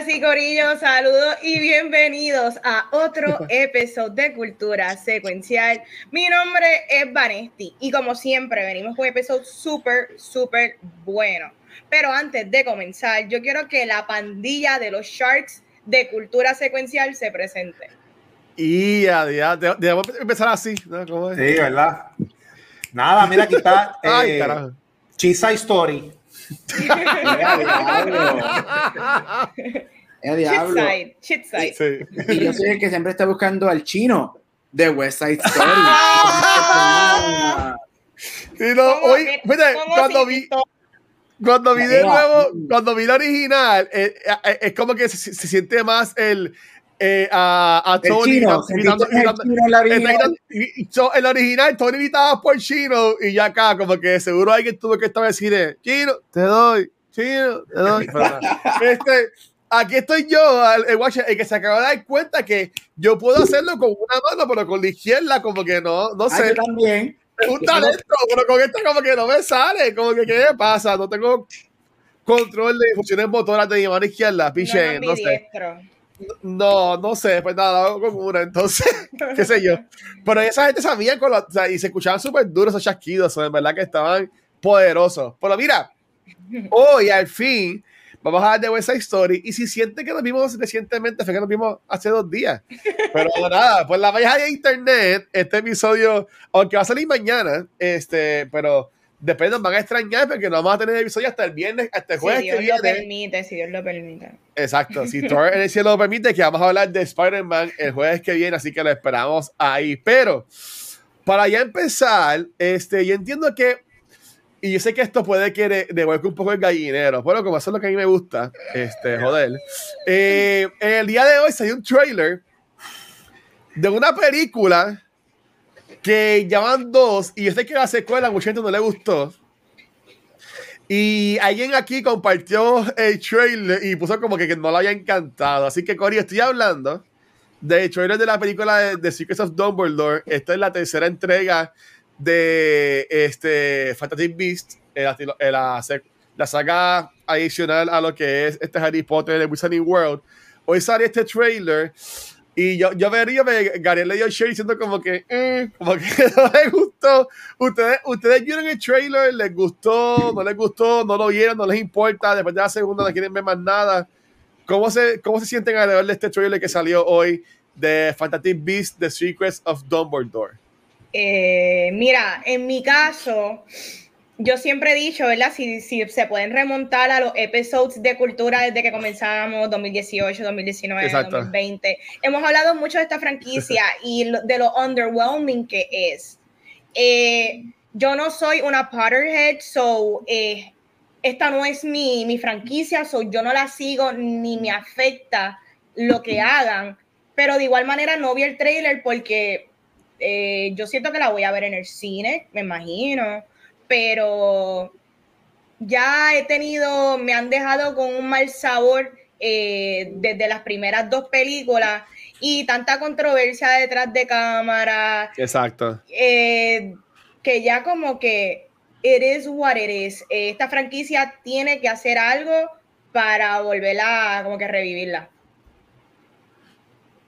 Ahora sí, Corillo, saludos y bienvenidos a otro episodio de Cultura Secuencial. Mi nombre es Vanesti y como siempre venimos con un episodio súper, súper bueno. Pero antes de comenzar, yo quiero que la pandilla de los Sharks de Cultura Secuencial se presente. Y ya, debemos empezar así. ¿no? Sí, ¿verdad? Nada, mira, aquí está eh, Chisa Story el diablo. Shitside, Y yo soy el que siempre está buscando al chino de West Side Story. hoy, cuando vi, cuando vi de nuevo, cuando vi la original, eh, eh, es como que se, siente más el eh, a, a Tony el chino, el, original, Tony invitaba por chino y ya acá como que seguro alguien tuvo que estar decir chino, te doy, chino, te doy. este, aquí estoy yo, el, el, que se acaba de dar cuenta que yo puedo hacerlo con una mano, pero con la izquierda como que no, no ah, sé. también. Es un talento, pero con esto como que no me sale, como que qué pasa, no tengo control de funciones motoras de mi mano izquierda, piche, no, sé. No, no sé, pues nada, hago con una, entonces, qué sé yo. Pero esa gente sabía con o sea, y se escuchaban súper duros esos chasquidos, en verdad que estaban poderosos. Pero mira, hoy al fin vamos a hablar de West Side Story. Y si siente que nos vimos recientemente, fue que nos vimos hace dos días. Pero nada, pues la vieja de internet, este episodio, aunque va a salir mañana, este, pero después nos van a extrañar porque no vamos a tener episodio hasta el viernes, hasta el jueves si Dios lo permite, si Dios lo permite. Exacto, si Thor en el cielo lo permite, que vamos a hablar de Spider-Man el jueves que viene, así que lo esperamos ahí. Pero, para ya empezar, este, yo entiendo que, y yo sé que esto puede que devuelva un poco el gallinero, bueno, como eso es lo que a mí me gusta, este, joder. Eh, en el día de hoy salió un trailer de una película que llaman dos, y yo sé que la secuela a mucha gente no le gustó. Y alguien aquí compartió el trailer y puso como que, no le había encantado. Así que, Cory, estoy hablando del trailer de la película de, Secrets of Dumbledore. Esta es la tercera entrega de este Fantastic Beast, la, la, la, saga adicional a lo que es este Harry Potter de Wizarding World. Hoy sale este trailer y yo, yo vería, Gabriel le dio share diciendo como que, eh, como que no les gustó. Ustedes, ustedes vieron el trailer, les gustó, no les gustó, no lo vieron, no les importa. Después de la segunda no quieren ver más nada. ¿Cómo se, cómo se sienten al de este trailer que salió hoy de Fantastic Beasts, The Secrets of Dumbledore? Eh, mira, en mi caso, yo siempre he dicho, ¿verdad? Si, si, se pueden remontar a los episodios de cultura desde que comenzamos, 2018, 2019, 2020. Hemos hablado mucho de esta franquicia y de lo underwhelming que es. Eh, yo no soy una Potterhead, so eh, esta no es mi, mi franquicia, so yo no la sigo ni me afecta lo que hagan, pero de igual manera no vi el trailer porque eh, yo siento que la voy a ver en el cine, me imagino pero ya he tenido, me han dejado con un mal sabor eh, desde las primeras dos películas y tanta controversia detrás de cámara. Exacto. Eh, que ya como que it is what it is. esta franquicia tiene que hacer algo para volverla, como que revivirla.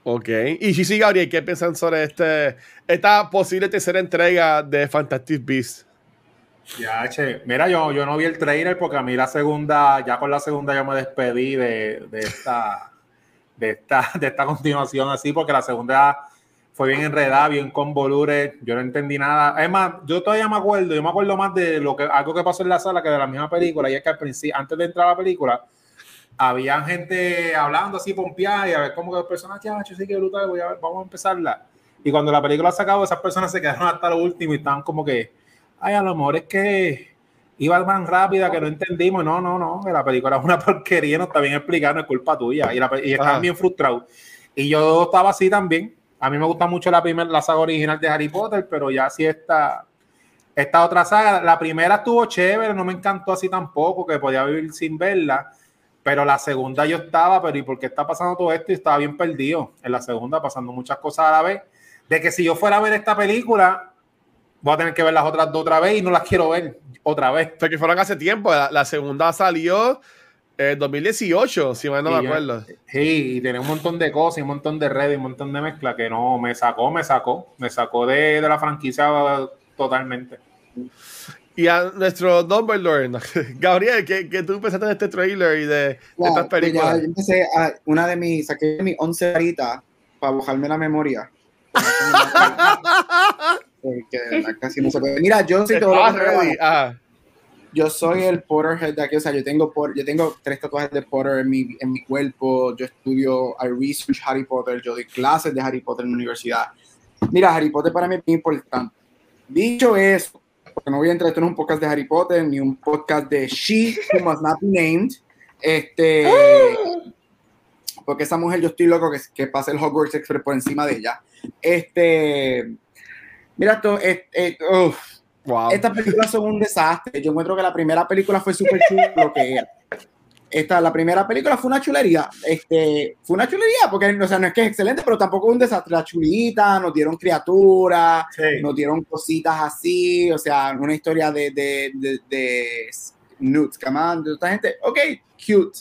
Ok. Y sí, sí, Gabriel, ¿qué piensan sobre este, esta posible tercera entrega de Fantastic Beasts? Ya, che. Mira, yo, yo no vi el trailer porque a mí la segunda, ya con la segunda yo me despedí de, de esta, de esta, de esta continuación así, porque la segunda fue bien enredada, bien convolure, yo no entendí nada. Es más, yo todavía me acuerdo, yo me acuerdo más de lo que, algo que pasó en la sala que de la misma película, y es que al principio, antes de entrar a la película, había gente hablando así, pompeada, y a ver cómo que los personajes, ya, sí que brutal, vamos a empezarla. Y cuando la película se acabó, esas personas se quedaron hasta lo último y estaban como que, ay, a lo mejor es que iba tan rápida que no entendimos. No, no, no, que la película es una porquería, no está bien explicado, no es culpa tuya. Y, la, y están bien frustrados. Y yo estaba así también. A mí me gusta mucho la primera, la saga original de Harry Potter, pero ya sí está esta otra saga. La primera estuvo chévere, no me encantó así tampoco, que podía vivir sin verla. Pero la segunda yo estaba, pero ¿y por qué está pasando todo esto? Y estaba bien perdido en la segunda, pasando muchas cosas a la vez. De que si yo fuera a ver esta película, voy a tener que ver las otras dos otra vez y no las quiero ver otra vez. Porque fueron hace tiempo. La, segunda salió en 2018, si mal no me acuerdo. sí, y tiene un montón de cosas, y un montón de redes, un montón de mezcla que no me sacó, me sacó, me sacó de, de la franquicia totalmente. Y a nuestro Dumbledore, Gabriel, ¿qué, ¿qué, tú pensaste de este trailer y de, estas pues películas? yo empecé a, una de mis, saqué mis 11 horitas para bajarme la memoria. Porque casi no se puede. Mira, yo soy todo lo que Yo soy el Potterhead de aquí, o sea, yo tengo, yo tengo tres tatuajes de Potter en mi, en mi cuerpo, yo estudio, I research Harry Potter, yo doy clases de Harry Potter en la universidad. Mira, Harry Potter para mí es muy importante. Dicho eso, porque no voy a entrar, esto no es un podcast de Harry Potter, ni un podcast de She Who Must Not Be Named. Este, porque esa mujer, yo estoy loco que, que pase el Hogwarts Express por encima de ella. Este, mira, esto, wow. estas películas son un desastre. Yo encuentro que la primera película fue súper chula lo que era. Esta, la primera película fue una chulería. Este, fue una chulería, porque o sea, no es que es excelente, pero tampoco un desastre. La chulita, nos dieron criaturas, nos dieron cositas así, o sea, una historia de, de, de, de Newt Scamander, de esta gente. Ok, cute.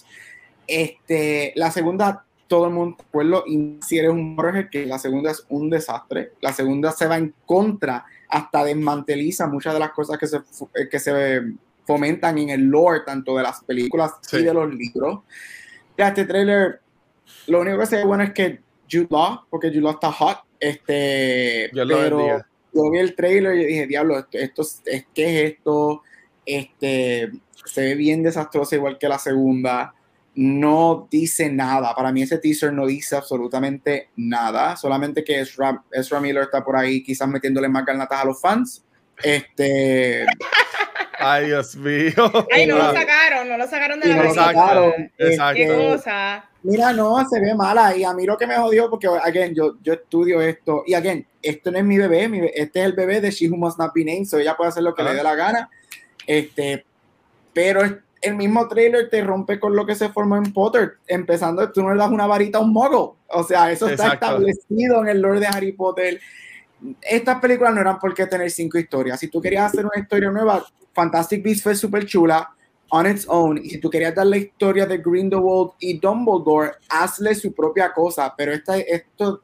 Este, la segunda, todo el mundo acuerdo, y si eres un Jorge, que la segunda es un desastre. La segunda se va en contra, hasta desmanteliza muchas de las cosas que se, que se fomentan en el lore, tanto de las películas y de los libros. Ya, este trailer, lo único que se ve bueno es que Jude Law, porque Jude Law está hot, este, yo pero yo vi el trailer y dije, diablo, esto, esto es, ¿qué es esto? Este, se ve bien desastroso igual que la segunda no dice nada. Para mí ese teaser no dice absolutamente nada. Solamente que Ezra, Miller está por ahí quizás metiéndole más garnatas a los fans. Este... Ay, Dios mío. Ay, no lo sacaron, no lo sacaron de la Exacto. Exacto. Mira, no, se ve mala. Y a mí lo que me jodió, porque, again, yo, yo estudio esto. Y, again, esto no es mi bebé, mi este es el bebé de She Who Must Not Be Named, so ella puede hacer lo que le dé la gana. Este, pero el mismo trailer te rompe con lo que se formó en Potter, empezando, tú no le das una varita a un mogo, o sea, eso está establecido en el lore de Harry Potter. Estas películas no eran por qué tener cinco historias. Si tú querías hacer una historia nueva, Fantastic Beasts fue súper chula, on its own. Y si tú querías dar la historia de Grindelwald y Dumbledore, hazle su propia cosa. Pero esta, esto,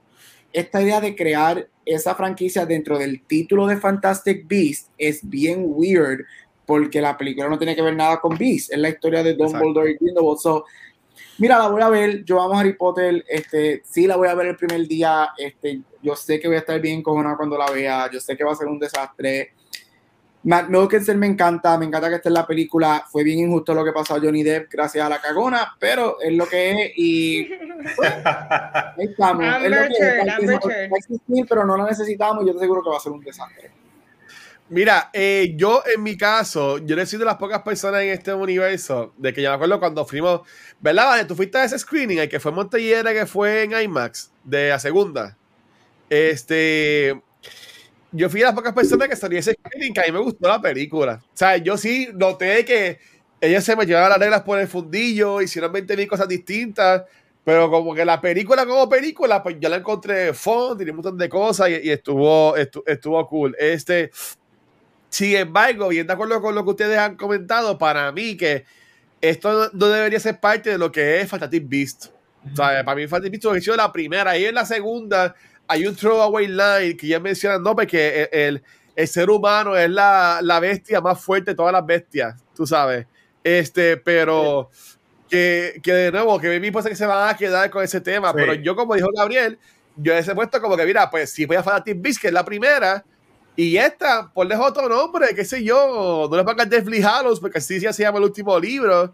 esta idea de crear esa franquicia dentro del título de Fantastic Beasts es bien weird porque la película no tiene que ver nada con Beast, es la historia de Dumbledore y Grindelwald. So, mira, la voy a ver, yo amo Harry Potter, este, sí la voy a ver el primer día, este, yo sé que voy a estar bien cojonado cuando la vea, yo sé que va a ser un desastre. Matt Mikkelsen me encanta, me encanta que esté en la película, fue bien injusto lo que pasó a Johnny Depp gracias a la cagona, pero es lo que es y ahí estamos. es lo que es, pero no lo necesitamos, yo te aseguro que va a ser un desastre. Mira, eh, yo en mi caso, yo he sido de las pocas personas en este universo de que yo me acuerdo cuando fuimos, ¿verdad? Vale, tú fuiste a ese screening, el que fue en Montellera, que fue en IMAX, de la segunda. Este, yo fui de las pocas personas que salí ese screening, que a mí me gustó la película. O sea, yo sí noté que ellos se me llevaban las reglas por el fundillo, hicieron 20 mil cosas distintas, pero como que la película como película, pues yo la encontré fun, tenía un montón de cosas y, estuvo, estuvo, estuvo cool. Este, sin embargo, bien de acuerdo con lo que ustedes han comentado, para mí que esto no debería ser parte de lo que es Fantastic Beast. O sea, para mí Fantastic Beast ha sido la primera. Y en la segunda hay un throwaway line que ya mencionan, no, porque el, el, ser humano es la, la, bestia más fuerte de todas las bestias, tú sabes. Este, pero que, que de nuevo, que mí parece que se van a quedar con ese tema, pero yo como dijo Gabriel, yo he puesto como que, mira, pues si voy a Fantastic Beast, que es la primera, y esta, por otro nombre, qué sé yo, no le pongas Deathly Hallows, porque así se llama el último libro,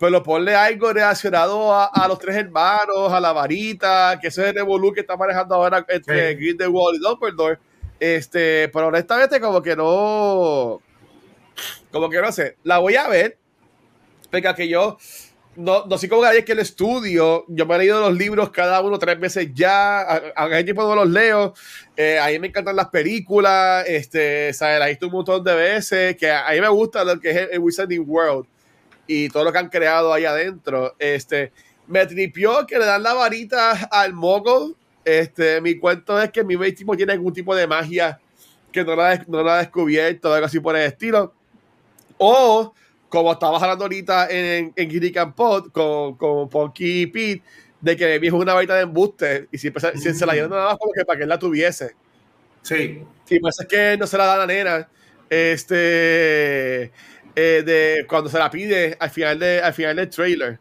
pero ponle algo relacionado a, los tres hermanos, a la varita, que ese es el revolú que está manejando ahora entre sí. Grindelwald y Dumbledore. Este, pero honestamente como que no, como que no sé, la voy a ver, porque que yo, no, no sé cómo es que el estudio, yo me he leído los libros cada uno tres veces ya, a, a tiempo no los leo, eh, a mí me encantan las películas, este, ¿sabes? las he visto un montón de veces, que a, mí me gusta lo que es el, Wizarding World y todo lo que han creado ahí adentro, este, me tripió que le dan la varita al mogo, este, mi cuento es que mi tipo tiene algún tipo de magia que no la, no la ha descubierto, algo así por el estilo, o como estabas hablando ahorita en, en Giddy Pod con, con Ponky y Pete, de que es una varita de embuste y si, se la dieron nada más porque para que él la tuviese. Sí. Sí, pues es que no se la da la nena. Este. Eh, de cuando se la pide al final, de, al final del trailer.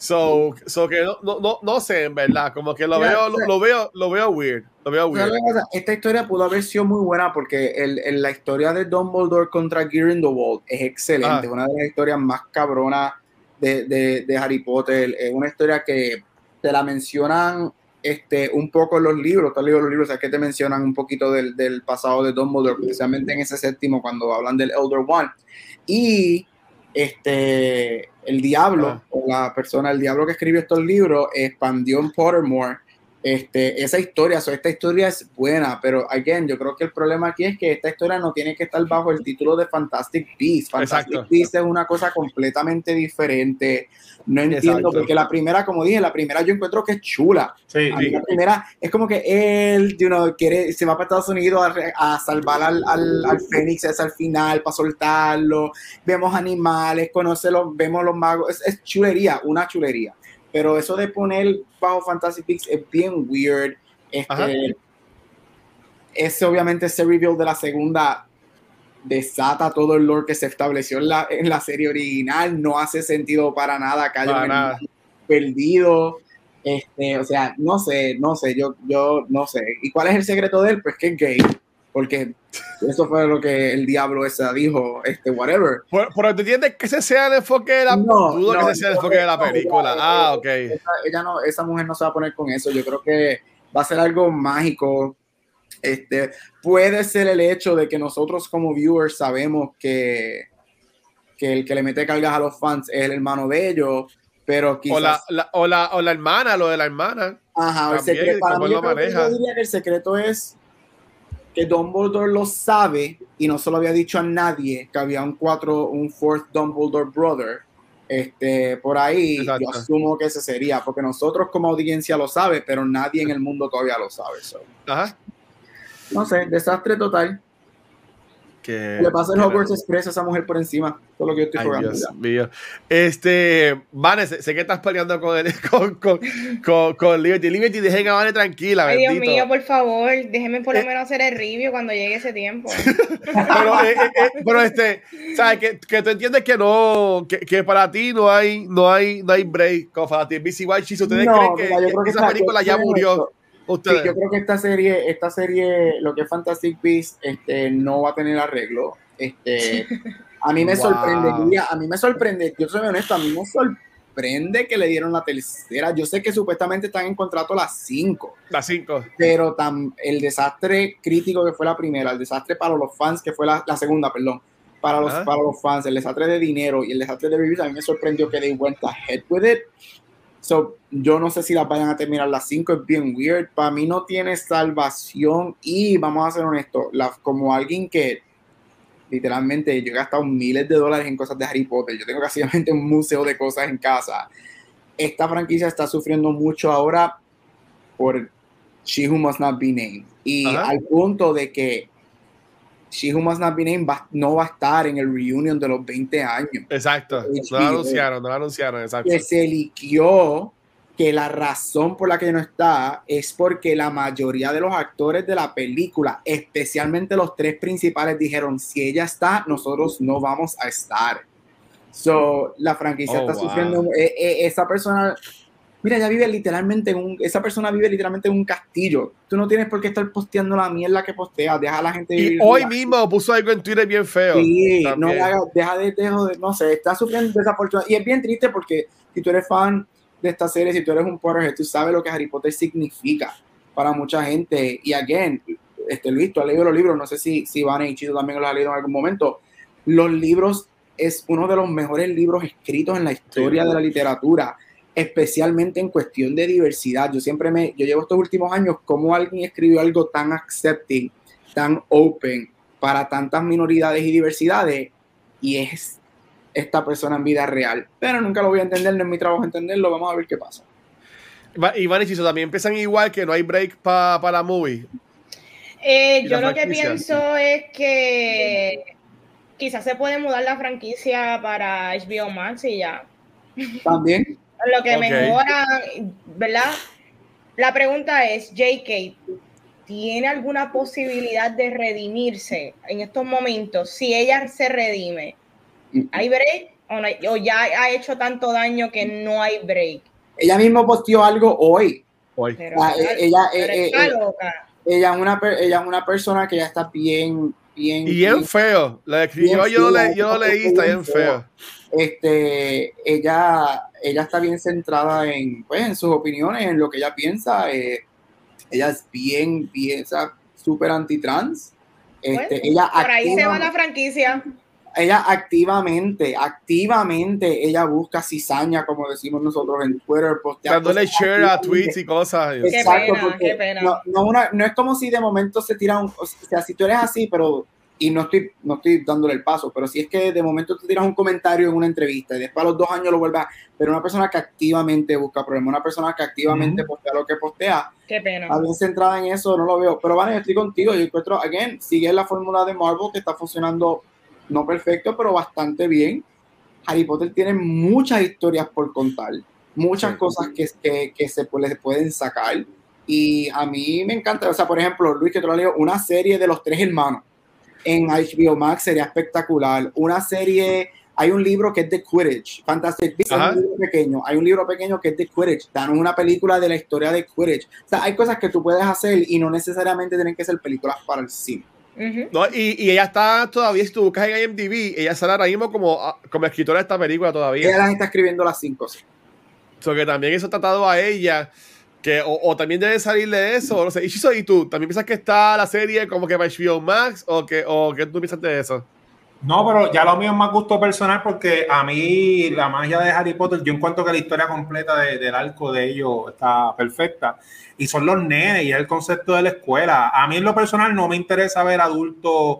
So, so que no, no, no, sé, en verdad, como que lo veo, lo, veo, lo veo weird. Lo veo weird. Esta historia pudo haber sido muy buena porque el, la historia de Dumbledore contra Grindelwald es excelente, ah. una de las historias más cabronas de, de, de, Harry Potter. Es una historia que te la mencionan este, un poco en los libros, te los libros, o sea, que te mencionan un poquito del, del pasado de Dumbledore, especialmente en ese séptimo cuando hablan del Elder One. Y este, el diablo, ah. o la persona, el diablo que escribió estos libros, expandió en Pottermore este, esa historia, esta historia es buena, pero again, yo creo que el problema aquí es que esta historia no tiene que estar bajo el título de Fantastic Beasts. Fantastic Beasts es una cosa completamente diferente. No entiendo, porque la primera, como dije, la primera yo encuentro que es chula. La primera es como que él, you know, quiere, se va para Estados Unidos a, salvar al, al, al, Fénix, es al final, para soltarlo. Vemos animales, conocemos, vemos los magos. Es, es chulería, una chulería. Pero eso de poner bajo Fantasy Pix es bien weird. Este, ese obviamente ese reveal de la segunda desata todo el lore que se estableció en la, en la serie original. No hace sentido para nada que haya perdido. Este, o sea, no sé, no sé, yo, yo no sé. ¿Y cuál es el secreto de él? Pues que es gay porque eso fue lo que el diablo esa dijo, este, whatever. Pero, te entiendes que ese sea el enfoque de la no, dudo que ese sea el enfoque de la película. ah, ok. Ella, no, esa mujer no se va a poner con eso. Yo creo que va a ser algo mágico. Este, puede ser el hecho de que nosotros como viewers sabemos que, que el que le mete cargas a los fans es el hermano de ellos, pero quizás... O la, o la, o la hermana, lo de la hermana. Ajá, el secreto, para mí yo, diría que el secreto es que Dumbledore lo sabe y no se lo había dicho a nadie que había un cuatro, un fourth Dumbledore brother. Este, por ahí yo asumo que ese sería, porque nosotros como audiencia lo sabe, pero nadie en el mundo todavía lo sabe. No sé, desastre total. Le pasa el Hogwarts Express a esa mujer por encima. Todo lo que yo estoy Dios mío. Este, Vane, sé, que estás peleando con, el, con, con, con, con, Liberty. Liberty, dejen a Vane tranquila. Ay, Dios mío, por favor, déjenme por lo eh. menos hacer el review cuando llegue ese tiempo. pero, eh, eh, pero, este, ¿sabes? Que, que tú entiendes que no, que, que, para ti no hay, no hay, no hay break con ti BC White Si ustedes creen que, que esa película ya murió. Sí, yo creo que esta serie, esta serie, lo que es Fantastic Beasts, este, no va a tener arreglo. Este, a mí me sorprende, a mí me sorprende, yo soy honesto, a mí me sorprende que le dieron la tercera. Yo sé que supuestamente están en contrato las cinco. Las cinco. Pero tan, el desastre crítico que fue la primera, el desastre para los fans que fue la, la segunda, perdón, para los, para los fans, el desastre de dinero y el desastre de vivir, a mí me sorprendió que de vuelta head with it. So, yo no sé si las vayan a terminar las 5, es bien weird. Para mí no tiene salvación y vamos a ser honestos, como alguien que literalmente yo he gastado miles de dólares en cosas de Harry Potter, yo tengo casi un museo de cosas en casa. Esta franquicia está sufriendo mucho ahora por She Who Must Not Be Named. Y al punto de que She Who Must Not Be Named no va a estar en el reunion de los 20 años. Exacto. No lo anunciaron, no lo anunciaron, exacto. Que se liquió que la razón por la que no está es porque la mayoría de los actores de la película, especialmente los tres principales, dijeron, si ella está, nosotros no vamos a estar. So, la franquicia oh, está sufriendo, eh, eh, esa persona Mira, ella vive literalmente en un, esa persona vive literalmente en un castillo. Tú no tienes por qué estar posteando la mierda que postea, deja a la gente vivir. Y hoy mismo puso algo en Twitter bien feo. Sí, no deja de, de, no sé, está sufriendo desafortunadamente. Y es bien triste porque si tú eres fan de esta serie, si tú eres un Potterhead, tú sabes lo que Harry Potter significa para mucha gente. Y again, este Luis, tú has leído los libros, no sé si, si Van y también los ha leído en algún momento. Los libros es uno de los mejores libros escritos en la historia de la literatura, especialmente en cuestión de diversidad. Yo siempre me, yo llevo estos últimos años, como alguien escribió algo tan accepting, tan open para tantas minoridades y diversidades, y es esta persona en vida real. Pero nunca lo voy a entender, no es mi trabajo entenderlo, vamos a ver qué pasa. Y Van también empiezan igual que no hay break para la movie. Eh, yo lo que pienso es que quizás se puede mudar la franquicia para HBO Max y ya. También. Lo que mejora, ¿verdad? La pregunta es, JK, ¿tiene alguna posibilidad de redimirse en estos momentos? Si ella se redime, ¿hay break? ¿O, ya ha hecho tanto daño que no hay break? Ella misma posteó algo hoy. Hoy. Ah, ella, eh, eh, ella, es una, ella es una persona que ya está bien, bien. Y bien, feo. La escribió, yo, le, yo lo leí, está bien feo. Este, ella, ella está bien centrada en, pues, en sus opiniones, en lo que ella piensa. Eh, ella es bien, bien, súper anti-trans. Este, ella por ahí se va la franquicia. Ella activamente, activamente, ella busca cizaña, como decimos nosotros en Twitter, dándole share a tweets y cosas. Exacto, qué pena, qué pena. No, no, una, no, es como si de momento se tira un, o sea, si tú eres así, pero y no estoy, no estoy dándole el paso, pero si es que de momento tú tiras un comentario en una entrevista y después a los dos años lo vuelvas, pero una persona que activamente busca problemas, una persona que activamente postea lo que postea, qué pena. Alguien centrada en eso, no lo veo. Pero vale, estoy contigo, yo encuentro, again, sigue la fórmula de Marvel que está funcionando no perfecto, pero bastante bien. Harry Potter tiene muchas historias por contar, muchas cosas que, que, que se les pueden sacar. Y a mí me encanta, o sea, por ejemplo, Luis, que te lo leo, una serie de los tres hermanos en HBO Max sería espectacular. Una serie, hay un libro que es de Quidditch, Fantastic Beasts, hay un libro pequeño, hay un libro pequeño que es de Quidditch, dan una película de la historia de Quidditch. O sea, hay cosas que tú puedes hacer y no necesariamente tienen que ser películas para el cine. no, y, y, ella está todavía, si tú buscas en IMDb, ella sale ahora mismo como, ah, como escritora de esta película todavía. Ella las está escribiendo las cinco. Sí. So que también eso ha tratado a ella que o, también debe salir de eso, no sé. ¿Y tú también piensas que está la serie como que para HBO Max o que o qué tú piensas de eso? No, pero ya lo mío es más gusto personal porque a mí la magia de Harry Potter, yo encuentro que la historia completa del arco de ellos está perfecta. Y son los nenes y el concepto de la escuela. A mí en lo personal no me interesa ver adultos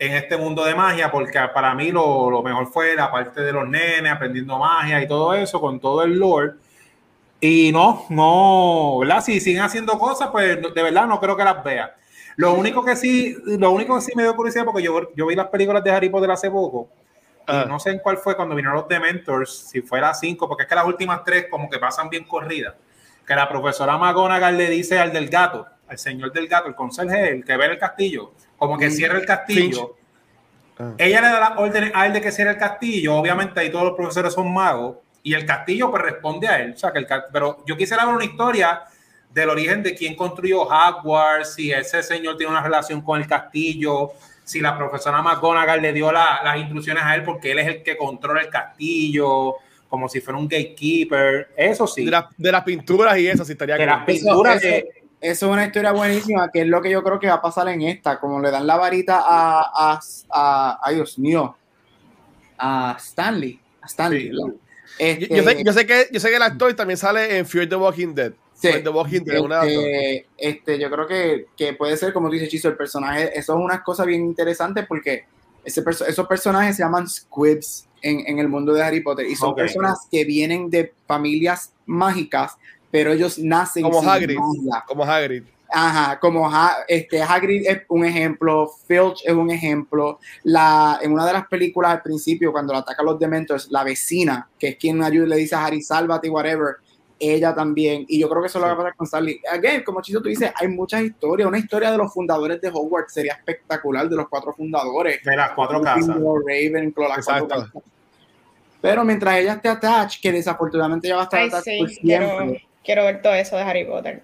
en este mundo de magia porque para mí lo, lo mejor fue la parte de los nenes aprendiendo magia y todo eso con todo el lore y no, no, ¿verdad? Si siguen haciendo cosas, pues de verdad no creo que las vea. Lo único que sí, lo único que sí me dio curiosidad, porque yo, yo vi las películas de Harry Potter hace poco, y no sé en cuál fue cuando vinieron los Dementors, si fuera cinco, porque es que las últimas tres como que pasan bien corridas. Que la profesora McGonagall le dice al del gato, al señor del gato, el conserje, el que ve el castillo, como que mm. cierra el castillo. Ah. Ella le da la orden a él de que cierre el castillo. Obviamente ahí todos los profesores son magos y el castillo pues responde a él. O sea, que el, pero yo quisiera ver una historia del origen de quién construyó Hogwarts, si ese señor tiene una relación con el castillo, si la profesora McGonagall le dio las instrucciones a él porque él es el que controla el castillo, como si fuera un gatekeeper, eso sí. De, las pinturas y eso sí estaría De las pinturas eso, eso, es una historia buenísima, que es lo que yo creo que va a pasar en esta, como le dan la varita a, a, Dios mío, a Stanley, a Stanley, este, yo, sé, yo, sé, que, yo sé que el actor también sale en Fear the Walking Dead. Sí, The Walking Dead, este, este, yo creo que, que, puede ser, como dice Chizo, el personaje, eso es una cosa bien interesante porque ese esos personajes se llaman squibs en, en, el mundo de Harry Potter y son personas que vienen de familias mágicas, pero ellos nacen como Hagrid, como Hagrid. Ajá, como este, Hagrid es un ejemplo, Filch es un ejemplo. La, en una de las películas al principio, cuando la atacan los Dementors, la vecina, que es quien ayuda, le dice a Harry, sálvate, whatever, ella también. Y yo creo que eso lo va a pasar con Sally. Again, como Chiso tú dices, hay muchas historias. Una historia de los fundadores de Hogwarts sería espectacular, de los cuatro fundadores. De las cuatro casas. Ravenclaw, las cuatro casas. Pero mientras ella esté attached, que desafortunadamente ya va a estar attached por siempre. quiero ver todo eso de Harry Potter.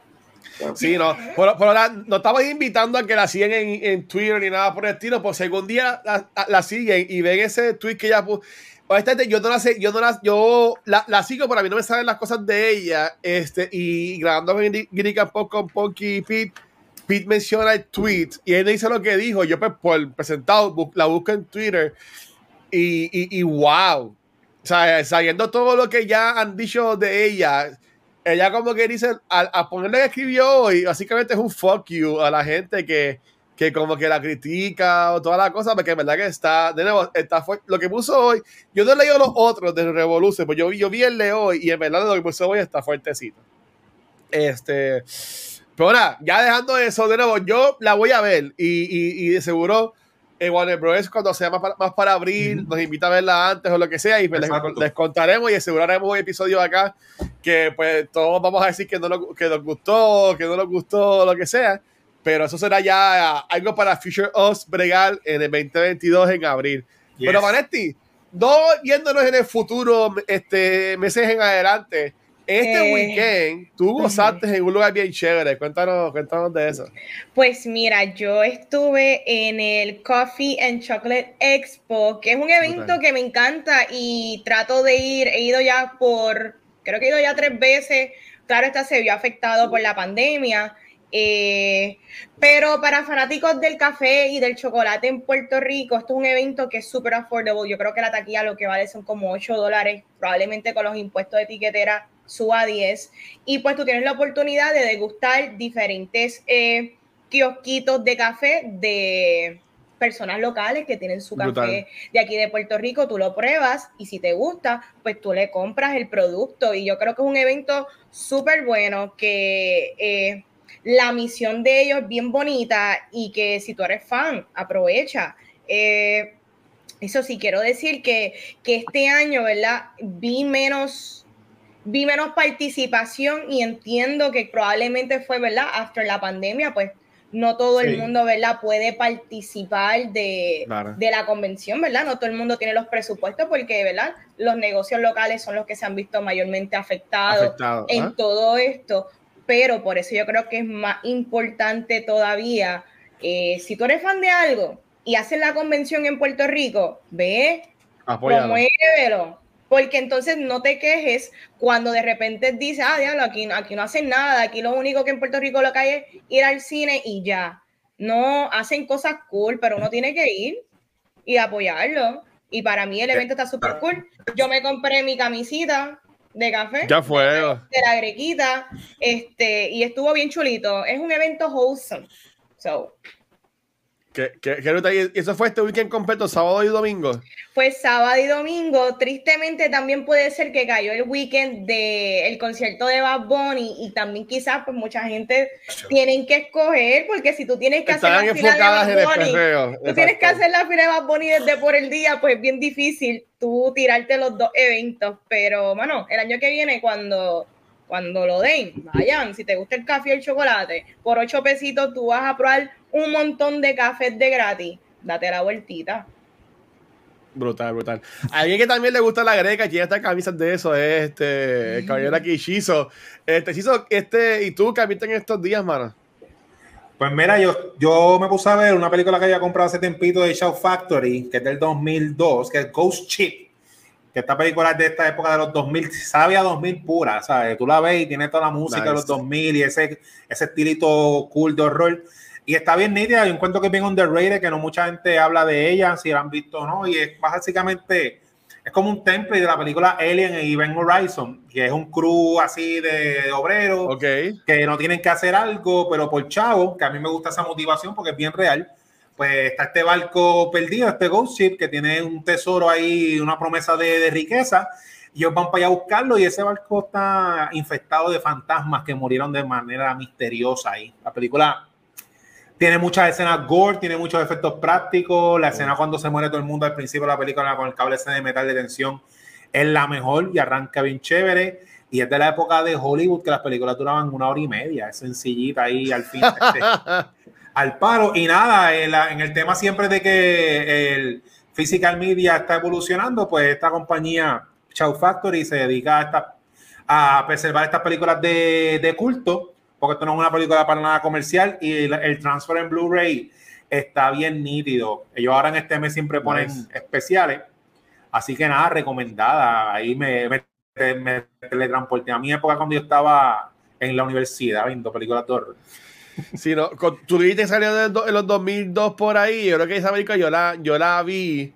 Sí, no. Pero, pero no estamos invitando a que la sigan en, en, Twitter ni nada por el estilo, pues si algún día la, la, siguen y ven ese tweet que ella puso. Yo no la sé, yo no la, yo la, la, sigo, pero a mí no me salen las cosas de ella. Este, y grabando en Girica Pop con Ponky y Pete, Pete menciona el tweet y él dice lo que dijo. Yo, pues, por presentado, la busco en Twitter Y, y, y wow. O sea, sabiendo todo lo que ya han dicho de ella, ella como que dice, a, ponerle que escribió hoy, básicamente es un fuck you a la gente que, que como que la critica o toda la cosa, porque en verdad que está, de nuevo, está lo que puso hoy, yo no he leído los otros de Revolution, pues yo, yo vi el de hoy y en verdad lo que puso hoy está fuertecito. Este, pero ahora, ya dejando eso, de nuevo, yo la voy a ver y, y, de seguro eh, Warner Bros. cuando sea más para, más para abril, nos invita a verla antes o lo que sea y pues les, contaremos y aseguraremos un episodio acá que pues todos vamos a decir que, no que nos gustó, que no nos gustó, lo que sea pero eso será ya algo para Future Us bregar en el 2022 en abril. Pero Vanetti, no yéndonos en el futuro, este, meses en adelante, este eh, weekend tú gozaste en un lugar bien chévere. Cuéntanos, cuéntanos de eso. Pues mira, yo estuve en el Coffee and Chocolate Expo, que es un evento que me encanta y trato de ir. He ido ya por, creo que he ido ya tres veces. Claro, esta se vio afectado por la pandemia eh, pero para fanáticos del café y del chocolate en Puerto Rico, esto es un evento que es súper affordable. Yo creo que la taquilla lo que vale son como 8 dólares, probablemente con los impuestos de etiquetera suba a 10. Y pues tú tienes la oportunidad de degustar diferentes eh, kiosquitos de café de personas locales que tienen su café de aquí de Puerto Rico, tú lo pruebas y si te gusta, pues tú le compras el producto. Y yo creo que es un evento súper bueno que... Eh, la misión de ellos es bien bonita y que si tú eres fan, aprovecha. Eh, eso sí, quiero decir que, este año, ¿verdad? Vi menos, vi menos participación y entiendo que probablemente fue, ¿verdad? After la pandemia, pues no todo el mundo, ¿verdad? Puede participar de, de, la convención, ¿verdad? No todo el mundo tiene los presupuestos porque, ¿verdad? Los negocios locales son los que se han visto mayormente afectados en todo esto pero por eso yo creo que es más importante todavía, eh, si tú eres fan de algo y haces la convención en Puerto Rico, ve, promuévelo, porque entonces no te quejes cuando de repente dices, ah, diablo, aquí, aquí no hacen nada, aquí lo único que en Puerto Rico lo que hay es ir al cine y ya. No, hacen cosas cool, pero uno tiene que ir y apoyarlo. Y para mí el evento está súper cool. Yo me compré mi camisita de café. Ya fue. De la grequita. Este, y estuvo bien chulito. Es un evento wholesome. So, ¿Y eso fue este weekend completo, sábado y domingo? Pues sábado y domingo. Tristemente también puede ser que cayó el weekend del concierto de Bad Bunny y también quizás pues mucha gente tienen que escoger porque si tú tienes que hacer la fila de Bad Bunny, tú tienes que hacer la fila de Bad Bunny desde por el día, pues es bien difícil tú tirarte los dos eventos. Pero bueno, el año que viene cuando cuando lo den, vayan, si te gusta el café y el chocolate, por ocho pesitos tú vas a probar un montón de cafés de gratis. Date la vueltita. Brutal, brutal. A alguien que también le gusta la greca y tiene estas camisas de eso es este, el caballero aquí, Shizo. Este, Shizo, este, ¿y tú qué viste en estos días, mano? Pues mira, yo, yo me puse a ver una película que había comprado hace tiempito de Show Factory, que es del 2002, que es Ghost Chip. Que esta película es de esta época de los 2000, sabe a 2000 pura, ¿sabes? Tú la ves y tiene toda la música de los 2000 y ese, ese estilito cool de horror. Y está bien nítida, yo encuentro que es bien underrated, que no mucha gente habla de ella, si la han visto o no, y es básicamente, es como un template de la película Alien y Event Horizon, que es un crew así de, obreros, que no tienen que hacer algo, pero por chavo, que a mí me gusta esa motivación porque es bien real, pues está este barco perdido, este Ghost Ship, que tiene un tesoro ahí, una promesa de, de riqueza, y ellos van para allá a buscarlo y ese barco está infectado de fantasmas que murieron de manera misteriosa ahí. La película tiene muchas escenas gore, tiene muchos efectos prácticos. La escena cuando se muere todo el mundo al principio de la película con el cable de metal de tensión es la mejor y arranca bien chévere. Y es de la época de Hollywood que las películas duraban una hora y media. Es sencillita ahí al fin. Al paro. Y nada, en, el tema siempre de que el physical media está evolucionando, pues esta compañía, Chow Factory, se dedica a, a preservar estas películas de, de culto porque esto no es una película para nada comercial y el, transfer en Blu-ray está bien nítido. Ellos ahora en este mes siempre ponen especiales. Así que nada, recomendada. Ahí me, me, teletransporté a mi época cuando yo estaba en la universidad viendo películas de horror. Sí, no, tú dijiste que salió en los 2002 por ahí. Yo creo que esa película yo la, yo la vi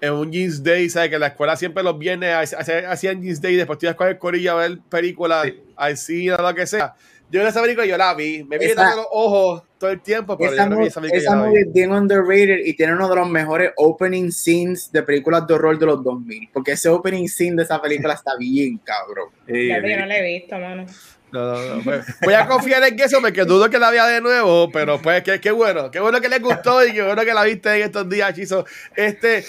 en un Jeans Day, ¿sabes? Que la escuela siempre los viernes hacían Jeans Day, después tú ibas con el corillo a ver películas, sí. al cine o lo que sea. Yo en esa película yo la vi, me vi esa, los ojos todo el tiempo, pero esa, yo no vi esa película. Esa movie es bien underrated y tiene uno de los mejores opening scenes de películas de horror de los 2000, porque ese opening scene de esa película está bien cabrón. Sí, yo no la he visto, mano. No, no, no. Pues, voy a confiar en eso porque dudo que la vea de nuevo, pero pues qué, qué bueno, qué bueno que le gustó y qué bueno que la viste en estos días, Chizo. Este,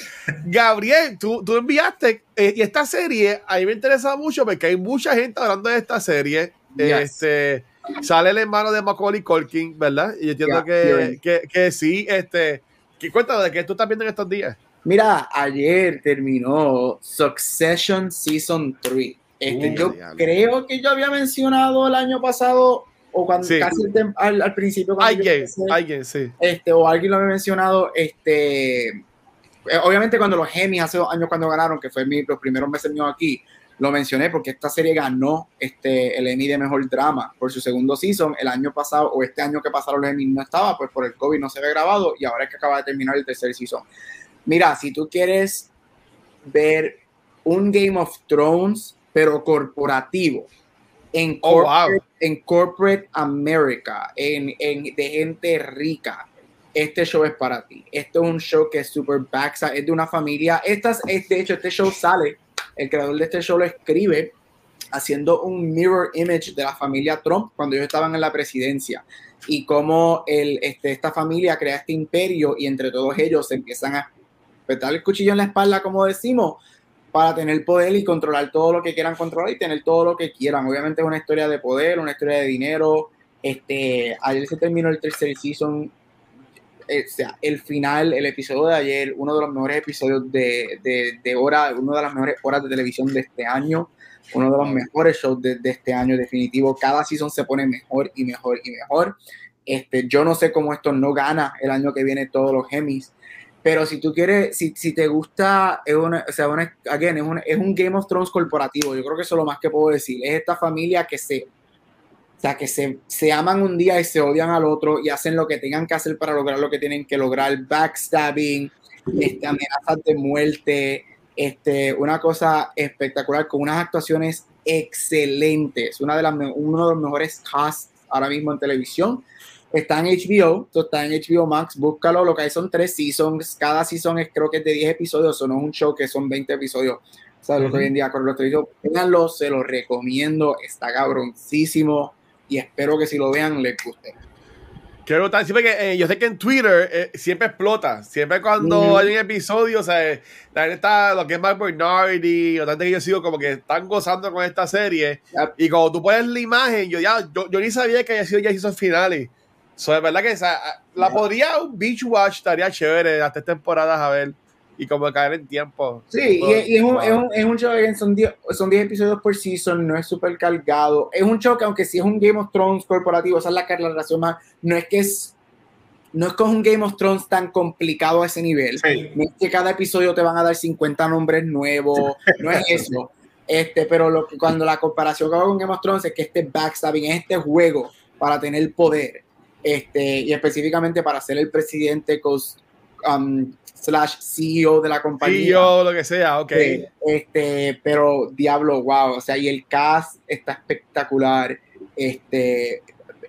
Gabriel, tú, tú enviaste, eh, y esta serie a mí me interesa mucho porque hay mucha gente hablando de esta serie. Yes. Este, sale el hermano de Macaulay Culkin, ¿verdad? Y yo entiendo yeah, que, que, que, sí, este, ¿qué cuéntame de qué tú estás viendo en estos días? Mira, ayer terminó Succession Season 3. Este, yo diablo. creo que yo había mencionado el año pasado o cuando sí. casi al, al, principio. Alguien, alguien, sí. Este, o alguien lo había mencionado, este, eh, obviamente cuando los Emmy hace dos años cuando ganaron, que fue mi, los primeros meses míos aquí, lo mencioné porque esta serie ganó este, el Emmy de Mejor Drama por su segundo season. El año pasado, o este año que pasaron los Emmy no estaba, pues por el COVID no se había grabado y ahora es que acaba de terminar el tercer season. Mira, si tú quieres ver un Game of Thrones pero corporativo. En corporate, oh, wow. en corporate America, en, en, de gente rica. Este show es para ti. Este es un show que es super backside, es de una familia. Estas, es, de hecho, este show sale, el creador de este show lo escribe haciendo un mirror image de la familia Trump cuando ellos estaban en la presidencia y cómo el, este, esta familia crea este imperio y entre todos ellos se empiezan a petar el cuchillo en la espalda, como decimos, para tener poder y controlar todo lo que quieran controlar y tener todo lo que quieran. Obviamente es una historia de poder, una historia de dinero. Este, ayer se terminó el tercer season. Eh, sea, el final, el episodio de ayer, uno de los mejores episodios de, de, de hora, una de las mejores horas de televisión de este año, uno de los mejores shows de, de este año, definitivo. Cada season se pone mejor y mejor y mejor. Este, yo no sé cómo esto no gana el año que viene todos los Emmys. Pero si tú quieres, si, si te gusta, es, una, o sea, una, again, es, una, es un Game of Thrones corporativo. Yo creo que eso es lo más que puedo decir. Es esta familia que se, o sea, que se, se aman un día y se odian al otro y hacen lo que tengan que hacer para lograr lo que tienen que lograr. Backstabbing, este, amenazas de muerte, este, una cosa espectacular con unas actuaciones excelentes. Una de las, uno de los mejores casts ahora mismo en televisión Está en HBO, está en HBO Max, búscalo, lo que hay son tres seasons, cada season es creo que es de 10 episodios, o no es un show que son 20 episodios, o sea, uh -huh. lo que hoy en día con los televisores, véanlo, se lo recomiendo, está cabroncísimo y espero que si lo vean les guste. Quiero notar, siempre que eh, yo sé que en Twitter eh, siempre explota. Siempre cuando hay un episodio, o sea, la gente está, lo que es Mark Bernardi, o tanto que yo sigo, como que están gozando con esta serie. Yep. Y cuando tú pones la imagen, yo ya, yo, yo ni sabía que haya sido ya esos finales. So, de verdad que esa, la podría un beach watch, estaría chévere, hasta temporadas a ver y como caer en tiempo. Sí, y, y, es, un, es, un, es un show que son 10 son diez episodios por season, no es súper cargado. Es un show que aunque sí es un Game of Thrones corporativo, esa es la, la razón más, no es que es no es con un Game of Thrones tan complicado a ese nivel. Sí. No es que cada episodio te van a dar 50 nombres nuevos, no es eso. Este, pero lo que, cuando la comparación que hago con Game of Thrones es que este backstabbing es este juego para tener poder este, y específicamente para ser el presidente um, slash CEO de la compañía. CEO, lo que sea, ok. Eh, este, pero diablo, wow, o sea, y el cast está espectacular, este,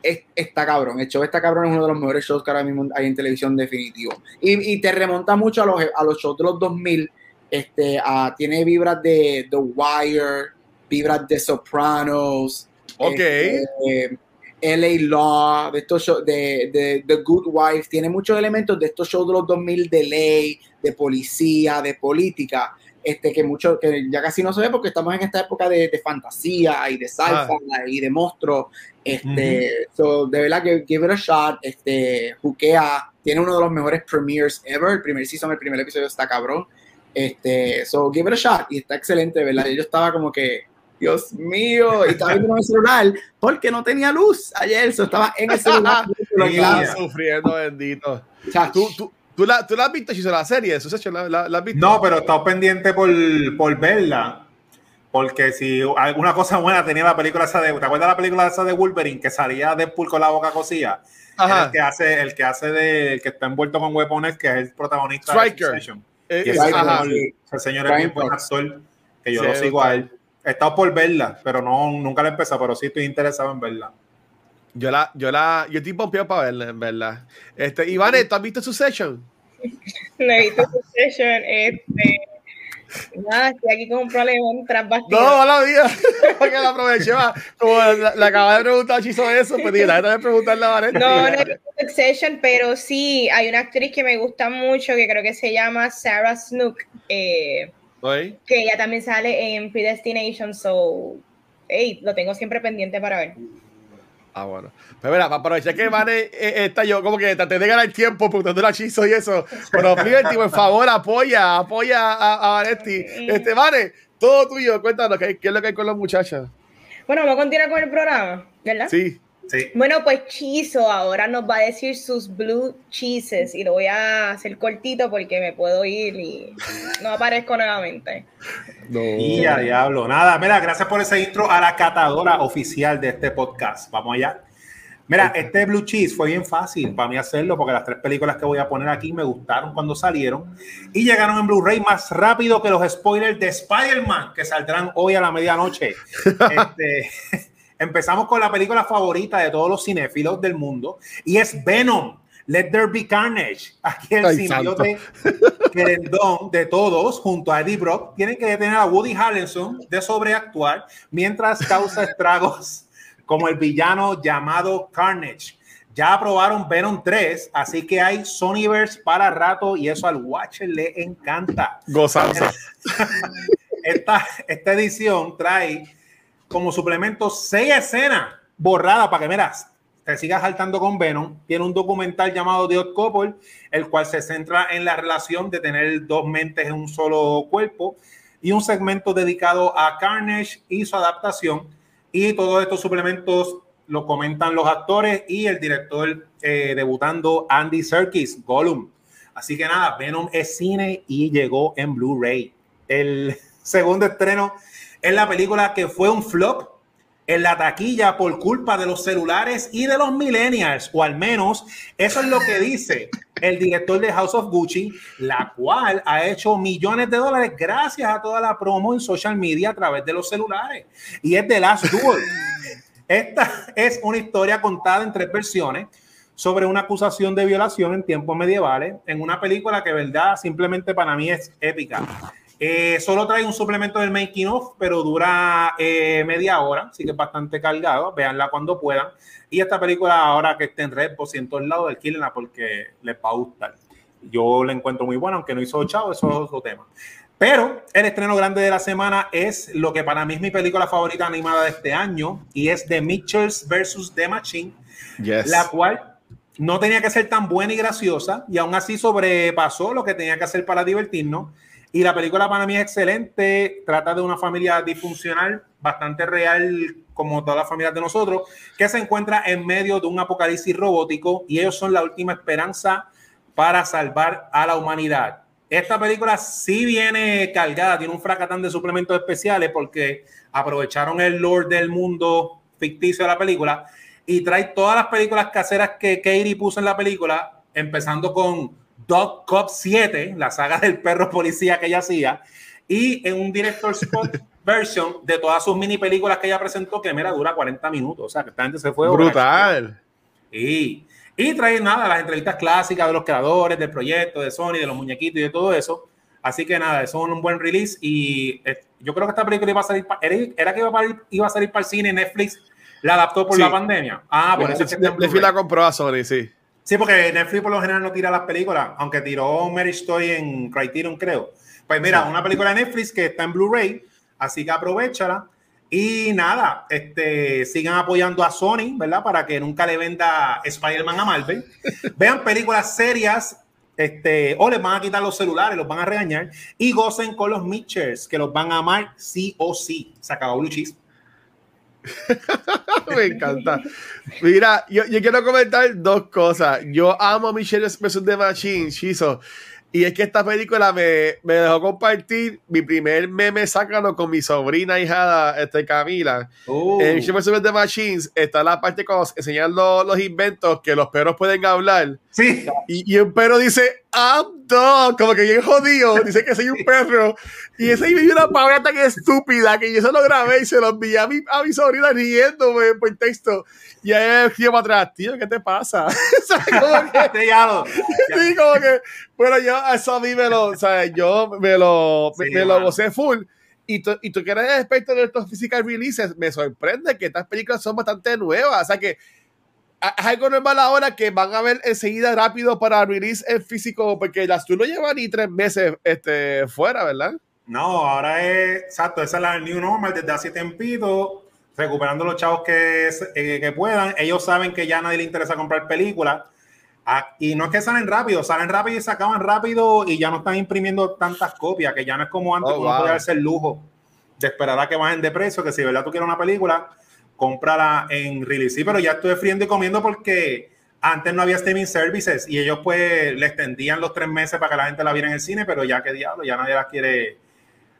es, está cabrón, el show está cabrón, es uno de los mejores shows que ahora mismo hay en televisión definitivo. Y, y te remonta mucho a los, a los shows de los 2000, este, a, tiene vibras de The Wire, vibras de Sopranos. Ok. Este, LA Law, de estos shows, de, de, The Good Wife, tiene muchos elementos de estos shows de los 2000 de ley, de policía, de política, este, que, mucho, que ya casi no se ve porque estamos en esta época de, de fantasía y de sci-fi ah. y de monstruos. Este, uh -huh. so, de verdad que give it a shot, este, Jukea tiene uno de los mejores premieres ever, el primer season, el primer episodio está cabrón. Este, so give it a shot y está excelente, ¿verdad? Yo estaba como que Dios mío, y estaba viendo el celular porque no tenía luz ayer, eso estaba en el celular. sufriendo, bendito. O sea, ¿Tú, tú, tú, la, ¿Tú la has visto, Chiso, la serie? ¿Eso, la, la, la has visto? No, pero estaba pendiente por, por verla. Porque si alguna cosa buena tenía la película esa de. ¿Te acuerdas la película esa de Wolverine que salía Deadpool con la boca cosida? El que hace, el que hace de. El que está envuelto con weapones, que es el protagonista Striker. de ese, señor, es bien buen actor, que yo lo sigo a él. He estado por verla, pero no, nunca la he empezado, pero sí estoy interesado en verla. Yo la, yo la, yo estoy pompeado para verla, en verdad. Este, Iván, ¿tú has visto su session? no he visto su session, este. Nada, estoy aquí con un problema tras bastidores. No, hola, vida. Porque la aproveché, como le acaba de preguntar si hizo eso, pues dije, también preguntarle a Vanessa. No, no he visto Succession, pero sí, hay una actriz que me gusta mucho, que creo que se llama Sarah Snook, eh, que ella también sale en Predestination, so, hey, lo tengo siempre pendiente para ver. Ah, bueno. Pues mira, para aprovechar que Vane eh, está yo, como que traté de ganar tiempo preguntando la hechizo y eso. Pero Liberty, por favor, apoya, apoya a, a Vanetti. Este, Vane, todo tuyo, cuéntanos, ¿qué, ¿qué, es lo que hay con las muchachas? Bueno, vamos a continuar con el programa, ¿verdad? Sí. Bueno, pues Chizo ahora nos va a decir sus blue cheeses y lo voy a hacer cortito porque me puedo ir y no aparezco nuevamente. No. Y a diablo, nada, mira, gracias por ese intro a la catadora oficial de este podcast. Vamos allá. Mira, este Blue Cheese fue bien fácil para mí hacerlo porque las tres películas que voy a poner aquí me gustaron cuando salieron y llegaron en Blu-ray más rápido que los spoilers de Spider-Man que saldrán hoy a la medianoche. este, Empezamos con la película favorita de todos los cinéfilos del mundo y es Venom. Let There Be Carnage. Aquí el simbiote querendón de todos, junto a Eddie Brock, tienen que detener a Woody Harrelson de sobreactuar mientras causa estragos como el villano llamado Carnage. Ya aprobaron Venom 3, así que hay Sonyverse para rato y eso al Watcher le encanta. Gozanza. Esta, esta edición trae como suplemento seis escenas borradas para que, miras, te sigas saltando con Venom. Tiene un documental llamado The Odd Couple, el cual se centra en la relación de tener dos mentes en un solo cuerpo y un segmento dedicado a Carnage y su adaptación. Y todos estos suplementos lo comentan los actores y el director eh, debutando Andy Serkis, Gollum. Así que nada, Venom es cine y llegó en Blu-ray. El segundo estreno es la película que fue un flop en la taquilla por culpa de los celulares y de los millennials, o al menos eso es lo que dice el director de House of Gucci, la cual ha hecho millones de dólares gracias a toda la promo en social media a través de los celulares. Y es The Last Duel. Esta es una historia contada en tres versiones sobre una acusación de violación en tiempos medievales, en una película que, verdad, simplemente para mí es épica. Eh, solo trae un suplemento del making of, pero dura eh, media hora, así que es bastante cargado. Véanla cuando puedan. Y esta película, ahora que esté en red, por ciento el lado, alquílenla porque les va a gustar. Yo la encuentro muy buena, aunque no hizo chavo, eso es otro tema. Pero el estreno grande de la semana es lo que para mí es mi película favorita animada de este año y es The Mitchells vs. The Machine, la cual no tenía que ser tan buena y graciosa y aún así sobrepasó lo que tenía que hacer para divertirnos y la película para mí es excelente, trata de una familia disfuncional, bastante real como todas las familias de nosotros, que se encuentra en medio de un apocalipsis robótico y ellos son la última esperanza para salvar a la humanidad. Esta película sí viene cargada, tiene un fracatán de suplementos especiales porque aprovecharon el lore del mundo ficticio de la película y trae todas las películas caseras que Katie puso en la película, empezando con Dog Cop 7, la saga del perro policía que ella hacía, y en un director spot version de todas sus mini películas que ella presentó, que mira, dura 40 minutos. O sea, que esta gente se fue. Brutal. Y, y trae nada, las entrevistas clásicas de los creadores del proyecto, de Sony, de los muñequitos y de todo eso. Así que nada, eso es un buen release. Y eh, yo creo que esta película iba a salir, era, que iba a, iba a salir para el cine, Netflix la adaptó por la pandemia. Ah, por eso es que Netflix la compró a Sony, sí. Sí, porque Netflix por lo general no tira las películas, aunque tiró Mary Story en Criterion, creo. Pues mira, una película de Netflix que está en Blu-ray, así que aprovechala. Y nada, este, sigan apoyando a Sony, ¿verdad? Para que nunca le venda Spider-Man a Marvel. Vean películas serias, este, o les van a quitar los celulares, los van a regañar. Y gocen con los Mitchers, que los van a amar sí o sí. Se acabó Blue Cheese. Me encanta. Mira, yo, yo, quiero comentar dos cosas. Yo amo a Michelle vs. The Machine, Shizo. Y es que esta película me, me, dejó compartir mi primer meme sácalo con mi sobrina hijada, este, Camila. Uh. En Michelle vs. The Machines está la parte con enseñar los, los, inventos que los perros pueden hablar. Sí. Y, y un perro dice I'm dog, como que bien jodido, dice que soy un perro. Y ese y una palabra tan estúpida que yo se lo grabé y se lo envié a mi, a mi sobrina riéndome por texto. Y ahí me para atrás, tío, ¿qué te pasa? Como que, sí, como que, bueno, yo, eso a mí me lo, ¿sabes? Yo me lo, me, lo gocé full. Y tú, y tú que eres experto de estos physical releases, me sorprende que estas películas son bastante nuevas. O sea que algo normal ahora que van a ver enseguida rápido para release en físico, porque las tú no llevan ni tres meses este, fuera, ¿verdad? No, ahora es, exacto, esa es la new normal desde hace tiempito, recuperando los chavos que, eh, que puedan. Ellos saben que ya a nadie le interesa comprar películas. Ah, y no es que salen rápido, salen rápido y se acaban rápido y ya no están imprimiendo tantas copias, que ya no es como antes, oh, como podía ser lujo de esperar a que bajen de precio, que si verdad tú quieres una película, cómprala en release. Sí, pero ya estoy friendo y comiendo porque antes no había streaming services y ellos pues le extendían los tres meses para que la gente la viera en el cine, pero ya que diablo, ya nadie las quiere,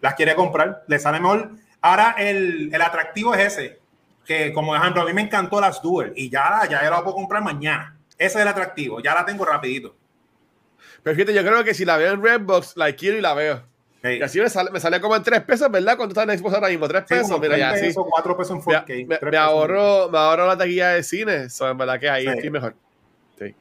las quiere comprar, le sale mejor. Ahora el, el atractivo es ese, que como ejemplo, a mí me encantó las Duel y ya, ya la puedo comprar mañana. Ese es el atractivo, ya la tengo rapidito. Pero fíjate, yo creo que si la veo en Redbox, la quiero y la veo. Y así me sale, me sale, como en 3 pesos, ¿verdad? Cuando está en Xbox ahora mismo, 3 pesos. mira, ya, pesos, 4 pesos en 4K. Me, me, ahorro, me ahorro la taquilla de cine. So, en verdad que ahí estoy mejor. Sí.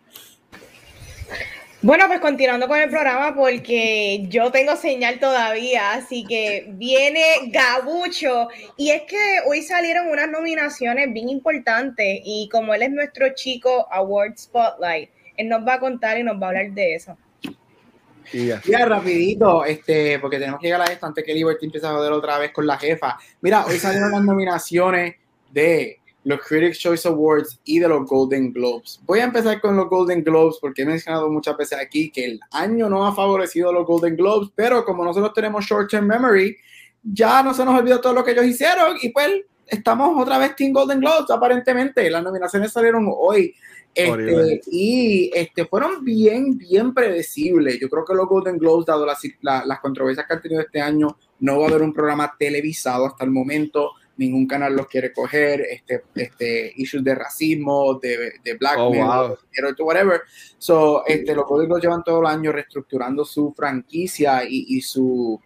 Bueno, pues continuando con el programa, porque yo tengo señal todavía, así que viene Gabucho. Y es que hoy salieron unas nominaciones bien importantes, y como él es nuestro chico Award Spotlight, él nos va a contar y nos va a hablar de eso. Mira, rapidito, este, porque tenemos que llegar a esto antes que Liberty empiece a joder otra vez con la jefa. Mira, hoy salieron las nominaciones de los Critics' Choice Awards y de los Golden Globes. Voy a empezar con los Golden Globes porque he mencionado muchas veces aquí que el año no ha favorecido a los Golden Globes, pero como nosotros tenemos short-term memory, ya no se nos olvidó todo lo que ellos hicieron y pues estamos otra vez Team Golden Globes aparentemente. Las nominaciones salieron hoy. Este, y este, fueron bien, bien predecibles. Yo creo que los Golden Globes, dado las, las controversias que han tenido este año, no va a haber un programa televisado hasta el momento. Ningún canal los quiere coger. Este, este, issues de racismo, de, de blackmail, oh, whatever. So, este, los Golden Globes llevan todo el año reestructurando su franquicia y, y, su,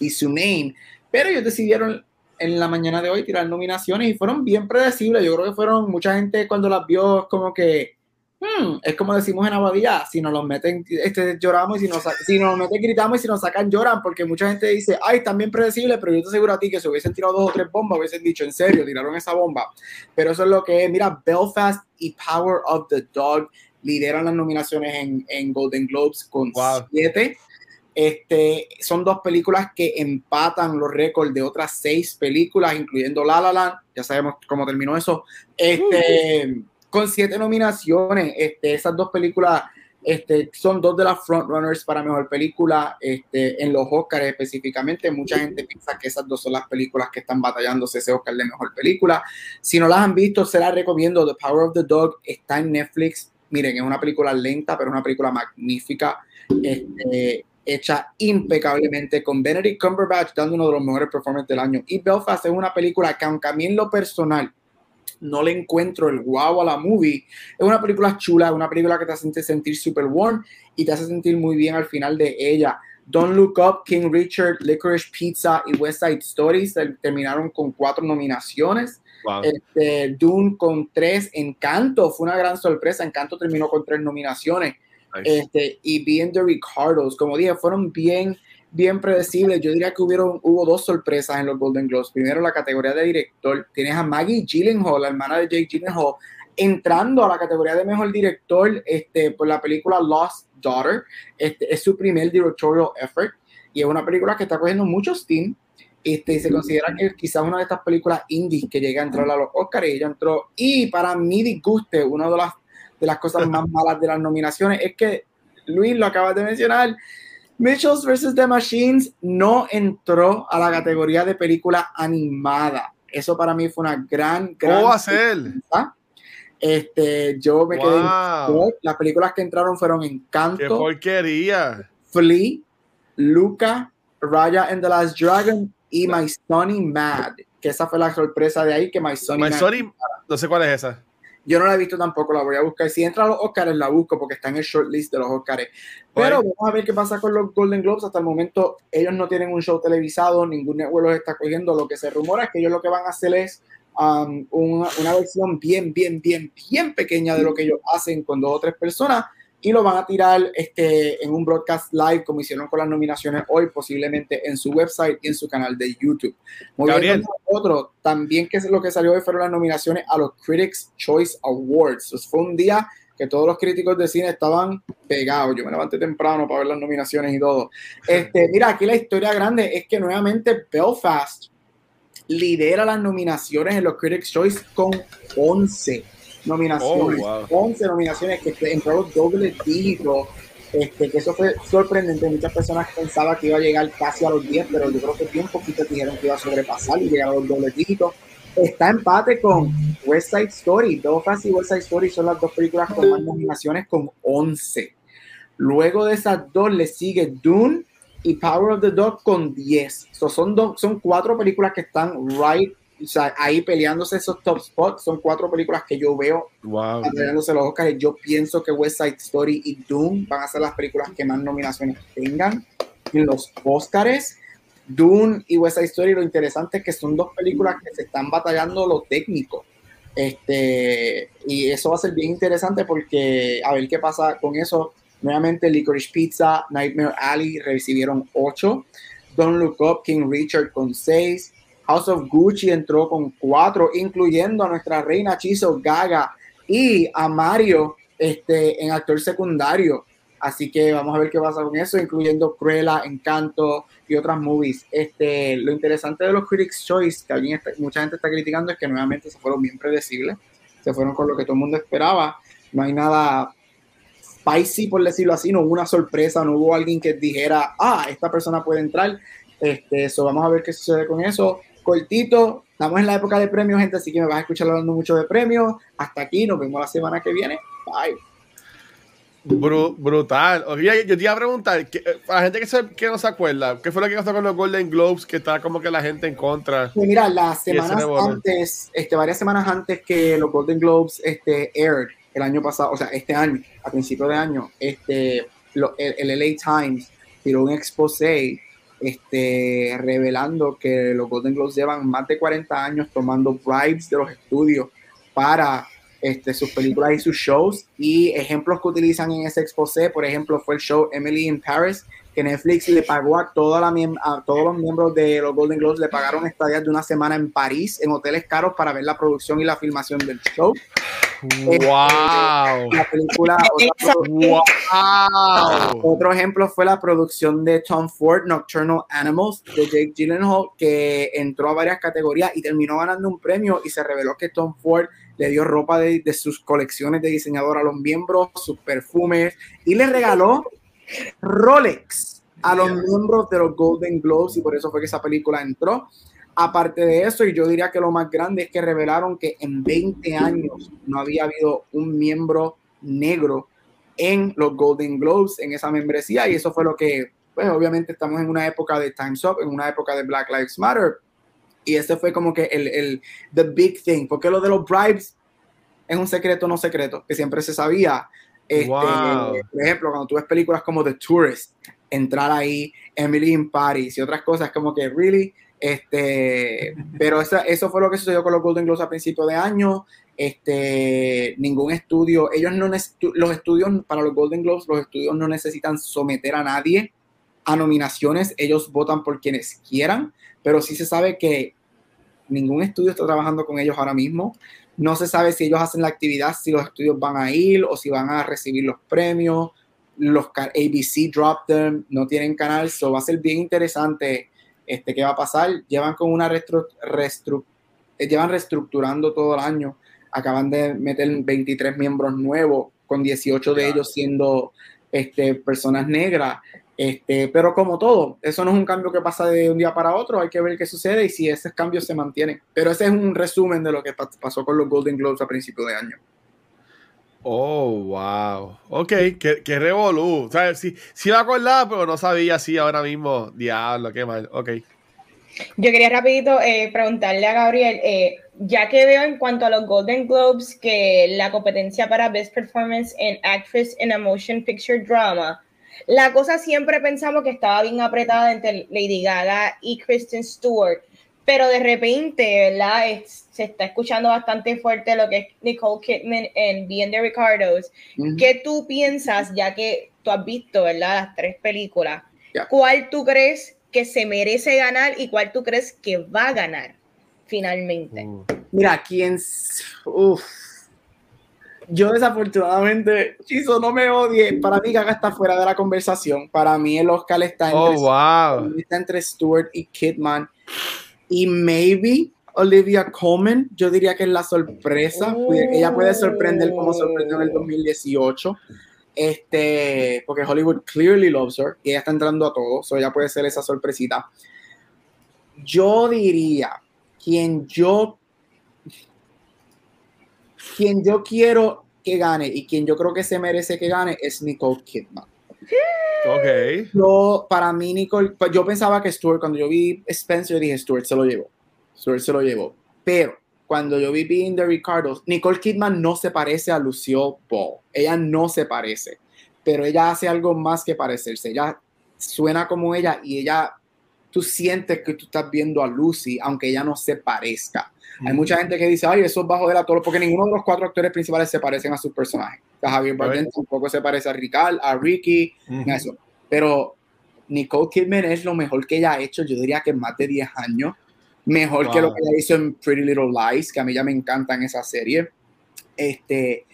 y su name. Pero ellos decidieron en la mañana de hoy tirar nominaciones y fueron bien predecibles. Yo creo que fueron, mucha gente cuando las vio, como que, hmm, es como decimos en Abadía, si nos los meten, este, lloramos y si nos, si nos meten, gritamos y si nos sacan, lloran, porque mucha gente dice, ay, también predecible, pero yo te aseguro a ti que si hubiesen tirado dos o tres bombas, hubiesen dicho, en serio, tiraron esa bomba. Pero eso es lo que es, mira, Belfast y Power of the Dog lideran las nominaciones en, en Golden Globes con siete. Este, son dos películas que empatan los récords de otras seis películas, incluyendo La La Land. Ya sabemos cómo terminó eso. Este, con siete nominaciones. Este, esas dos películas este, son dos de las frontrunners para mejor película este, en los Oscars específicamente. Mucha gente piensa que esas dos son las películas que están batallándose ese Oscar de mejor película. Si no las han visto, se las recomiendo. The Power of the Dog está en Netflix. Miren, es una película lenta, pero es una película magnífica. Este, hecha impecablemente con Benedict Cumberbatch dando uno de los mejores performances del año. Y Belfast es una película que aunque a mí en lo personal no le encuentro el guau a la movie, es una película chula, es una película que te hace sentir super warm y te hace sentir muy bien al final de ella. Don't Look Up, King Richard, Licorice Pizza y West Side Stories terminaron con cuatro nominaciones. Este, Dune con tres, Encanto fue una gran sorpresa, Encanto terminó con tres nominaciones. Este, y bien de Ricardos, como dije, fueron bien, bien predecibles. Yo diría que hubieron, hubo dos sorpresas en los Golden Globes. Primero, la categoría de director. Tienes a Maggie Gyllenhaal, la hermana de Jake Gyllenhaal, entrando a la categoría de mejor director este, por la película Lost Daughter. Este, es su primer directorial effort y es una película que está cogiendo mucho steam. Este, y se considera que quizás una de estas películas indies que llega a entrar a los Oscars y ella entró. Y para mi disguste, una de las de las cosas más malas de las nominaciones es que, Luis, lo acabas de mencionar, Mitchells vs. The Machines no entró a la categoría de película animada. Eso para mí fue una gran, gran. ¿Cómo va a ser? Este, yo me quedé. Las películas que entraron fueron Encanto. ¡Qué porquería! Flea, Luca, Raya and the Last Dragon y My Sonny Mad. Que esa fue la sorpresa de ahí que My Sonny. My Sonny, no sé cuál es esa. Yo no la he visto tampoco, la voy a buscar. Si entra a los Oscars, la busco porque está en el shortlist de los Oscars. Pero vamos a ver qué pasa con los Golden Globes. Hasta el momento, ellos no tienen un show televisado, ningún network los está cogiendo. Lo que se rumora es que ellos lo que van a hacer es um, una, una, versión bien, bien, bien, bien pequeña de lo que ellos hacen con dos o tres personas y lo van a tirar este, en un broadcast live como hicieron con las nominaciones hoy, posiblemente en su website y en su canal de YouTube. Muy Gabriel. otro, también que es lo que salió hoy fueron las nominaciones a los Critics Choice Awards. fue un día que todos los críticos de cine estaban pegados. Yo me levanté temprano para ver las nominaciones y todo. Este, mira, aquí la historia grande es que nuevamente Belfast lidera las nominaciones en los Critics Choice con 11 nominaciones, 11 nominaciones que entró los dobles dígitos, este, que eso fue sorprendente, muchas personas pensaban que iba a llegar casi a los 10, pero yo creo que bien poquito dijeron que iba a sobrepasar y llegar a los dobles dígitos. Está empate con West Side Story, Belfast y West Side Story son las dos películas con más nominaciones con 11. Luego de esas dos le sigue Dune y Power of the Dog con 10. son, dos, son cuatro películas que están right o sea, ahí peleándose esos top spots, son cuatro películas que yo veo wow. peleándose los Oscars. Yo pienso que West Side Story y Doom van a ser las películas que más nominaciones tengan en los Oscars. Doom y West Side Story, lo interesante es que son dos películas que se están batallando lo técnico. Este, y eso va a ser bien interesante porque a ver qué pasa con eso. Nuevamente, Licorice Pizza, Nightmare Alley recibieron 8. Don't Look Up, King Richard con 6. House of Gucci entró con cuatro, incluyendo a nuestra reina Chiso Gaga y a Mario este, en actor secundario. Así que vamos a ver qué pasa con eso, incluyendo Cruella, Encanto y otras movies. Este, lo interesante de los Critics' Choice, que alguien mucha gente está criticando, es que nuevamente se fueron bien predecibles. Se fueron con lo que todo el mundo esperaba. No hay nada spicy, por decirlo así. No hubo una sorpresa, no hubo alguien que dijera, ah, esta persona puede entrar. Este, eso, vamos a ver qué sucede con eso cortito. Estamos en la época de premios, gente, así que me vas a escuchar hablando mucho de premios. Hasta aquí, nos vemos la semana que viene. Bye. brutal. Oye, yo te iba a preguntar, eh, para la gente que, se, que no se acuerda, ¿qué fue lo que pasó con los Golden Globes? Que está como que la gente en contra. Pues mira, las semanas antes, este, varias semanas antes que los Golden Globes este, aired el año pasado, o sea, este año, a principio de año, este, el, el LA Times tiró un exposé este, revelando que los Golden Globes llevan más de 40 años tomando bribes de los estudios para este, sus películas y sus shows. Y ejemplos que utilizan en ese exposé, por ejemplo, fue el show Emily in Paris, que Netflix le pagó a, toda la, a todos los miembros de los Golden Globes, le pagaron estadías de una semana en París, en hoteles caros, para ver la producción y la filmación del show. ¡Wow! La película. Otro, ejemplo fue la producción de Tom Ford, Nocturnal Animals, de Jake Gyllenhaal, que entró a varias categorías y terminó ganando un premio. Y se reveló que Tom Ford le dio ropa de, de sus colecciones de diseñador a los miembros, sus perfumes, y le regaló Rolex a los miembros de los Golden Globes. Y por eso fue que esa película entró. Aparte de eso, y yo diría que lo más grande es que revelaron que en 20 años no había habido un miembro negro en los Golden Globes, en esa membresía, y eso fue lo que, pues obviamente estamos en una época de Time's Up, en una época de Black Lives Matter, y ese fue como que el, el the big thing, porque lo de los bribes es un secreto no secreto, que siempre se sabía. Este, Por ejemplo, cuando tú ves películas como The Tourist, entrar ahí, Emily in Paris y otras cosas, como que, really, este, pero eso, eso fue lo que sucedió con los Golden Globes a principio de año. Este, ningún estudio, ellos no los estudios para los Golden Globes, los estudios no necesitan someter a nadie a nominaciones, ellos votan por quienes quieran, pero sí se sabe que ningún estudio está trabajando con ellos ahora mismo. No se sabe si ellos hacen la actividad, si los estudios van a ir o si van a recibir los premios. Los ABC drop them, no tienen canal, eso va a ser bien interesante este, ¿Qué va a pasar? Llevan con una eh, llevan reestructurando todo el año. Acaban de meter 23 miembros nuevos, con 18 de ellos siendo este, personas negras. Este, pero como todo, eso no es un cambio que pasa de un día para otro, hay que ver qué sucede y si ese cambio se mantiene. Pero ese es un resumen de lo que pasó con los Golden Globes a principio de año. Oh, wow. Ok, qué, qué revolú. O sea, sí, sí acordaba, pero no sabía así ahora mismo. Diablo, qué mal. Ok. Yo quería rapidito eh, preguntarle a Gabriel, eh, ya que veo en cuanto a los Golden Globes que la competencia para Best Performance in Actress in a Motion Picture Drama, la cosa siempre pensamos que estaba bien apretada entre Lady Gaga y Kristen Stewart, pero de repente, ¿verdad? se está escuchando bastante fuerte lo que es Nicole Kidman en Being the Ricardos. ¿Qué tú piensas, ya que tú has visto, ¿verdad? Las tres películas. ¿Cuál tú crees que se merece ganar y cuál tú crees que va a ganar finalmente? Mm. Mira, quién... Uf. Yo desafortunadamente, Chiso, no me odie. Para mí Gaga está fuera de la conversación. Para mí el Oscar está entre, oh, wow. está entre Stewart y Kidman. Y maybe Olivia Colman, yo diría que es la sorpresa. Ella puede sorprender como sorprendió en el 2018. Este, porque Hollywood clearly loves her y ella está entrando a todo, so ella puede ser esa sorpresita. Yo diría, quien yo, quien yo quiero que gane y quien yo creo que se merece que gane es Nicole Kidman. Ok. Yo, para mí, Nicole, yo pensaba que Stuart, cuando yo vi Spencer, dije, Stuart se lo llevó. Stuart se lo llevó. Pero cuando yo vi Being the Ricardos, Nicole Kidman no se parece a Lucille Ball. Ella no se parece, pero ella hace algo más que parecerse. Ella suena como ella y ella, tú sientes que tú estás viendo a Lucy, aunque ella no se parezca. Hay mucha gente que dice, ay, eso es bajo de la torre, porque ninguno de los cuatro actores principales se parecen a sus personajes. Javier Bardem tampoco se parece a Ricard, a Ricky, eso. Pero Nicole Kidman es lo mejor que ella ha hecho, yo diría que más de 10 años. Mejor que lo que ella hizo en Pretty Little Lies, que a mí ya me encanta en esa serie. Este,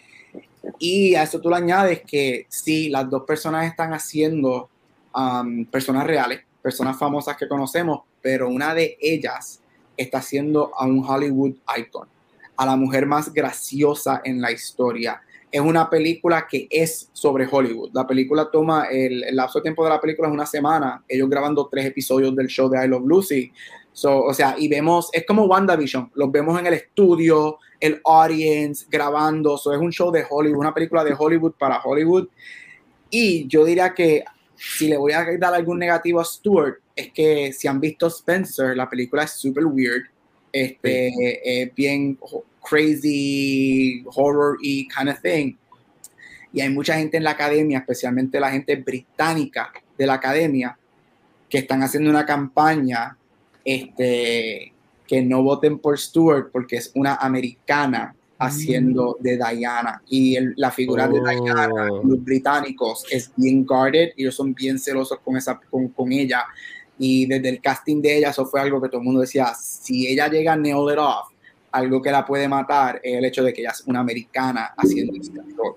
y a eso tú le añades que sí, las dos personas están haciendo um, personas reales, personas famosas que conocemos, pero una de ellas está haciendo a un Hollywood icon, a la mujer más graciosa en la historia. Es una película que es sobre Hollywood. La película toma, el, el lapso de tiempo de la película es una semana, ellos grabando tres episodios del show de I Love Lucy. So, o sea, y vemos, es como WandaVision, los vemos en el estudio, el audience, grabando. So, es un show de Hollywood, una película de Hollywood para Hollywood. Y yo diría que si le voy a dar algún negativo a Stuart, es que si han visto Spencer, la película es super weird, este, es bien crazy, horror y kind of thing. Y hay mucha gente en la academia, especialmente la gente británica de la academia, que están haciendo una campaña este, que no voten por Stuart porque es una americana haciendo de Diana. Y la figura de Diana oh. los británicos es bien guarded y ellos son bien celosos con esa con, con, ella. Y desde el casting de ella eso fue algo que todo el mundo decía si ella llega a nail it off algo que la puede matar es el hecho de que ella es una americana haciendo este rol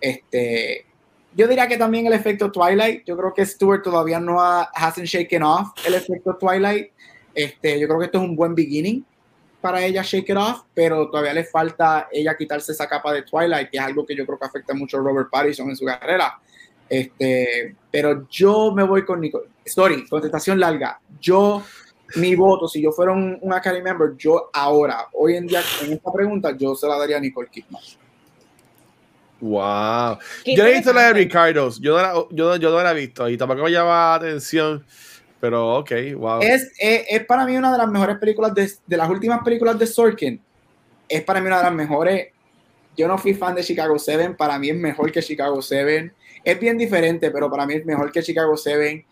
este yo diría que también el efecto Twilight yo creo que Stuart todavía no ha hasn't shaken off el efecto Twilight. Este yo creo que esto es un buen beginning para ella Shake It Off, pero todavía le falta ella quitarse esa capa de Twilight, que es algo que yo creo que afecta mucho a Robert Pattinson en su carrera. Este, pero yo me voy con Nicole. Story, contestación larga. Yo, mi voto, si yo fuera un, Academy member, yo ahora, hoy en día, en esta pregunta, yo se la daría a Nicole Kidman. Wow. Yo he visto la de Ricardo, yo no la, yo, yo no la he visto y tampoco me llama atención. Pero ok, wow. Es, es, para mí una de las mejores películas de, de, las últimas películas de Sorkin. Es para mí una de las mejores. Yo no fui fan de Chicago 7, para mí es mejor que Chicago 7. Es bien diferente, pero para mí es mejor que Chicago 7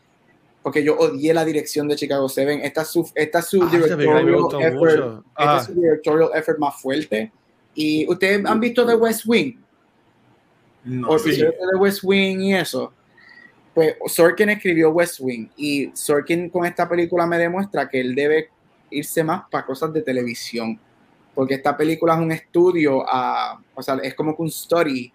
porque yo odié la dirección de Chicago 7. Esta es su, esta es su, ah, directorial, effort, esta es su ah. directorial effort más fuerte. Y ustedes han visto The West Wing. No, o sí. de West Wing y eso pues Sorkin escribió West Wing y Sorkin con esta película me demuestra que él debe irse más para cosas de televisión, porque esta película es un estudio, a, o sea, es como que un story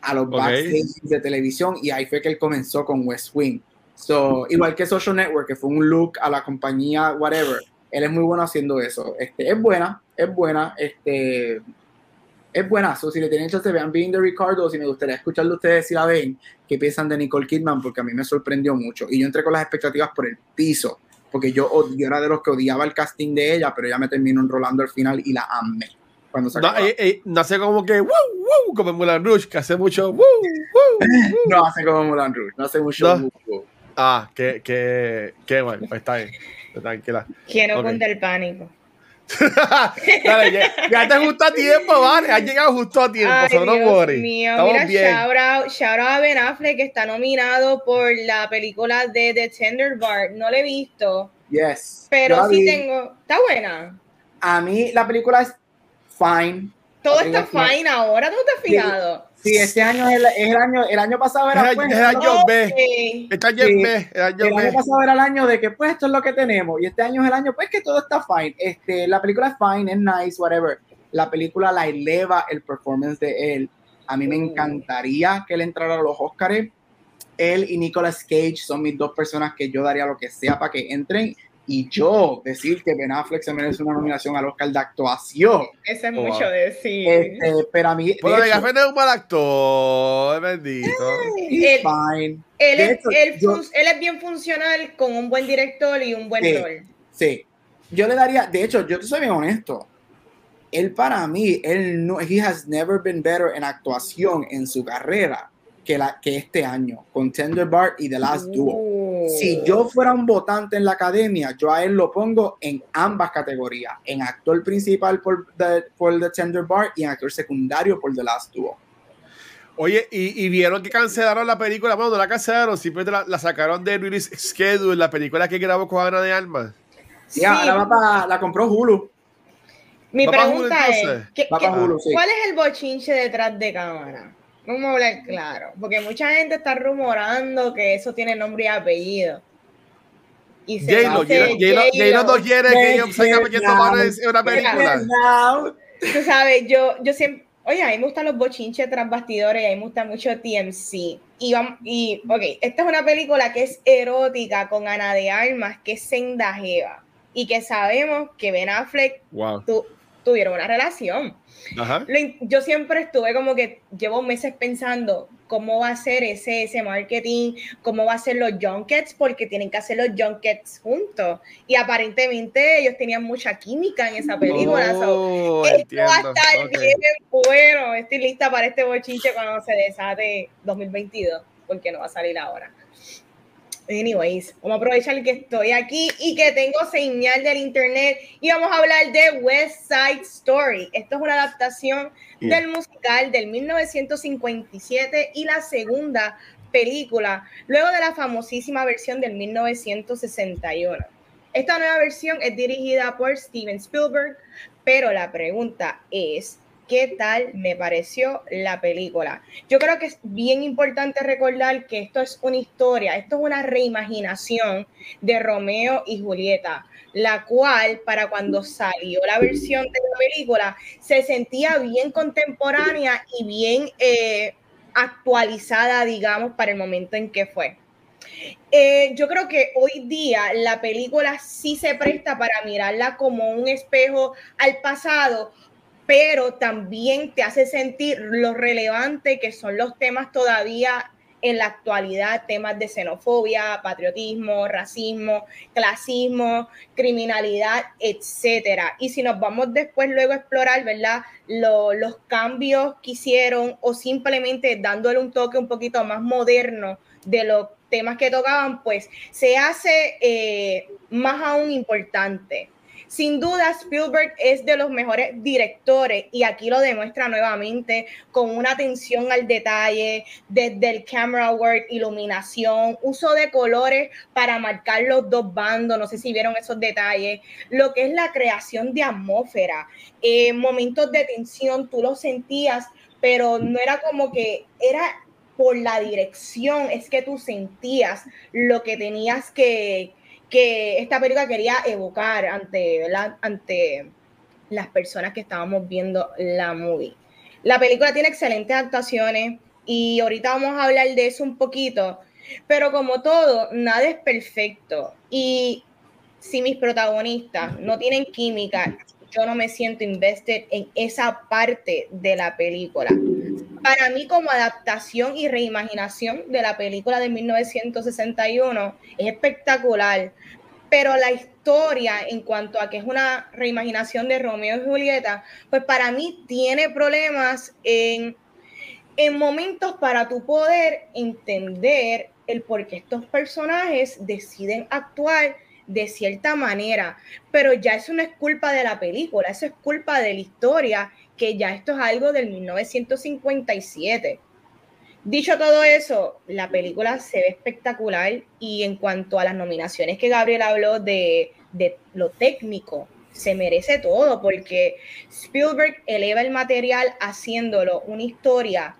a los backstage de televisión y ahí fue que él comenzó con West Wing. So, igual que Social Network, que fue un look a la compañía, whatever, él es muy bueno haciendo eso. Este, es buena, es buena, este, es buenazo. Si le tienen chance, vean Being the Ricardo. Si me gustaría escucharlo ustedes si la ven, qué piensan de Nicole Kidman, porque a mí me sorprendió mucho. Y yo entré con las expectativas por el piso, porque yo, era de los que odiaba el casting de ella, pero ella me terminó enrolando al final y la amé. Cuando se no, eh, eh, no, hace como que, wow, como Mulan Rouge, que hace mucho, wow, no hace como Mulan Rouge, no hace mucho, Ah, qué, qué, qué bueno, pues está bien, tranquila. Quiero okay. el pánico. Dale, ya, te justo a tiempo, vale. Has llegado justo a tiempo, Ay, so no Dios mío. Estamos Mira. Shout, out, shout out a Ben Affleck que está nominado por la película de The Tender Bar. No la he visto. Yes. Pero sí tengo. Está buena. A mí la película es fine. Todo está fine ahora, ¿tú te has fijado? Sí, este año es el, año, el año pasado era el, pues, el año B. Este año sí, B. El año, el año pasado era el año de que pues esto es lo que tenemos y este año es el año pues que todo está fine. Este, la película es fine, es nice, whatever. La película la eleva el performance de él. A mí me encantaría que él entrara a los Oscars. Él y Nicolas Cage son mis dos personas que yo daría lo que sea para que entren y yo decir que Ben Affleck se merece una nominación al Oscar de actuación. Ese es mucho decir. Este, pero a mí. Pero de hecho, es un mal actor, bendito. Él, fine. Él, es, él, él, es bien funcional con un buen director y un buen rol. Sí. Yo le daría, de hecho, yo te soy bien honesto. Él para mí, él no, he has never been better en actuación en su carrera que, la, que este año, con Tender Bar y The Last Duo. Si yo fuera un votante en la academia, yo a él lo pongo en ambas categorías, en actor principal por The, por The Tender Bar y en actor secundario por The Last Duo. Oye, ¿y, vieron que cancelaron la película? Bueno, no la cancelaron, simplemente la, sacaron de release schedule, la película que grabó con Ana de Almas. Sí, ahora la compró Hulu. Mi pregunta es, ¿cuál es el bochinche detrás de cámara? Vamos a hablar claro, porque mucha gente está rumorando que eso tiene nombre y apellido. Y se J-Lo, J-Lo no quiere que yo salga en una película. Tú sabes, yo, yo siempre, oye, a mí me gustan los bochinches tras bastidores y a mí me gusta mucho TMC. Y, vamos, y, ok, esta es una película que es erótica con Ana de Armas, que es Sendajeva. Y que sabemos que Ben Affleck tuvieron una relación. Yo siempre estuve como que llevo meses pensando cómo va a ser ese, ese marketing, cómo va a ser los junkets, porque tienen que hacer los junkets juntos. Y aparentemente ellos tenían mucha química en esa película. Oh, esto va a estar bien bueno. Estoy lista para este bochinche cuando se desate 2022, porque no va a salir ahora. Anyways, vamos a aprovechar que estoy aquí y que tengo señal del internet y vamos a hablar de West Side Story. Esto es una adaptación del musical del 1957 y la segunda película, luego de la famosísima versión del 1961. Esta nueva versión es dirigida por Steven Spielberg, pero la pregunta es, qué tal me pareció la película. Yo creo que es bien importante recordar que esto es una historia, esto es una reimaginación de Romeo y Julieta, la cual para cuando salió la versión de la película se sentía bien contemporánea y bien eh, actualizada, digamos, para el momento en que fue. Eh, yo creo que hoy día la película sí se presta para mirarla como un espejo al pasado, pero también te hace sentir lo relevante que son los temas todavía en la actualidad, temas de xenofobia, patriotismo, racismo, clasismo, criminalidad, etcétera. Y si nos vamos después luego a explorar, ¿verdad? los cambios que hicieron o simplemente dándole un toque un poquito más moderno de los temas que tocaban, pues se hace eh, más aún importante. Sin duda, Spielberg es de los mejores directores y aquí lo demuestra nuevamente con una atención al detalle, desde el camera work, iluminación, uso de colores para marcar los dos bandos, no sé si vieron esos detalles, lo que es la creación de atmósfera, eh, momentos de tensión, tú lo sentías, pero no era como que era por la dirección, es que tú sentías lo que tenías que que esta película quería evocar ante, las personas que estábamos viendo la movie. La película tiene excelentes actuaciones y ahorita vamos a hablar de eso un poquito, pero como todo, nada es perfecto. Y si mis protagonistas no tienen química, yo no me siento invested en esa parte de la película. Para mí como adaptación y reimaginación de la película de 1961 es espectacular, pero la historia en cuanto a que es una reimaginación de Romeo y Julieta, pues para mí tiene problemas en, en momentos para tu poder entender el por qué estos personajes deciden actuar de cierta manera, pero ya eso no es culpa de la película, eso es culpa de la historia, que ya esto es algo del 1957. Dicho todo eso, la película se ve espectacular y en cuanto a las nominaciones que Gabriel habló de, de lo técnico, se merece todo porque Spielberg eleva el material haciéndolo una historia,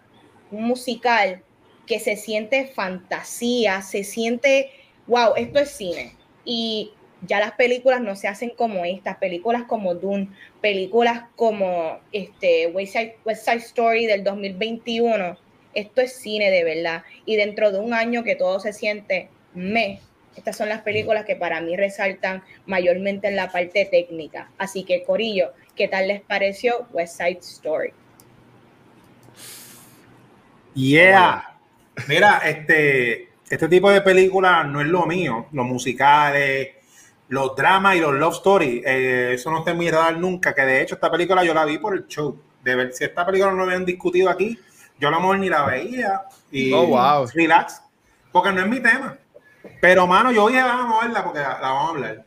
un musical que se siente fantasía, se siente, wow, esto es cine. Y ya las películas no se hacen como estas, películas como Dune, películas como este, West Side, Story del 2021, esto es cine de verdad. Y dentro de un año que todo se siente me, estas son las películas que para mí resaltan mayormente en la parte técnica. Así que, Corillo, ¿qué tal les pareció West Side Story? Yeah. Mira, este, este tipo de películas no es lo mío. Los musicales, los dramas y los love stories. Eh, eso no está muy radar nunca. Que de hecho, esta película yo la vi por el show. De ver si esta película no lo habían discutido aquí, yo a lo mejor ni la veía. Y oh, wow. relax. Porque no es mi tema. Pero, mano, yo dije, vamos a verla porque la, vamos a hablar.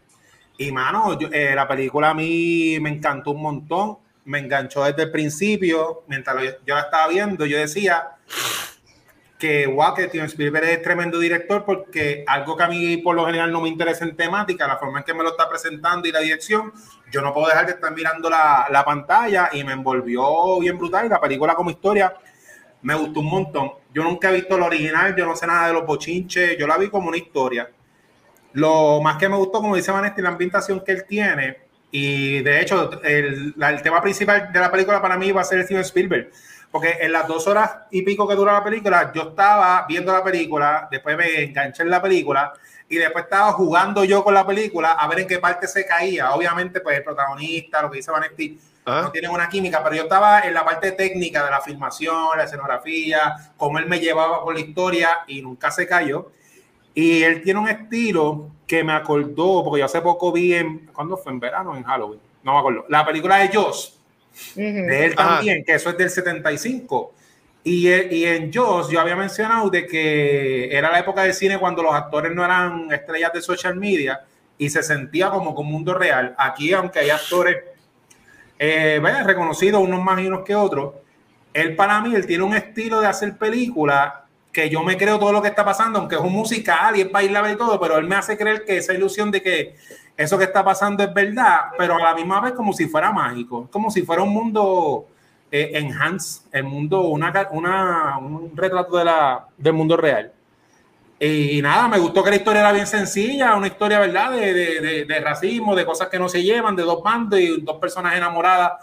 Y, mano, eh, la película a mí me encantó un montón. Me enganchó desde el principio. Mientras yo la estaba viendo, yo decía que, wow, que Steven Spielberg es tremendo director porque algo que a mí por lo general no me interesa en temática, la forma en que me lo está presentando y la dirección, yo no puedo dejar de estar mirando la, la pantalla y me envolvió bien brutal. Y la película como historia me gustó un montón. Yo nunca he visto el original, yo no sé nada de los bochinches, yo la vi como una historia. Lo más que me gustó, como dice Vanessa, la ambientación que él tiene. Y de hecho, el, el, tema principal de la película para mí va a ser Steven Spielberg. Porque en las dos horas y pico que dura la película, yo estaba viendo la película, después me enganché en la película y después estaba jugando yo con la película a ver en qué parte se caía. Obviamente, pues el protagonista, lo que dice Vanetti, ¿Ah? no tienen una química, pero yo estaba en la parte técnica de la filmación, la escenografía, cómo él me llevaba por la historia y nunca se cayó. Y él tiene un estilo que me acordó, porque yo hace poco vi en, ¿cuándo fue? En verano, en Halloween, no me acuerdo. La película de Joss, de él también, que eso es del 75. Y, y, en Joss yo había mencionado de que era la época de cine cuando los actores no eran estrellas de social media y se sentía como con mundo real. Aquí, aunque hay actores eh, reconocido unos más y unos que otros. Él para mí, él tiene un estilo de hacer películas que yo me creo todo lo que está pasando, aunque es un musical y es bailable y todo, pero él me hace creer que esa ilusión de que eso que está pasando es verdad, pero a la misma vez como si fuera mágico, como si fuera un mundo eh, enhance, el mundo, una, una, un retrato de la, del mundo real. Y nada, me gustó que la historia era bien sencilla, una historia, ¿verdad? De, de, de, racismo, de cosas que no se llevan, de dos bandos y dos personas enamoradas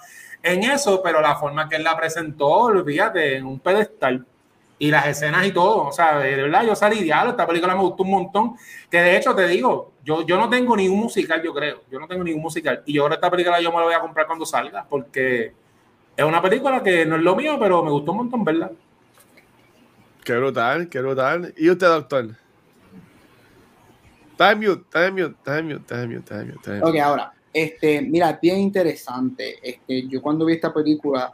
en eso, pero la forma que él la presentó, olvídate, en un pedestal. Y las escenas y todo, o sea, de verdad, yo salí diablo, esta película me gustó un montón, que de hecho te digo, yo, yo no tengo ningún musical, yo creo, yo no tengo ningún musical, y yo ahora esta película yo me la voy a comprar cuando salga, porque es una película que no es lo mío, pero me gustó un montón, ¿verdad? Qué brutal, qué brutal. ¿Y usted, doctor? Time mute, time mute, time mute, time mute, time mute, Ok, ahora, este, mira, bien interesante. Este, yo cuando vi esta película,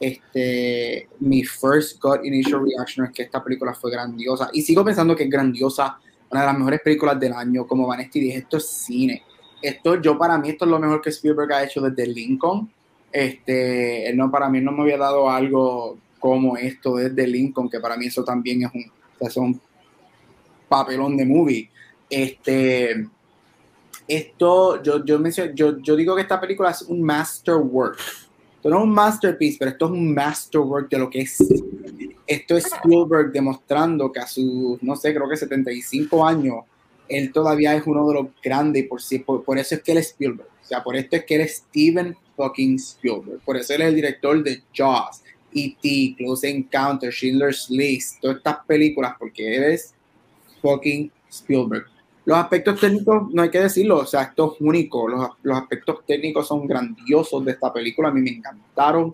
este, mi first gut initial reaction es que esta película fue grandiosa. Y sigo pensando que es grandiosa, una de las mejores películas del año. Como Vanesti dije, esto es cine. Esto, yo para mí, esto es lo mejor que Spielberg ha hecho desde Lincoln. Este, no, para mí no me había dado algo como esto desde Lincoln, que para mí eso también es un, papelón de movie. Este, esto, yo, yo, yo, yo digo que esta película es un masterwork. Esto no es un masterpiece, pero esto es un masterwork de lo que es. Esto es Spielberg demostrando que a sus, no sé, creo que 75 años, él todavía es uno de los grandes, por, por, por eso es que él es Spielberg. O sea, por esto es que él es Steven fucking Spielberg. Por eso él es el director de Jaws. E.T., Close Encounter, Schindler's List, todas estas películas, porque eres fucking Spielberg. Los aspectos técnicos, no hay que decirlo, o sea, esto es único. Los, los aspectos técnicos son grandiosos de esta película, a mí me encantaron.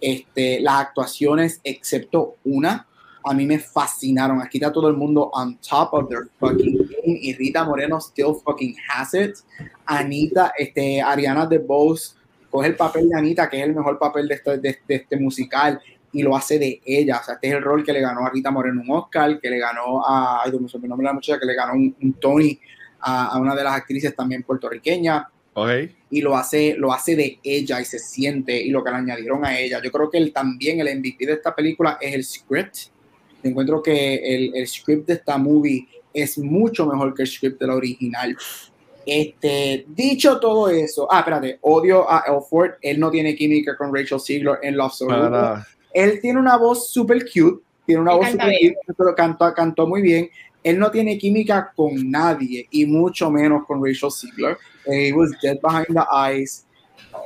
Este, las actuaciones, excepto una, a mí me fascinaron. Aquí está todo el mundo on top of their fucking game. Y Rita Moreno still fucking has it. Anita, este, Ariana DeBose coge el papel de Anita, que es el mejor papel de este, de, este musical, y lo hace de ella. O sea, este es el rol que le ganó a Rita Moreno un Oscar, que le ganó a, ay, Dios mío, nombre la muchacha, que le ganó un, Tony a, una de las actrices también puertorriqueña. Y lo hace, lo hace de ella y se siente y lo que le añadieron a ella. Yo creo que él, también el MVP de esta película es el script. Encuentro que el, el script de esta movie es mucho mejor que el script de la original. Este, dicho todo eso, ah, espérate, odio a Elford, él no tiene química con Rachel Ziegler en Love Story. Él tiene una voz super cute, tiene una voz super cute, pero cantó, cantó muy bien. Él no tiene química con nadie y mucho menos con Rachel Ziegler. He was dead behind the eyes.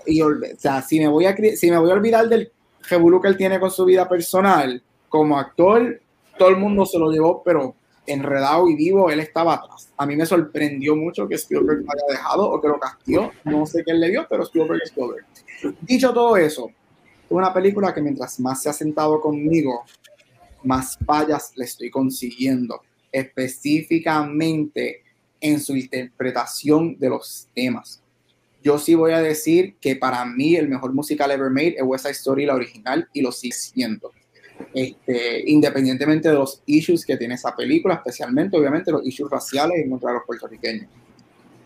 Y, o sea, si me voy a, si me voy a olvidar del revolú que él tiene con su vida personal, como actor, todo el mundo se lo llevó, pero enredado y vivo, él estaba atrás. A mí me sorprendió mucho que Spielberg lo haya dejado o que lo castió. No sé qué él le dio, pero Spielberg es Spielberg. Dicho todo eso, es una película que mientras más se ha sentado conmigo, más fallas le estoy consiguiendo, específicamente en su interpretación de los temas. Yo sí voy a decir que para mí el mejor musical ever made es West Side Story, la original, y lo sigue siendo. Este, independientemente de los issues que tiene esa película, especialmente obviamente los issues raciales en contra de los puertorriqueños.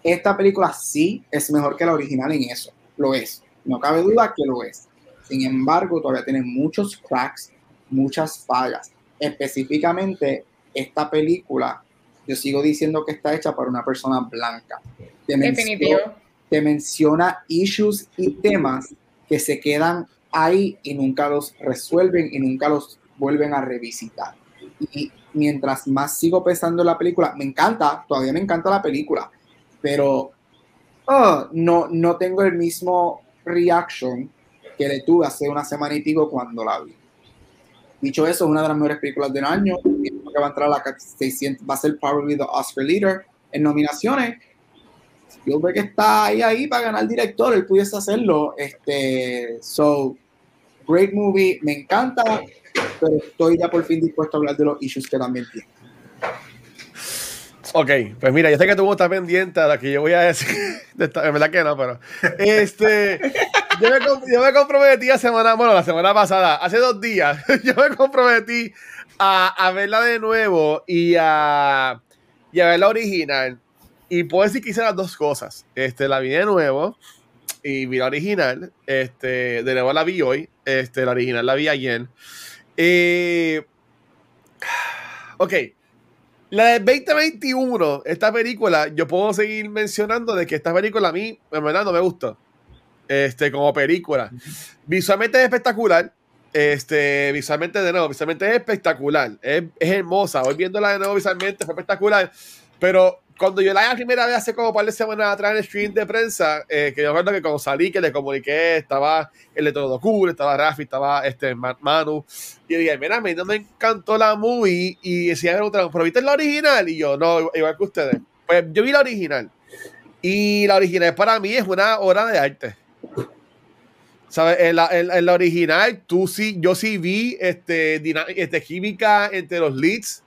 Esta película sí es mejor que la original en eso, lo es, no cabe duda que lo es. Sin embargo, todavía tiene muchos cracks, muchas fallas. Específicamente, esta película, yo sigo diciendo que está hecha para una persona blanca. Te Definitivo. te menciona issues y temas que se quedan ahí y nunca los resuelven y nunca los vuelven a revisitar. Y mientras más sigo pensando en la película, me encanta, todavía me encanta la película, pero oh, no, no tengo el mismo reaction que le tuve hace una semana y pico cuando la vi. Dicho eso, es una de las mejores películas del año, que va a entrar a la 600, va a ser probably the Oscar leader en nominaciones Spielberg está ahí, ahí para ganar director, él pudiese hacerlo. Este, so, great movie, me encanta, pero estoy ya por fin dispuesto a hablar de los issues que también tiene. Ok, pues mira, yo sé que tú estás pendiente a lo que yo voy a decir. En verdad que no, pero. Este. Yo, me, comprometí la semana, bueno, la semana pasada, hace dos días, yo me comprometí a, verla de nuevo y a, y a ver la original. Y puedo decir que hice las dos cosas. Este, la vi de nuevo y vi la original. Este, de nuevo la vi hoy. Este, la original la vi ayer. Eh, ok. La del 2021, esta película, yo puedo seguir mencionando de que esta película a mí, en verdad, no me gustó. Este, como película. Visualmente es espectacular. Este, visualmente de nuevo, visualmente es espectacular. Es, es hermosa. Hoy viéndola de nuevo visualmente fue espectacular. Pero cuando yo la primera vez hace como un par de semanas atrás en el stream de prensa, eh, que yo recuerdo que cuando salí, que le comuniqué, estaba el de Todo Cool, estaba Rafi, estaba este Manu, y dije, mira, a mí no me encantó la movie, y decía, pero viste la original, y yo, no, igual que ustedes. Pues yo vi la original, y la original para mí es una obra de arte. ¿Sabes? En la, en, la original, tú sí, yo sí vi este, este, química entre los leads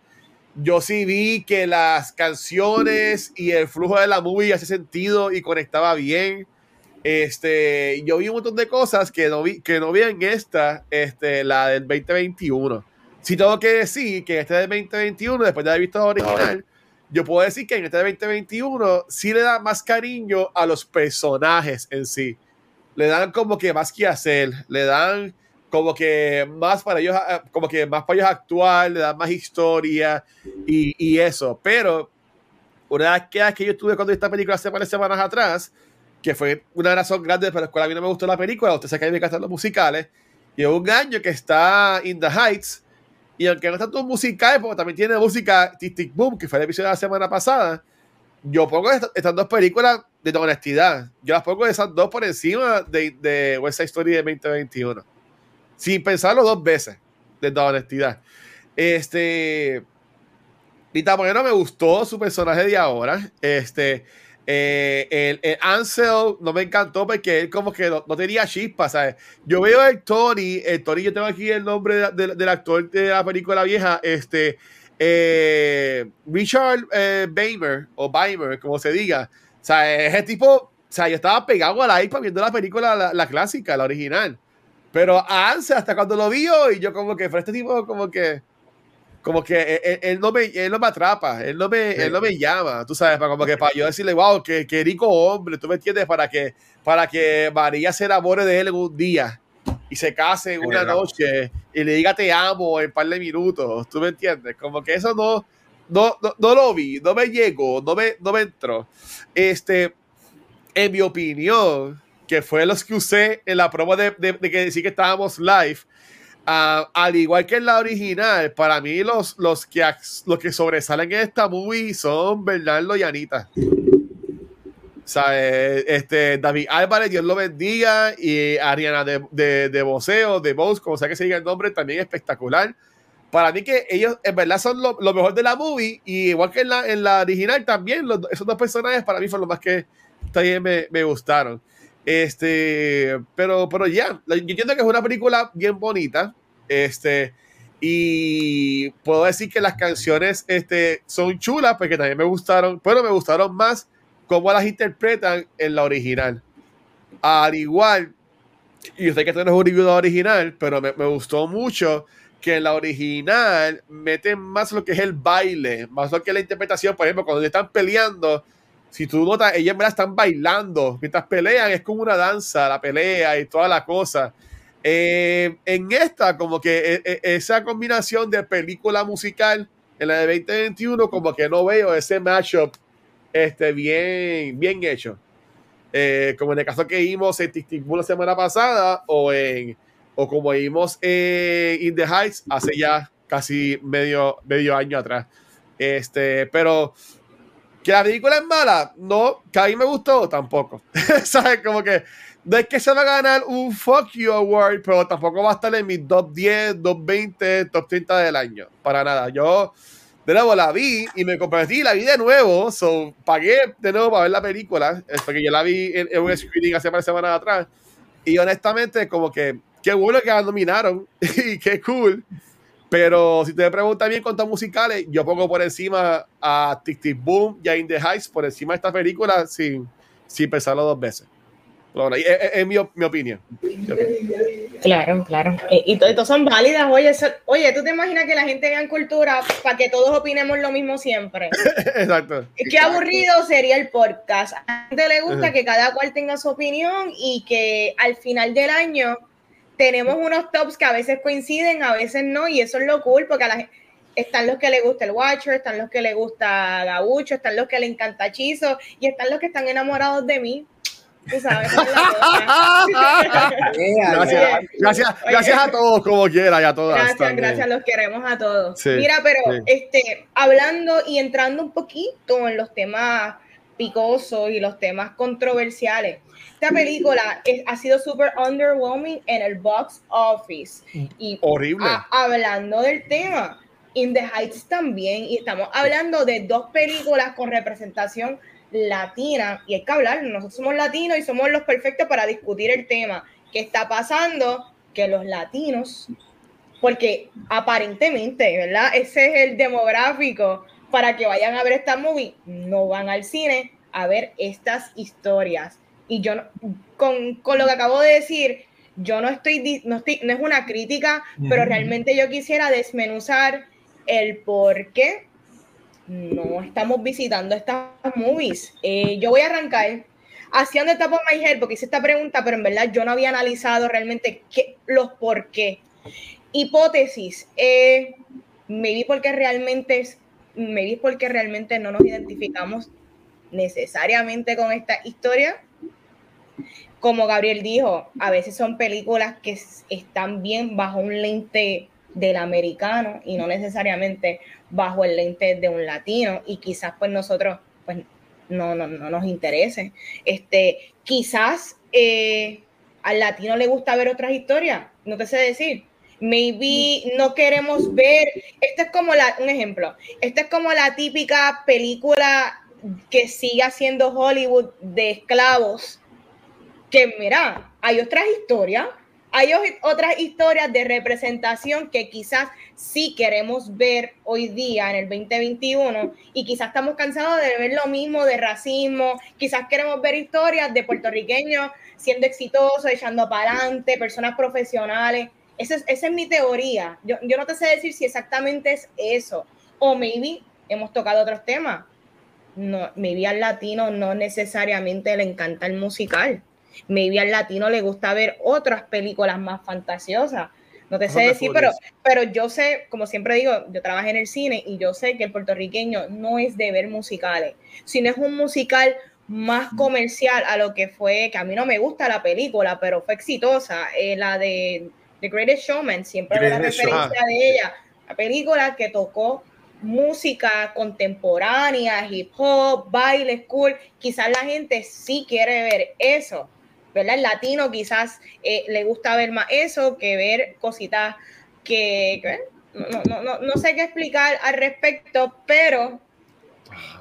yo sí vi que las canciones y el flujo de la movie hacía sentido y conectaba bien. Este, yo vi un montón de cosas que no vi, que no vi en esta, este, la del 2021. Si tengo que decir que este del 2021, después de haber visto la original, yo puedo decir que en este del 2021 sí le da más cariño a los personajes en sí. Le dan como que más que hacer, le dan como que más para ellos, eh, como que más para ellos actuar, le da más historia y, eso. Pero una de las quedas que yo estuve cuando esta película hace varias semanas atrás, que fue una razón grande para la cual a mí no me gustó la película, usted sabe que a mí me encantan los musicales, y un año que está In the Heights, y aunque no está todo musical, porque también tiene música Tic Tic Boom, que fue el episodio de la semana pasada, yo pongo estas dos películas de honestidad, yo las pongo esas dos por encima de, de West Side Story de 2021 sin pensarlo dos veces, de honestidad. Este. Rita Moreno me gustó su personaje de ahora. Este. Eh, el, Ansel no me encantó porque él como que no, tenía chispa, ¿sabes? Yo veo el Tony, el Tony, yo tengo aquí el nombre del actor de la película vieja, este, eh, Richard eh, o Beimer, como se diga. O sea, ese tipo, o sea, yo estaba pegado a la iPad viendo la película, la, la clásica, la original. Pero a Anse hasta cuando lo vio y yo como que, fue este tipo como que, como que él, no me, él no me atrapa, él no me, él no me llama, tú sabes, para como que para yo decirle, wow, qué, qué rico hombre, tú me entiendes, para que, para que María se enamore de él en un día y se case en una noche y le diga te amo en un par de minutos, tú me entiendes, como que eso no, no, no, lo vi, no me llegó, no me, no me entró. Este, en mi opinión, que fue los que usé en la prueba de, de, de que decir que estábamos live, Ah, al igual que en la original, para mí los, los, que, los que sobresalen en esta movie son Bernardo y Anita. Este, David Álvarez, Dios lo bendiga, y Ariana de, de, de Boceo, de Bose, como sea que se diga el nombre, también espectacular. Para mí que ellos en verdad son lo, lo mejor de la movie, y igual que en la, en la original también, los, esos dos personajes para mí fueron los más que también me, me gustaron. Este, pero, pero ya, yo entiendo que es una película bien bonita. Este, y puedo decir que las canciones este, son chulas porque también me gustaron, pero me gustaron más cómo las interpretan en la original. Al igual, y sé que esto no es un review original, pero me, me, gustó mucho que en la original meten más lo que es el baile, más lo que es la interpretación. Por ejemplo, cuando están peleando, si tú notas, ellas me la están bailando mientras pelean, es como una danza, la pelea y toda la cosa. Eh, en esta, como que e, e, esa combinación de película musical en la de 2021, como que no veo ese matchup este, bien, bien hecho. Eh, como en el caso que vimos en Tic la semana pasada, o, en, o como vimos en In the Heights hace ya casi medio, medio año atrás. Este, pero que la película es mala, no, que a mí me gustó tampoco. ¿Sabes? Como que no es que se va a ganar un Fuck You Award, pero tampoco va a estar en mi top 10, top 20, top 30 del año. Para nada. Yo de nuevo la vi y me comprometí la vi de nuevo. So, pagué de nuevo para ver la película, porque yo la vi en, un screening hace varias semanas atrás. Y honestamente, como que qué bueno que la nominaron y qué cool. Pero si te me preguntas bien cuántos musicales, yo pongo por encima a Tic Tic Boom y a In the Heights por encima de esta película sin, sin pensarlo dos veces. Bueno, es, mi, mi, opinión. Claro, claro. Eh, y, todos son válidas. Oye, oye, ¿tú te imaginas que la gente vea en cultura para que todos opinemos lo mismo siempre? Exacto. Qué aburrido sería el podcast. A la gente le gusta que cada cual tenga su opinión y que al final del año tenemos unos tops que a veces coinciden, a veces no, y eso es lo cool, porque a la están los que le gusta el Watcher, están los que le gusta Gabucho, están los que le encanta Chizo, y están los que están enamorados de mí. Tú sabes, gracias, gracias, gracias a todos como quiera y a todas. Gracias, gracias, los queremos a todos. Mira, pero este, hablando y entrando un poquito en los temas picosos y los temas controversiales. Esta película ha sido súper underwhelming en el box office. Y Horrible. hablando del tema, In the Heights también, y estamos hablando de dos películas con representación latina, y hay que hablar, nosotros somos latinos y somos los perfectos para discutir el tema. ¿Qué está pasando? Que los latinos, porque aparentemente, ¿verdad? Ese es el demográfico para que vayan a ver esta movie, no van al cine a ver estas historias. Y yo, con, con lo que acabo de decir, yo no estoy, no, estoy, no es una crítica, pero realmente yo quisiera desmenuzar el por qué no estamos visitando estas movies. Eh, yo voy a arrancar haciendo esta por my head porque hice esta pregunta, pero en verdad yo no había analizado realmente los por qué. Hipótesis, eh, maybe porque realmente maybe porque realmente no nos identificamos necesariamente con esta historia. Como Gabriel dijo, a veces son películas que están bien bajo un lente del americano y no necesariamente bajo el lente de un latino y quizás pues nosotros pues no, no, no nos interese. Este, quizás eh, al latino le gusta ver otras historias, no te sé decir. Maybe no queremos ver, esto es como la, un ejemplo, esta es como la típica película que sigue haciendo Hollywood de esclavos, que mira, hay otras historias hay otras historias de representación que quizás sí queremos ver hoy día en el 2021 y quizás estamos cansados de ver lo mismo de racismo, quizás queremos ver historias de puertorriqueños siendo exitosos, echando para adelante, personas profesionales Esa es, esa es mi teoría. Yo, yo no te sé decir si exactamente es eso. O maybe hemos tocado otros temas. No, maybe al latino no necesariamente le encanta el musical. Maybe al latino le gusta ver otras películas más fantasiosas. No te sé decir, pero, pero yo sé, como siempre digo, yo trabajé en el cine y yo sé que el puertorriqueño no es de ver musicales, sino es un musical más comercial a lo que fue, que a mí no me gusta la película, pero fue exitosa, eh, la de The Greatest Showman, siempre la referencia de ella, la película que tocó música contemporánea, hip hop, baile, school, quizás la gente sí quiere ver eso, ¿verdad? El latino quizás eh, le gusta ver más eso que ver cositas que, no, no, no, sé qué explicar al respecto, pero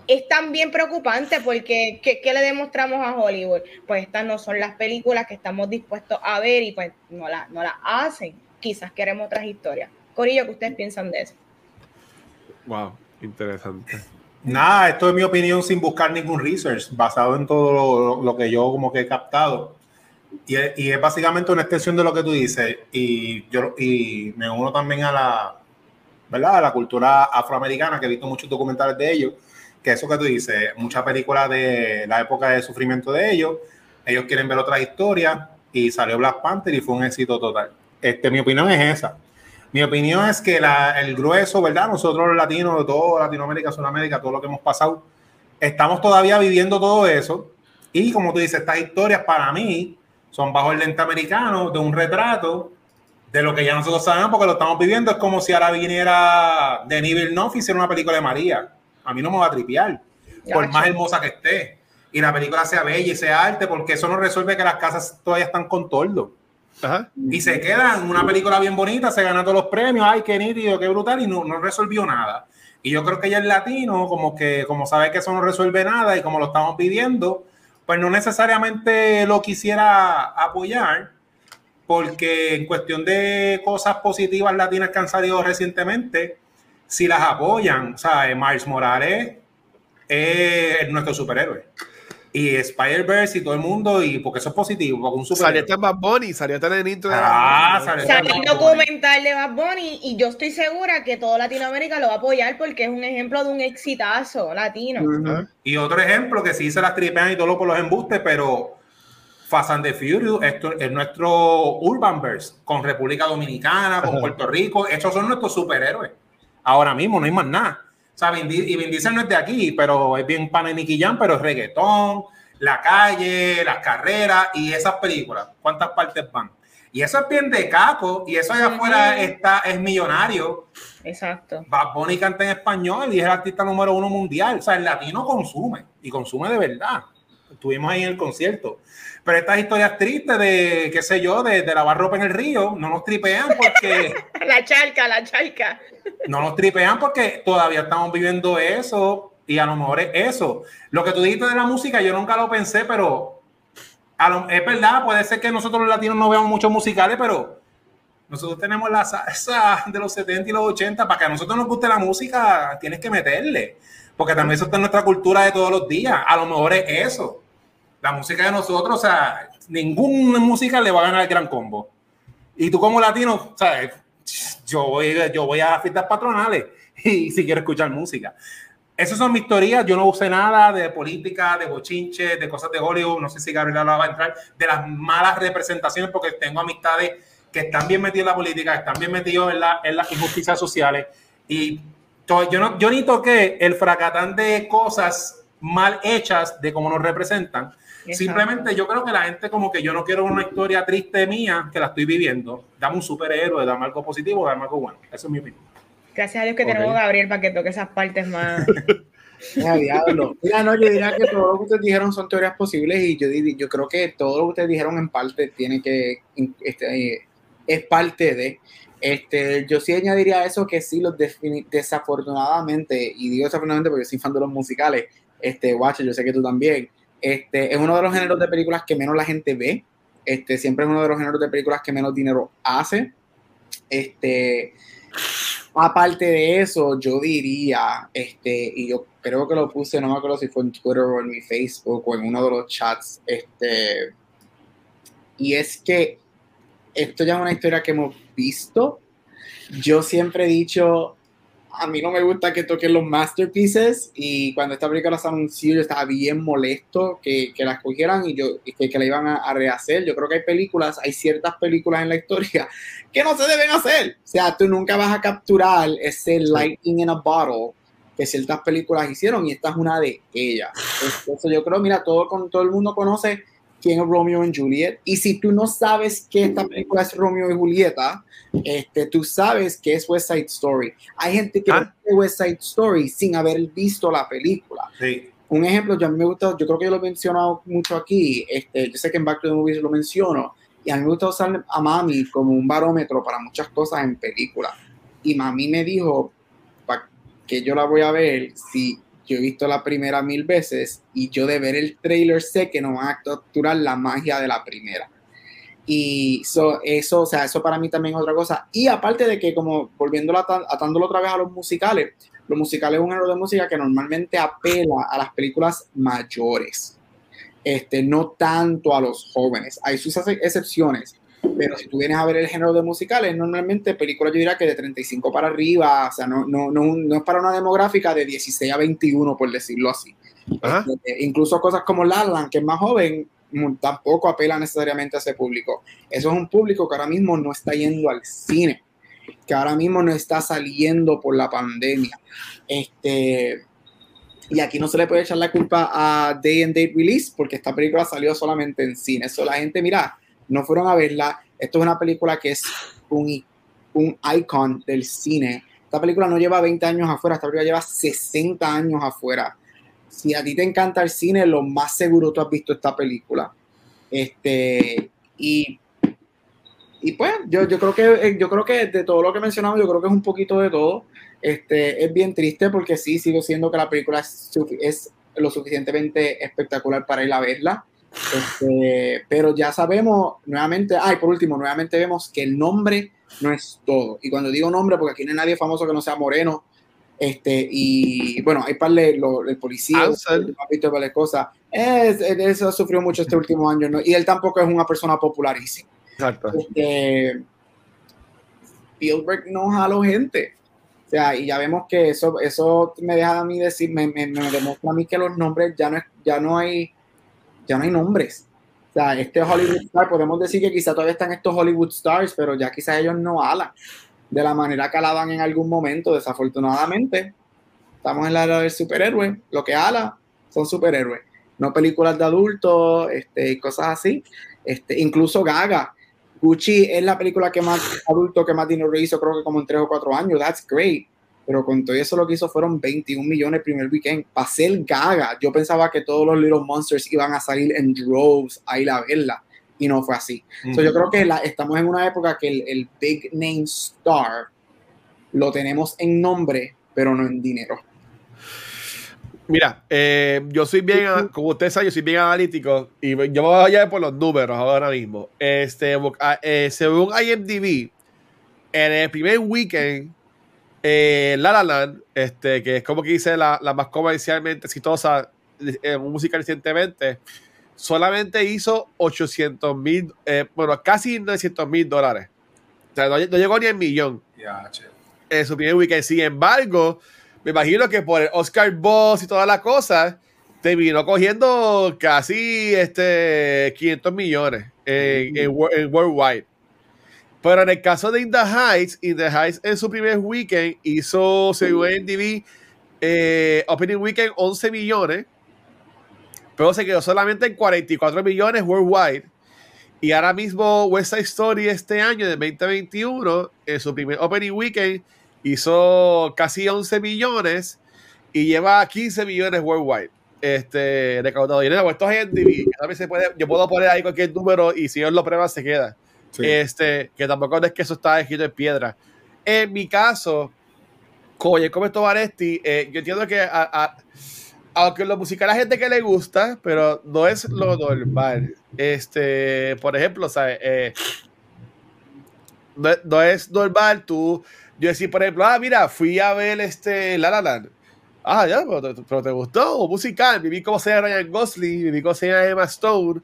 es también preocupante porque ¿qué, le demostramos a Hollywood? Pues estas no son las películas que estamos dispuestos a ver y pues no las no la hacen. Quizás queremos otras historias. Corillo, ¿qué ustedes piensan de eso? Wow, interesante. Nada, esto es mi opinión sin buscar ningún research, basado en todo lo, que yo como que he captado. Y y es, básicamente una extensión de lo que tú dices. Y yo y me uno también a la, ¿verdad? A la cultura afroamericana, que he visto muchos documentales de ellos, que eso que tú dices, muchas películas de la época de sufrimiento de ellos, ellos quieren ver otras historias y salió Black Panther y fue un éxito total. Este, mi opinión es esa. Mi opinión es que la, el grueso, ¿verdad? Nosotros los latinos de toda Latinoamérica, Sudamérica, todo lo que hemos pasado, estamos todavía viviendo todo eso. Y como tú dices, estas historias para mí son bajo el lente americano de un retrato de lo que ya nosotros sabemos porque lo estamos viviendo. Es como si ahora viniera Denis Villeneuve y hiciera una película de María. A mí no me va a tripear, por más hermosa que esté. Y la película sea bella y sea arte, porque eso no resuelve que las casas todavía están con tordo. Y se queda en una película bien bonita, se gana todos los premios, ay, qué nítido, qué brutal, y no, no resolvió nada. Y yo creo que ya el latino, como que, como sabe que eso no resuelve nada y como lo estamos pidiendo, pues no necesariamente lo quisiera apoyar, porque en cuestión de cosas positivas latinas que han salido recientemente, si las apoyan, o sea, Miles Morales es nuestro superhéroe y Spider-Verse y todo el mundo, y porque eso es positivo, porque un super... Salió este Bad Bunny, salió este nenito de Ah, salió, salió un documental de Bad Bunny, y yo estoy segura que todo Latinoamérica lo va a apoyar porque es un ejemplo de un exitazo latino. Y otro ejemplo que sí se las tripean y todo por los embustes, pero Fast and the Furious esto es nuestro Urbanverse, con República Dominicana, con Puerto Rico, estos son nuestros superhéroes. Ahora mismo no hay más nada. O y Vin Diesel no es de aquí, pero es bien pana pero es reggaetón, la calle, las carreras y esas películas. ¿Cuántas partes van? Y eso es bien de caco, y eso allá afuera está, es millonario. Exacto. Bad Bunny canta en español y es el artista número uno mundial. O sea, el latino consume, y consume de verdad. Estuvimos ahí en el concierto. Pero estas historias tristes de, qué sé yo, de, de lavar ropa en el río, no nos tripean porque... la charca, la charca. no nos tripean porque todavía estamos viviendo eso y a lo mejor es eso. Lo que tú dijiste de la música, yo nunca lo pensé, pero es verdad, puede ser que nosotros los latinos no veamos muchos musicales, pero nosotros tenemos la salsa de los 70 y los 80. Para que a nosotros nos guste la música, tienes que meterle, porque también eso está en nuestra cultura de todos los días. A lo mejor es eso la música de nosotros, o sea, ninguna música le va a ganar el gran combo. Y tú como latino, sea, yo voy, yo voy a fiestas patronales y si quiero escuchar música. Esas son mis teorías. Yo no usé nada de política, de bochinche, de cosas de Hollywood. No sé si Gabriela va a entrar. De las malas representaciones, porque tengo amistades que están bien metidos en la política, están bien metidos en, la, en las injusticias sociales. Y yo, no, yo ni toqué el fracatán de cosas mal hechas de cómo nos representan Simplemente yo creo que la gente como que yo no quiero una historia triste mía que la estoy viviendo. Dame un superhéroe, dame algo positivo, dame algo bueno. Eso es mi opinión. Gracias a Dios que tenemos a Gabriel para que toque esas partes más. Mira, diablo. Mira, no, yo diría que todo lo que ustedes dijeron son teorías posibles y yo, yo creo que todo lo que ustedes dijeron en parte tiene que, este, es parte de, este, yo sí añadiría eso que sí, los desafortunadamente, y digo desafortunadamente porque soy fan de los musicales, este, Watch, yo sé que tú también, este, es uno de los géneros de películas que menos la gente ve. Este, siempre es uno de los géneros de películas que menos dinero hace. Este, aparte de eso, yo diría, este, y yo creo que lo puse, no me acuerdo si fue en Twitter o en mi Facebook o en uno de los chats, este, y es que esto ya es una historia que hemos visto. Yo siempre he dicho, a mí no me gusta que toquen los masterpieces y cuando esta película se anunció yo estaba bien molesto que, que la escogieran y yo que, que la iban a, rehacer. Yo creo que hay películas, hay ciertas películas en la historia que no se deben hacer. O sea, tú nunca vas a capturar ese lightning in a bottle que ciertas películas hicieron y esta es una de ellas. Eso yo creo, mira, todo, con, todo el mundo conoce quién es Romeo y Juliet. Y si tú no sabes que esta película es Romeo y Julieta, este, tú sabes que es West Side Story. Hay gente que ah. ve West Side Story sin haber visto la película. Sí. Un ejemplo, yo a mí me gusta, yo creo que yo lo he mencionado mucho aquí, este, yo sé que en Back to the Movies lo menciono, y a mí me gusta usar a Mami como un barómetro para muchas cosas en películas. Y Mami me dijo que yo la voy a ver si yo he visto la primera mil veces y yo de ver el trailer sé que no van a capturar la magia de la primera. Y eso, o sea, eso para mí también es otra cosa. Y aparte de que, como volviendo atándolo otra vez a los musicales, los musicales es un género de música que normalmente apela a las películas mayores, este, no tanto a los jóvenes. Hay sus excepciones, pero si tú vienes a ver el género de musicales, normalmente películas yo diría que de 35 para arriba, o sea, no, no, no, no es para una demográfica de 16 a 21, por decirlo así. Este, incluso cosas como La Land, que es más joven, tampoco apela necesariamente a ese público. Eso es un público que ahora mismo no está yendo al cine, que ahora mismo no está saliendo por la pandemia. Este, y aquí no se le puede echar la culpa a Day and Date Release, porque esta película salió solamente en cine. Eso la gente, mira, no fueron a verla. Esto es una película que es un, un icon del cine. Esta película no lleva 20 años afuera, esta película lleva 60 años afuera. Si a ti te encanta el cine, lo más seguro tú has visto esta película. Este, y, y pues yo, yo, creo que, eh, yo creo que de todo lo que mencionamos, yo creo que es un poquito de todo. Este, es bien triste porque sí, sigo siendo que la película es, es lo suficientemente espectacular para ir a verla. Este, pero ya sabemos, nuevamente, ay, por último, nuevamente vemos que el nombre no es todo. Y cuando digo nombre, porque aquí no hay nadie famoso que no sea moreno, este, y bueno, hay par de el policía, visto varias cosas. Es, eso sufrió mucho este último año, ¿no? y él tampoco es una persona popularísima. Exacto. Este, Spielberg no jalo gente. O sea, y ya vemos que eso, eso me deja a mí decir, me, me, me demuestra a mí que los nombres ya no, ya no hay ya no hay nombres. O sea, este Hollywood Star, podemos decir que quizá todavía están estos Hollywood Stars, pero ya quizás ellos no alan de la manera que alaban en algún momento, desafortunadamente. Estamos en la era del superhéroe, lo que ala son superhéroes, no películas de adultos, este, cosas así. Este, incluso Gaga, Gucci es la película que más adulto, que más dinero hizo, creo que como en tres o cuatro años. That's great pero con todo eso lo que hizo fueron 21 millones el primer weekend. Para ser gaga, yo pensaba que todos los Little Monsters iban a salir en droves a ir a verla, y no fue así. yo creo que la, estamos en una época que el, Big Name Star lo tenemos en nombre, pero no en dinero. Mira, eh, yo soy bien, como usted sabe, yo soy bien analítico y yo voy a ir por los números ahora mismo. Este, ah, eh, según IMDb, en el primer weekend eh, La La Land, este, que es como que dice la, la más comercialmente exitosa en música recientemente, solamente hizo 800 mil, eh, bueno, casi 900 mil dólares. O sea, no, llegó ni al millón. en su primer weekend. Sin embargo, me imagino que por el Oscar Boss y todas las cosas, terminó cogiendo casi este, 500 millones en, en Worldwide. Pero en el caso de In the Heights, In the Heights en su primer weekend hizo, según NDB, eh, Opening Weekend 11 millones, pero se quedó solamente en 44 millones worldwide. Y ahora mismo West Side Story este año, de 2021, en su primer Opening Weekend, hizo casi 11 millones y lleva 15 millones worldwide este, recaudado. Y esto es NDB. Se puede, yo puedo poner ahí cualquier número y si ellos lo prueban, se queda. Este, que tampoco es que eso está escrito en piedra. En mi caso, como ya comentó Vanesti, eh, yo entiendo que a, aunque lo musical a gente que le gusta, pero no es lo normal. Este, por ejemplo, ¿sabes? Eh, no, es normal tú, yo decir, por ejemplo, ah, mira, fui a ver este La La Land. Ah, ya, pero, te gustó, musical, viví como sea Ryan Gosling, viví como sea Emma Stone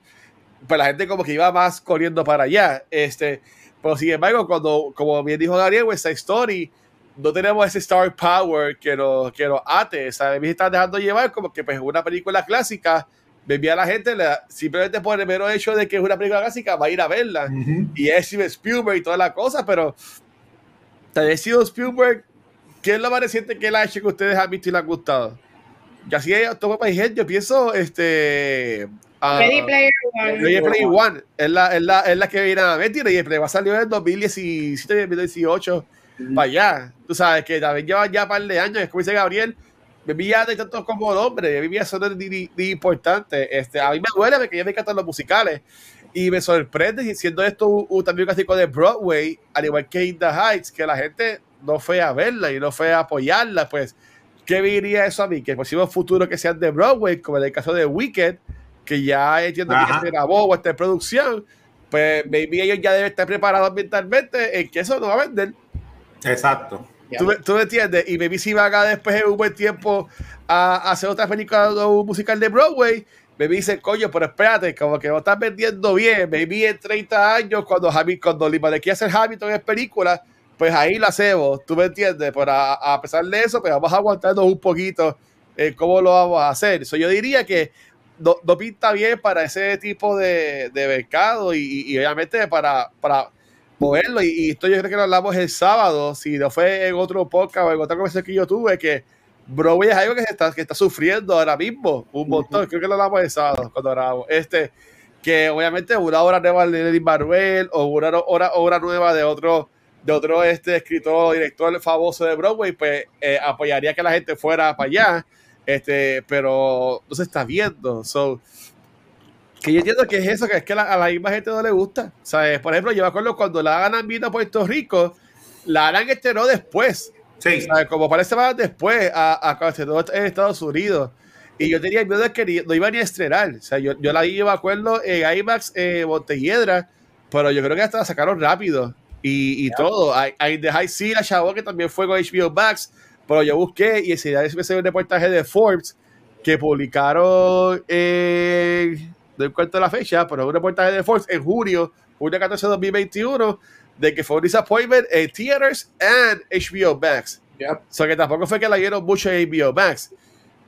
pues la gente como que iba más corriendo para allá. Este, Pero sin embargo, cuando, como bien dijo Gabriel, esa Story, no tenemos ese star power que nos, que nos ate. ¿sabes? Me están dejando llevar como que pues una película clásica, me a la gente simplemente por el mero hecho de que es una película clásica, va a ir a verla. Y es Steven Spielberg y toda la cosa, pero tal vez Steven Spielberg, ¿qué es lo más reciente que él ha hecho que ustedes han visto y les ha gustado? Y así es, todo país, yo pienso, este... Uh, Ready Player One. Ready Player One es la, es la, es la que viene a ver. Ready Player va a salir en 2017, 2018, para allá. Tú sabes que también lleva ya un par de años, es como dice Gabriel, vivía de tanto como hombre, vivía solo de, importante. Este, a mí me duele porque yo me encantan los musicales y me sorprende siendo esto un, también clásico de Broadway, al igual que In the Heights, que la gente no fue a verla y no fue a apoyarla, pues, ¿qué diría eso a mí? Que el próximo futuro que sean de Broadway, como en el caso de Wicked, que ya entiendo que se grabó o está en producción, pues maybe ellos ya deben estar preparados mentalmente en que eso no va a vender. Exacto. ¿Tú, me entiendes? Y maybe si van a después en un buen tiempo a, hacer otra película o un musical de Broadway, me dice, coño, pero espérate, como que no estás vendiendo bien. Maybe en 30 años, cuando, Javi, cuando Lima de quiere hacer Hamilton en película, pues ahí la hacemos, ¿tú me entiendes? Pero a, pesar de eso, pues vamos a aguantarnos un poquito en cómo lo vamos a hacer. So, yo diría que no, pinta bien para ese tipo de, de mercado y, y, obviamente para, para moverlo. Y, esto yo creo que lo hablamos el sábado, si no fue en otro podcast o en otra conversación que yo tuve, que Broadway es algo que, está, que está sufriendo ahora mismo un montón. Creo que lo hablamos el sábado cuando grabamos. Este, que obviamente una obra nueva de Lady Manuel o una obra, obra nueva de otro de otro este escritor director famoso de Broadway, pues eh, apoyaría que la gente fuera para allá, este, pero no se está viendo. So, que yo entiendo que es eso, que es que a la misma gente no le gusta. ¿Sabes? Por ejemplo, yo me acuerdo cuando la hagan vino a Puerto Rico, la harán estrenó después. Sí. ¿sabes? Como parece más después a, a cuando en Estados Unidos. Y yo tenía miedo de que no iba ni a estrenar. O sea, yo, yo la vi, yo me acuerdo, en IMAX eh, Montelledra, pero yo creo que hasta la sacaron rápido. Y, y todo. Hay, The High Sea, la chavo que también fue con HBO Max, pero yo busqué y ese día es un reportaje de Forbes que publicaron. Eh, no cuento la fecha, pero un reportaje de Forbes en junio, junio 14 de 2021, de que fue un disappointment en theaters and HBO Max. Yep. O sea que tampoco fue que la dieron mucho en HBO Max.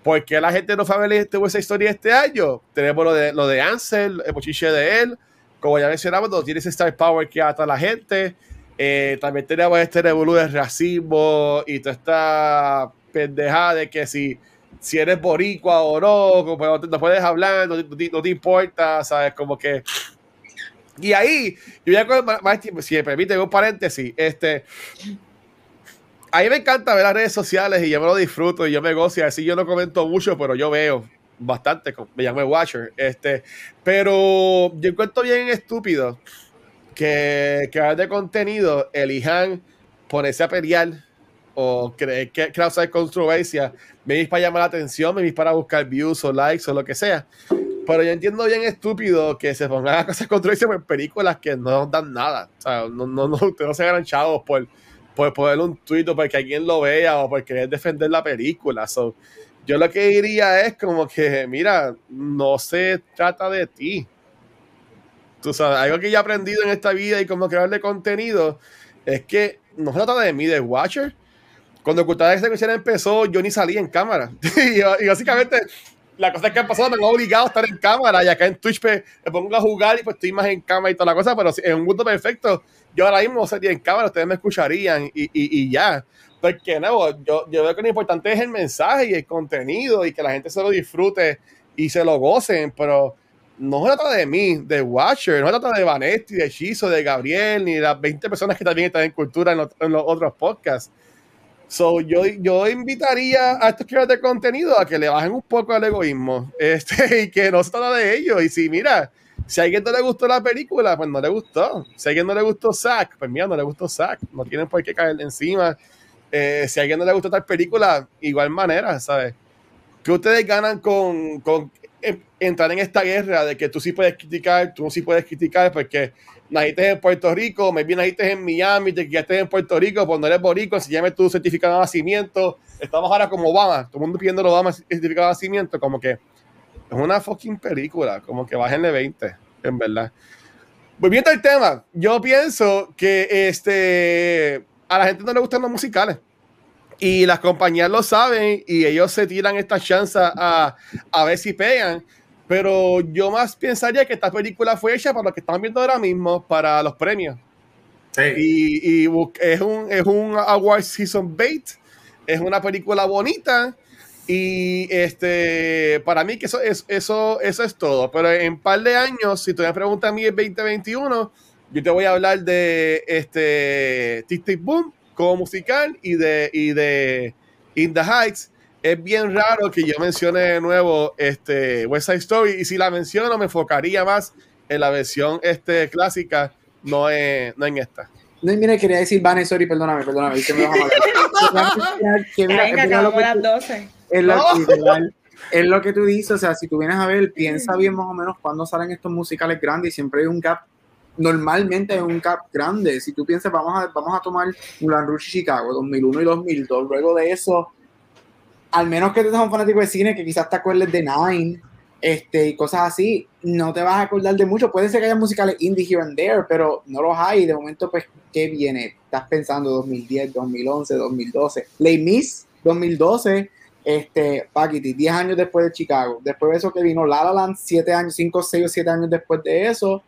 ¿Por qué la gente no fue a ver este, esa historia este año? Tenemos lo de, lo de Ansel, el mochiche de él. Como ya mencionamos, no tiene ese star power que ata a la gente. Eh, también tenemos este revolú de racismo y toda esta pendejada de que si si eres boricua o no, como no puedes hablar, no, te importa, ¿sabes? Como que... Y ahí, yo ya con más tiempo, si me permite un paréntesis, este... A mí me encanta ver las redes sociales y yo me lo disfruto y yo me gozo y así yo no comento mucho, pero yo veo bastante, me llamo Watcher, este, pero yo encuentro bien estúpido que, a de contenido elijan ponerse a pelear o creer que causa controversia, me para llamar la atención, me para buscar views o likes o lo que sea. Pero yo entiendo bien estúpido que se pongan a cosas controversia en películas que no dan nada. O sea, no, no, no, ustedes no se ganan chavos por, por poner un tweet o porque alguien lo vea o por querer defender la película. So, yo lo que diría es como que, mira, no se trata de ti. Tú sabes, algo que yo he aprendido en esta vida y como crearle contenido es que no se trata de mí, de Watcher, cuando Cultura de empezó, yo ni salía en cámara. y, básicamente, la cosa es que han pasado me han obligado a estar en cámara. Y acá en Twitch me, pongo a jugar y pues estoy más en cámara y toda la cosa. Pero en un mundo perfecto, yo ahora mismo sería en cámara, ustedes me escucharían y, y, y ya. Porque, no, yo, yo veo que lo importante es el mensaje y el contenido y que la gente se lo disfrute y se lo gocen. Pero no se trata de mí, de Watcher, no se trata de Vanetti, de Chizo, de Gabriel, ni de las 20 personas que también están en cultura en los otros podcasts So, yo, yo invitaría a estos creadores de contenido a que le bajen un poco al egoísmo este, y que no se trata de ellos. Y si, mira, si a alguien no le gustó la película, pues no le gustó. Si a alguien no le gustó Zack, pues mira, no le gustó Zack. No tienen por qué caerle encima. Eh, si a alguien no le gustó tal película, igual manera, ¿sabes? Que ustedes ganan con, con entrar en esta guerra de que tú sí puedes criticar, tú sí puedes criticar, porque naciste en Puerto Rico, me vi naciste en Miami, te quedaste en Puerto Rico, pues no eres borico, llame tu certificado de nacimiento. Estamos ahora como Obama, todo el mundo pidiendo Obama certificado de nacimiento, como que es una fucking película, como que bájenle 20, en verdad. Volviendo al tema, yo pienso que este, a la gente no le gustan los musicales. Y las compañías lo saben y ellos se tiran esta chance a, a ver si pegan. Pero yo más pensaría que esta película fue hecha para lo que están viendo ahora mismo, para los premios. Sí. Y, y, es, un, es un Award Season Bait. Es una película bonita. Y este, para mí que eso es, eso, eso es todo. Pero en un par de años, si tú me preguntas a mí el 2021, yo te voy a hablar de este Tic Tic Boom como musical y de, y de In the Heights es bien raro que yo mencione de nuevo este West Side Story y si la menciono me enfocaría más en la versión este, clásica, no en, no en esta. No, mira, quería decir Vanessa, sorry, perdóname, perdóname. Que me vas a que Venga, acabamos las 12. Es lo, es lo que tú dices, o sea, si tú vienes a ver, piensa bien más o menos cuándo salen estos musicales grandes y siempre hay un gap normalmente hay un gap grande. Si tú piensas, vamos a, vamos a tomar Mulan Rouge Chicago 2001 y 2002, luego de eso al menos que tú seas un fanático de cine que quizás te acuerdes de Nine este, y cosas así, no te vas a acordar de mucho. Puede ser que haya musicales indie here and there, pero no los hay. De momento, pues, ¿qué viene? Estás pensando 2010, 2011, 2012. Les Miss, 2012. Este, Paquiti, 10 años después de Chicago. Después de eso que vino La La Land, 7 años, 5, 6 o 7 años después de eso.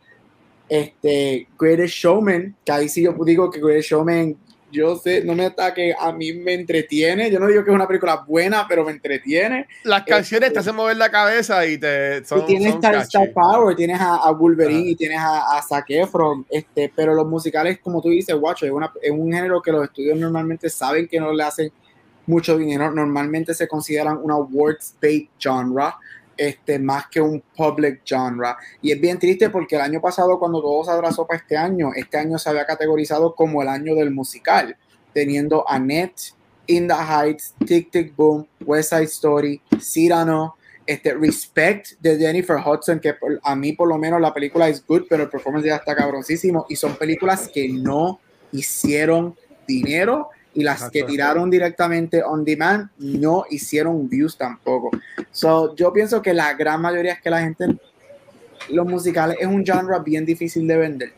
Este, Greatest Showman, que ahí sí yo digo que Greatest Showman yo sé, no me ataque, a mí me entretiene. Yo no digo que es una película buena, pero me entretiene. Las canciones te este, hacen mover la cabeza y te son, y tienes Star, Power, tienes a, Wolverine y tienes a, a Zac Efron, este, pero los musicales, como tú dices, watch, es, es un género que los estudios normalmente saben que no le hacen mucho dinero. Normalmente se consideran una awards bait genre este, más que un public genre. Y es bien triste porque el año pasado, cuando todo se abrazó para este año, este año se había categorizado como el año del musical, teniendo Annette, In the Heights, Tick Tick Boom, West Side Story, Cyrano, este, Respect de Jennifer Hudson, que a mí por lo menos la película es good, pero el performance ya está cabroncísimo. Y son películas que no hicieron dinero y las que tiraron directamente on demand no hicieron views tampoco. So, yo pienso que la gran mayoría es que la gente, los musicales es un genre bien difícil de vender.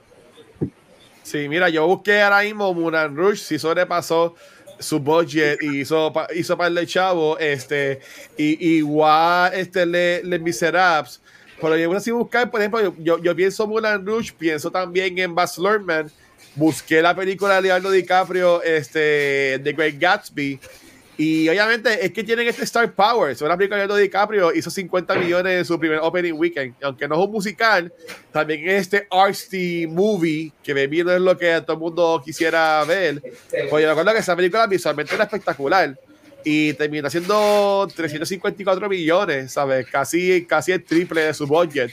Sí, mira, yo busqué ahora mismo Mulan Rush, si sobrepasó su budget y hizo, hizo para el chavo, este, y igual este, Le, Le Miserables. Pero yo así buscar, por ejemplo, yo, yo, pienso Mulan Rush, pienso también en Baz Luhrmann, busqué la película de Leonardo DiCaprio, este, The Great Gatsby. Y obviamente es que tienen este Star Power. Es una película de Leonardo DiCaprio hizo 50 millones en su primer opening weekend. Aunque no es un musical, también es este artsy movie que me no es lo que todo el mundo quisiera ver. Pues yo recuerdo que esa película visualmente era espectacular. Y termina siendo 354 millones, ¿sabes? Casi, casi el triple de su budget.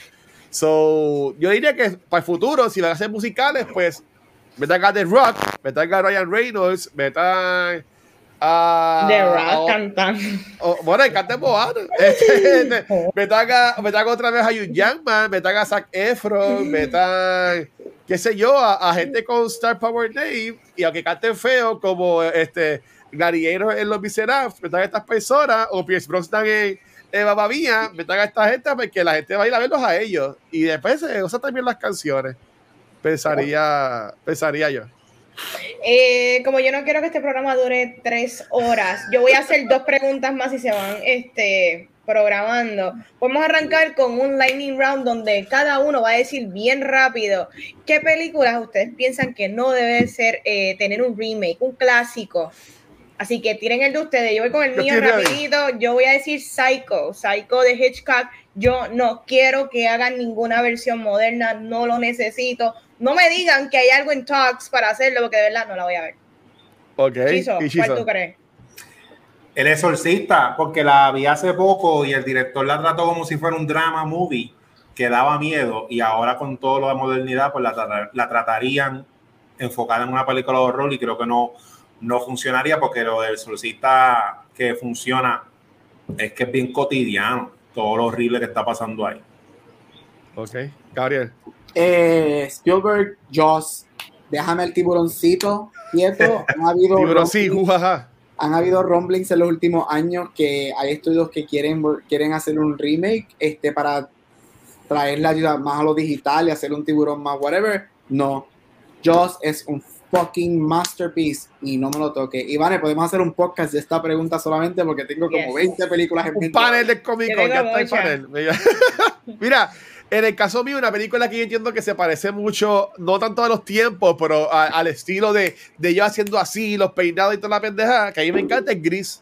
So, yo diría que para el futuro, si van a hacer musicales, pues metan a The Rock, metan a Ryan Reynolds, metan a. The Rock cantando. bueno, el cante Moana. metan, a, metan otra vez a Hugh Jackman, metan a Zac Efron, metan, qué sé yo, a, gente con Star Power Name, y aunque canten feo, como este. Gladiator en Los Miserables, metan a estas personas, o Pierce Brosnan en, Mía, metan a esta gente porque la gente va a ir a verlos a ellos. Y después se usan también las canciones pensaría yo. Eh, como yo no quiero que este programa dure tres horas, yo voy a hacer dos preguntas más y se van este, programando. Podemos arrancar con un lightning round donde cada uno va a decir bien rápido qué películas ustedes piensan que no debe ser eh, tener un remake, un clásico. Así que tiren el de ustedes. Yo voy con el mío rapidito. Yo voy a decir Psycho, Psycho de Hitchcock. Yo no quiero que hagan ninguna versión moderna, no lo necesito no me digan que hay algo en talks para hacerlo, porque de verdad no la voy a ver. Ok. ¿Cuál tú crees? El exorcista, porque la vi hace poco y el director la trató como si fuera un drama movie que daba miedo y ahora con todo lo de modernidad pues la, la tratarían enfocada en una película de horror y creo que no, no funcionaría porque lo del exorcista que funciona es que es bien cotidiano todo lo horrible que está pasando ahí. Ok, Gabriel. Eh, Spielberg, Joss, déjame el tiburoncito quieto. Han habido, han habido rumblings en los últimos años que hay estudios que quieren, quieren hacer un remake este, para traerle ayuda más a lo digital y hacer un tiburón más whatever. No. Joss es un fucking masterpiece y no me lo toque. Ivane, podemos hacer un podcast de esta pregunta solamente porque tengo como 20 películas en Un panel de cómico, ya está el panel. Mira, en el caso mío, una película que yo entiendo que se parece mucho, no tanto a los tiempos, pero al estilo de, de yo haciendo así, los peinados y toda la pendeja, que a mí me encanta es Gris.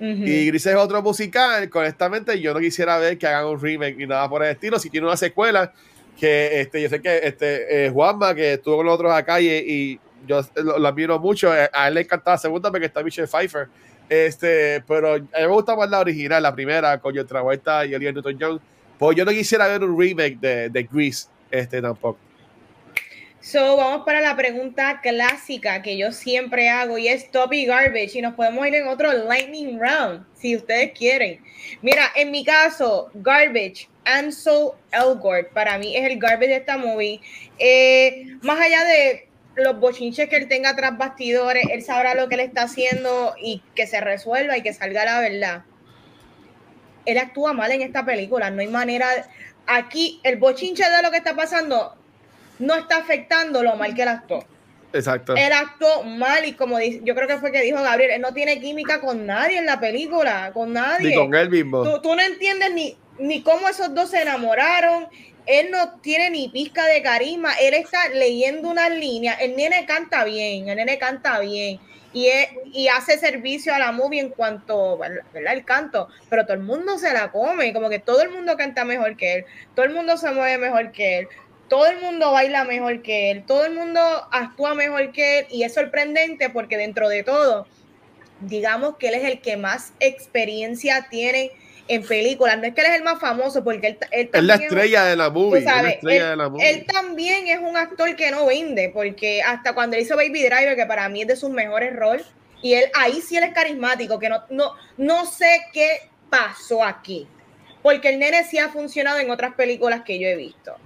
Y Gris es otro musical. Honestamente, yo no quisiera ver que hagan un remake ni nada por el estilo. Si tiene una secuela, que este, yo sé que este, eh, Juanma, que estuvo con los otros acá y, y yo lo, admiro mucho, eh, a él le encanta la segunda porque está Michelle Pfeiffer. Este, pero a mí me gusta más la original, la primera, con John Travolta y Olivia Newton-John. Pues yo no quisiera ver un remake de, de Grease este, tampoco. So, vamos para la pregunta clásica que yo siempre hago y es top y garbage. Y nos podemos ir en otro lightning round si ustedes quieren. Mira, en mi caso, garbage, Ansel Elgort, para mí es el garbage de esta movie. Eh, más allá de los bochinches que él tenga tras bastidores, él sabrá lo que él está haciendo y que se resuelva y que salga la verdad. Él actúa mal en esta película, no hay manera. Aquí, el bochinche de lo que está pasando no está afectando lo mal que él actuó. Exacto. Él actuó mal y como dice, yo creo que fue que dijo Gabriel, él no tiene química con nadie en la película, con nadie. Ni con él mismo. Tú, no entiendes ni, ni cómo esos dos se enamoraron. Él no tiene ni pizca de carisma. Él está leyendo unas líneas. El nene canta bien, el nene canta bien. Y, y hace servicio a la movie en cuanto al canto, pero todo el mundo se la come, como que todo el mundo canta mejor que él, todo el mundo se mueve mejor que él, todo el mundo baila mejor que él, todo el mundo actúa mejor que él y es sorprendente porque dentro de todo, digamos que él es el que más experiencia tiene en películas. No es que él es el más famoso porque él, él es la estrella de la movie. él, también es un actor que no vende porque hasta cuando él hizo Baby Driver, que para mí es de sus mejores roles, y él ahí sí él es carismático, que no, no, no sé qué pasó aquí. Porque el nene sí ha funcionado en otras películas que yo he visto.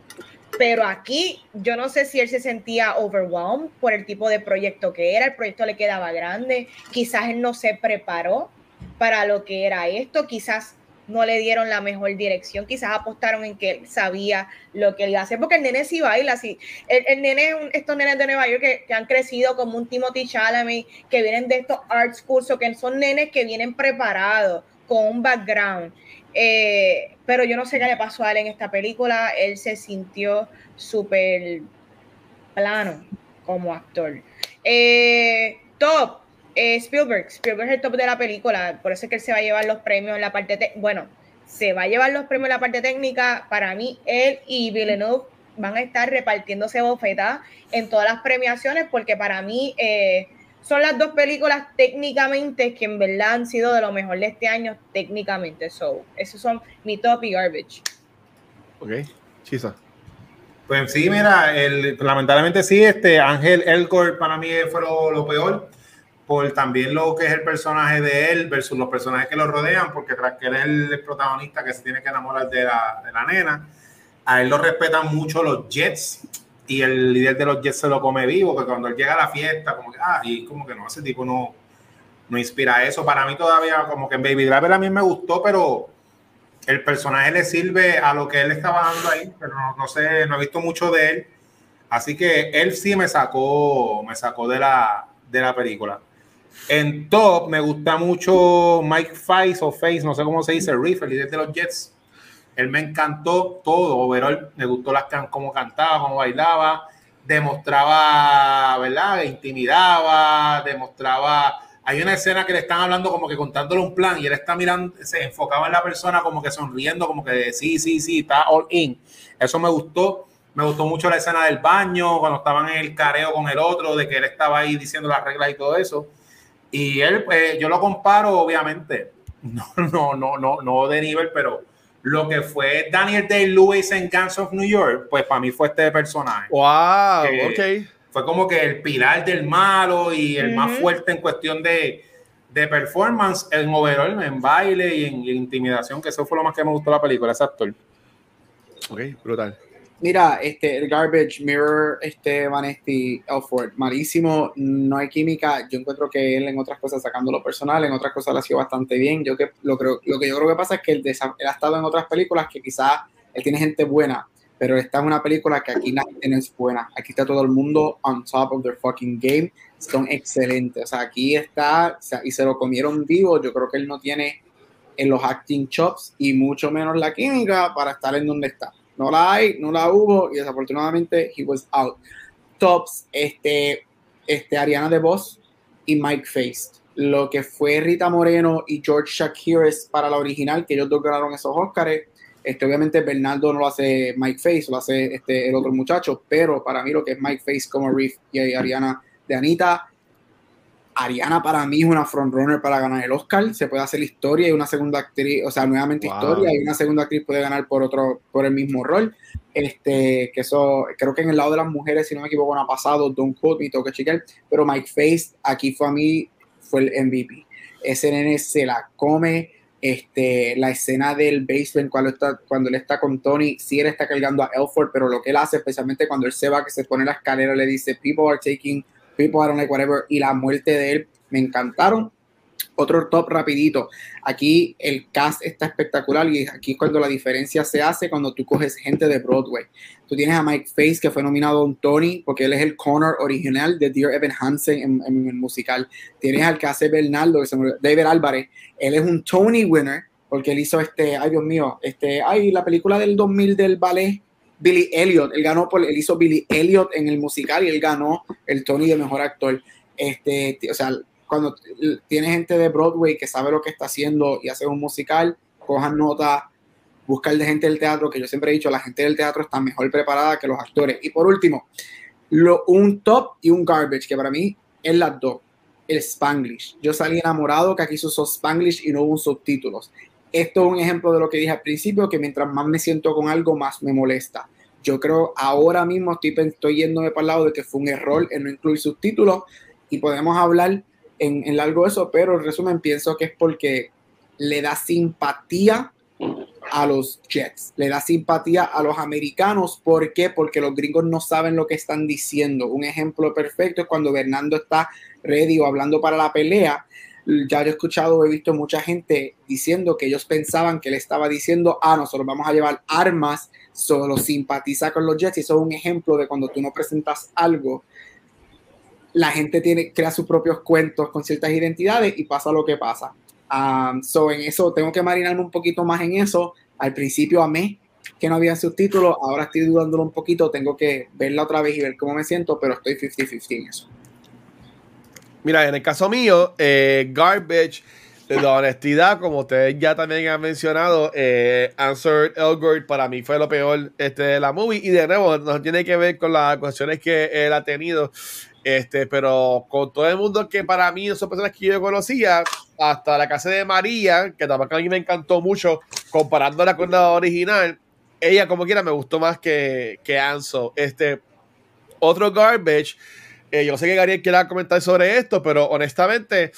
Pero aquí yo no sé si él se sentía overwhelmed por el tipo de proyecto que era, el proyecto le quedaba grande, quizás él no se preparó para lo que era esto, quizás no le dieron la mejor dirección, quizás apostaron en que él sabía lo que él iba a hacer, porque el nene sí baila, así. El, el nene, estos nenes de Nueva York que, que, han crecido como un Timothy Chalamet, que vienen de estos arts cursos, que son nenes que vienen preparados, con un background. Eh, pero yo no sé qué le pasó a él en esta película. Él se sintió súper plano como actor. Eh, top, eh, Spielberg. Spielberg es el top de la película. Por eso es que él se va a llevar los premios en la parte. Bueno, se va a llevar los premios en la parte técnica. Para mí, él y Villeneuve van a estar repartiéndose bofetas en todas las premiaciones porque para mí son las dos películas técnicamente que en verdad han sido de lo mejor de este año técnicamente. So, esos son mi top y garbage. Ok, chisa. Pues sí, mira, el, lamentablemente sí, este Ángel Elgort para mí fue lo, peor, por también lo que es el personaje de él versus los personajes que lo rodean, porque tras que él es el protagonista que se tiene que enamorar de la, de la nena, a él lo respetan mucho los Jets, y el líder de los Jets se lo come vivo, que cuando él llega a la fiesta, como que, ah, y como que no, ese tipo no, no inspira eso. Para mí todavía, como que en Baby Driver a mí me gustó, pero el personaje le sirve a lo que él estaba dando ahí, pero no, sé, no he visto mucho de él. Así que él sí me sacó, me sacó de la, de la película. En top me gusta mucho Mike Face o Face, no sé cómo se dice, Reef, el líder de los Jets él me encantó todo, overall, me gustó las can cómo cantaba, cómo bailaba, demostraba, ¿verdad? Intimidaba, demostraba. Hay una escena que le están hablando como que contándole un plan y él está mirando, se enfocaba en la persona como que sonriendo, como que sí, sí, sí, está all in. Eso me gustó. Me gustó mucho la escena del baño, cuando estaban en el careo con el otro, de que él estaba ahí diciendo las reglas y todo eso. Y él, pues, yo lo comparo, obviamente, no, no, no, no, no de nivel, pero lo que fue Daniel Day-Lewis en Guns of New York, pues para mí fue este personaje. ¡Wow! ok. Fue como que el pilar del malo y el más fuerte en cuestión de, de, performance en overall, en baile y en, intimidación, que eso fue lo más que me gustó de la película, ese actor. Ok, brutal. Mira, este, el Garbage, Mirror, este, Vanesti, Elford, malísimo, no hay química. Yo encuentro que él en otras cosas, sacando lo personal, en otras cosas lo ha sido bastante bien. Yo que, lo, creo, lo que yo creo que pasa es que él, ha estado en otras películas que quizás él tiene gente buena, pero esta es una película que aquí gente no es buena. Aquí está todo el mundo on top of their fucking game. Son excelentes. O sea, aquí está, y se lo comieron vivo. Yo creo que él no tiene en los acting chops y mucho menos la química para estar en donde está. No la hay, no la hubo y desafortunadamente he was out. Tops, este, este Ariana DeVos y Mike Face. Lo que fue Rita Moreno y George Shakiris para la original, que ellos dos ganaron esos Oscars. Este, obviamente Bernardo no lo hace Mike Face, lo hace este, el otro muchacho, pero para mí lo que es Mike Face como Reef y Ariana de Anita Ariana para mí es una frontrunner para ganar el Oscar. Se puede hacer historia y una segunda actriz, o sea, nuevamente historia y una segunda actriz puede ganar por otro, por el mismo rol. Este, que eso, creo que en el lado de las mujeres, si no me equivoco, no ha pasado, Don't Quote Me, toque chequear, pero Mike Face aquí fue a mí, fue el MVP. Ese nene se la come. Este, la escena del basement cuando, está, cuando él está con Tony, sí él está cargando a Elford, pero lo que él hace, especialmente cuando él se va, que se pone la escalera, le dice, people are taking People I Don't Like Whatever y la muerte de él me encantaron. Otro top rapidito. Aquí el cast está espectacular y aquí es cuando la diferencia se hace cuando tú coges gente de Broadway. Tú tienes a Mike Face que fue nominado un Tony porque él es el Connor original de Dear Evan Hansen en, el musical. Tienes al que hace Bernardo, que se David Álvarez. Él es un Tony winner porque él hizo este, ay Dios mío, este, ay, la película del 2000 del ballet Billy Elliot, él ganó por, él hizo Billy Elliot en el musical y él ganó el Tony de mejor actor. Este, o sea, cuando tiene gente de Broadway que sabe lo que está haciendo y hace un musical, cojan nota, busca de gente del teatro, que yo siempre he dicho, la gente del teatro está mejor preparada que los actores. Y por último, lo, un top y un garbage, que para mí es las dos. El Spanglish. Yo salí enamorado que aquí se usó Spanglish y no hubo subtítulos esto es un ejemplo de lo que dije al principio, que mientras más me siento con algo, más me molesta. Yo creo ahora mismo estoy, estoy yéndome para el lado de que fue un error en no incluir subtítulos y podemos hablar en, en largo de eso, pero en resumen pienso que es porque le da simpatía a los Jets, le da simpatía a los americanos. ¿Por qué? Porque los gringos no saben lo que están diciendo. Un ejemplo perfecto es cuando Bernardo está ready o hablando para la pelea ya he escuchado, he visto mucha gente diciendo que ellos pensaban que él estaba diciendo, ah, nosotros vamos a llevar armas, solo simpatiza con los Jets. Y eso es un ejemplo de cuando tú no presentas algo, la gente tiene, crea sus propios cuentos con ciertas identidades y pasa lo que pasa. Um, so en eso tengo que marinarme un poquito más en eso. Al principio amé que no había subtítulos, ahora estoy dudándolo un poquito, tengo que verla otra vez y ver cómo me siento, pero estoy 50-50 en eso. Mira, en el caso mío, eh, Garbage, la honestidad, como ustedes ya también han mencionado, eh, Answer Elgort para mí fue lo peor este, de la movie. Y de nuevo, no tiene que ver con las cuestiones que él ha tenido. Este, pero con todo el mundo que para mí son personas que yo conocía, hasta la casa de María, que tampoco a mí me encantó mucho, comparándola con la original, ella como quiera me gustó más que, que Anso. Este, otro garbage eh, yo sé que Gabriel quiera comentar sobre esto, pero honestamente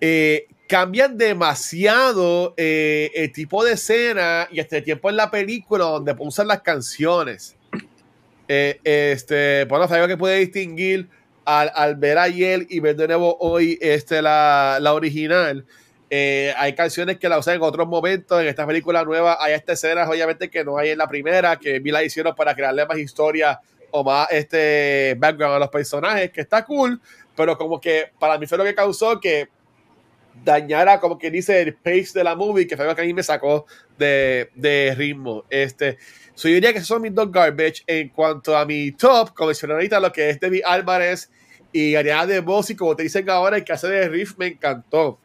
eh, cambian demasiado eh, el tipo de escena y este tiempo en la película donde usan las canciones. este, bueno, algo que puede distinguir al, ver ayer y ver de nuevo hoy este, la, la original. hay canciones que la usan en otros momentos. En esta película nueva hay estas escenas, obviamente, que no hay en la primera, que vi la hicieron para crearle más historia o más este background a los personajes, que está cool, pero como que para mí fue lo que causó que dañara, como que dice, el pace de la movie, que fue lo que a mí me sacó de, de ritmo. Este, so yo diría que esos son mis dos garbage. En cuanto a mi top, como mencioné ahorita, lo que es David Álvarez y Ariana de Boss, y como te dicen ahora, el que hace de Riff me encantó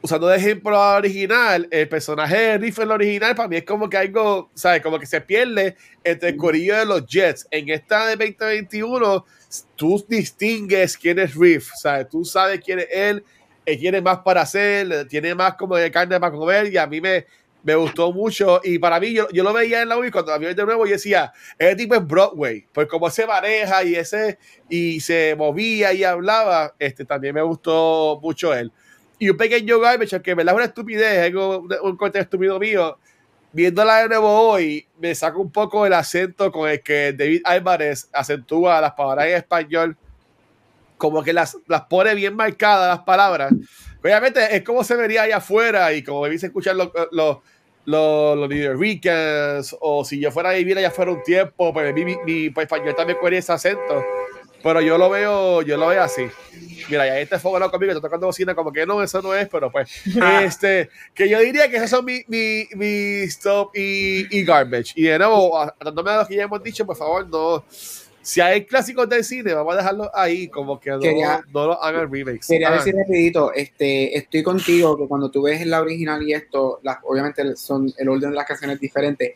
usando de ejemplo original, el personaje de Riff en original para mí es como que algo, ¿sabes? Como que se pierde entre el corillo de los Jets. En esta de 2021, tú distingues quién es Riff, ¿sabes? Tú sabes quién es él, él tiene más para hacer, tiene más como de carne para comer y a mí me, me gustó mucho y para mí yo, yo lo veía en la movie cuando la vi de nuevo y decía, ese tipo es Broadway, pues como se maneja y ese y se movía y hablaba, este también me gustó mucho él y un pequeño garbage, que me verdad es una estupidez, algo, un corte estúpido mío. Viéndola de nuevo hoy, me saca un poco el acento con el que David Álvarez acentúa las palabras en español, como que las, las pone bien marcadas las palabras. Obviamente es como se vería allá afuera y como debéis escuchar los, los, los, los o si yo fuera a vivir allá fuera un tiempo, pues mi, mi pues, español también cogería ese acento. Pero yo lo veo, yo lo veo así. Mira, ya este fuego no conmigo, está tocando bocina, como que no, eso no es, pero pues, este, que yo diría que esos son mi, mi, mi stop y, y garbage. Y de nuevo, tratándome de lo que ya hemos dicho, por favor, no si hay clásicos del cine, vamos a dejarlo ahí, como que no, no lo hagan remakes. Quería decir rapidito, este, estoy contigo que cuando tú ves la original y esto, las, obviamente son el orden de las canciones diferente.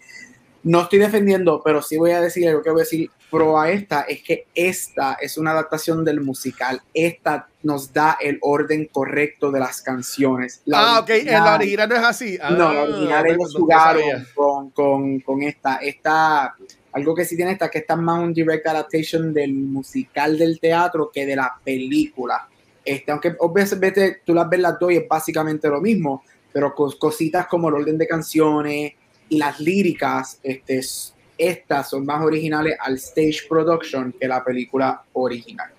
No estoy defendiendo, pero sí voy a decir algo que voy a decir pro a esta, es que esta es una adaptación del musical. Esta nos da el orden correcto de las canciones. ah, ok, en la original no es así. no, la ah, original ellos jugaron con, con, con esta. Esta algo que sí tiene esta que está más un direct adaptation del musical del teatro que de la película. Este, aunque obviamente tú las ves las dos y es básicamente lo mismo, pero cositas como el orden de canciones las líricas, este, estas son más originales al stage production que la película original.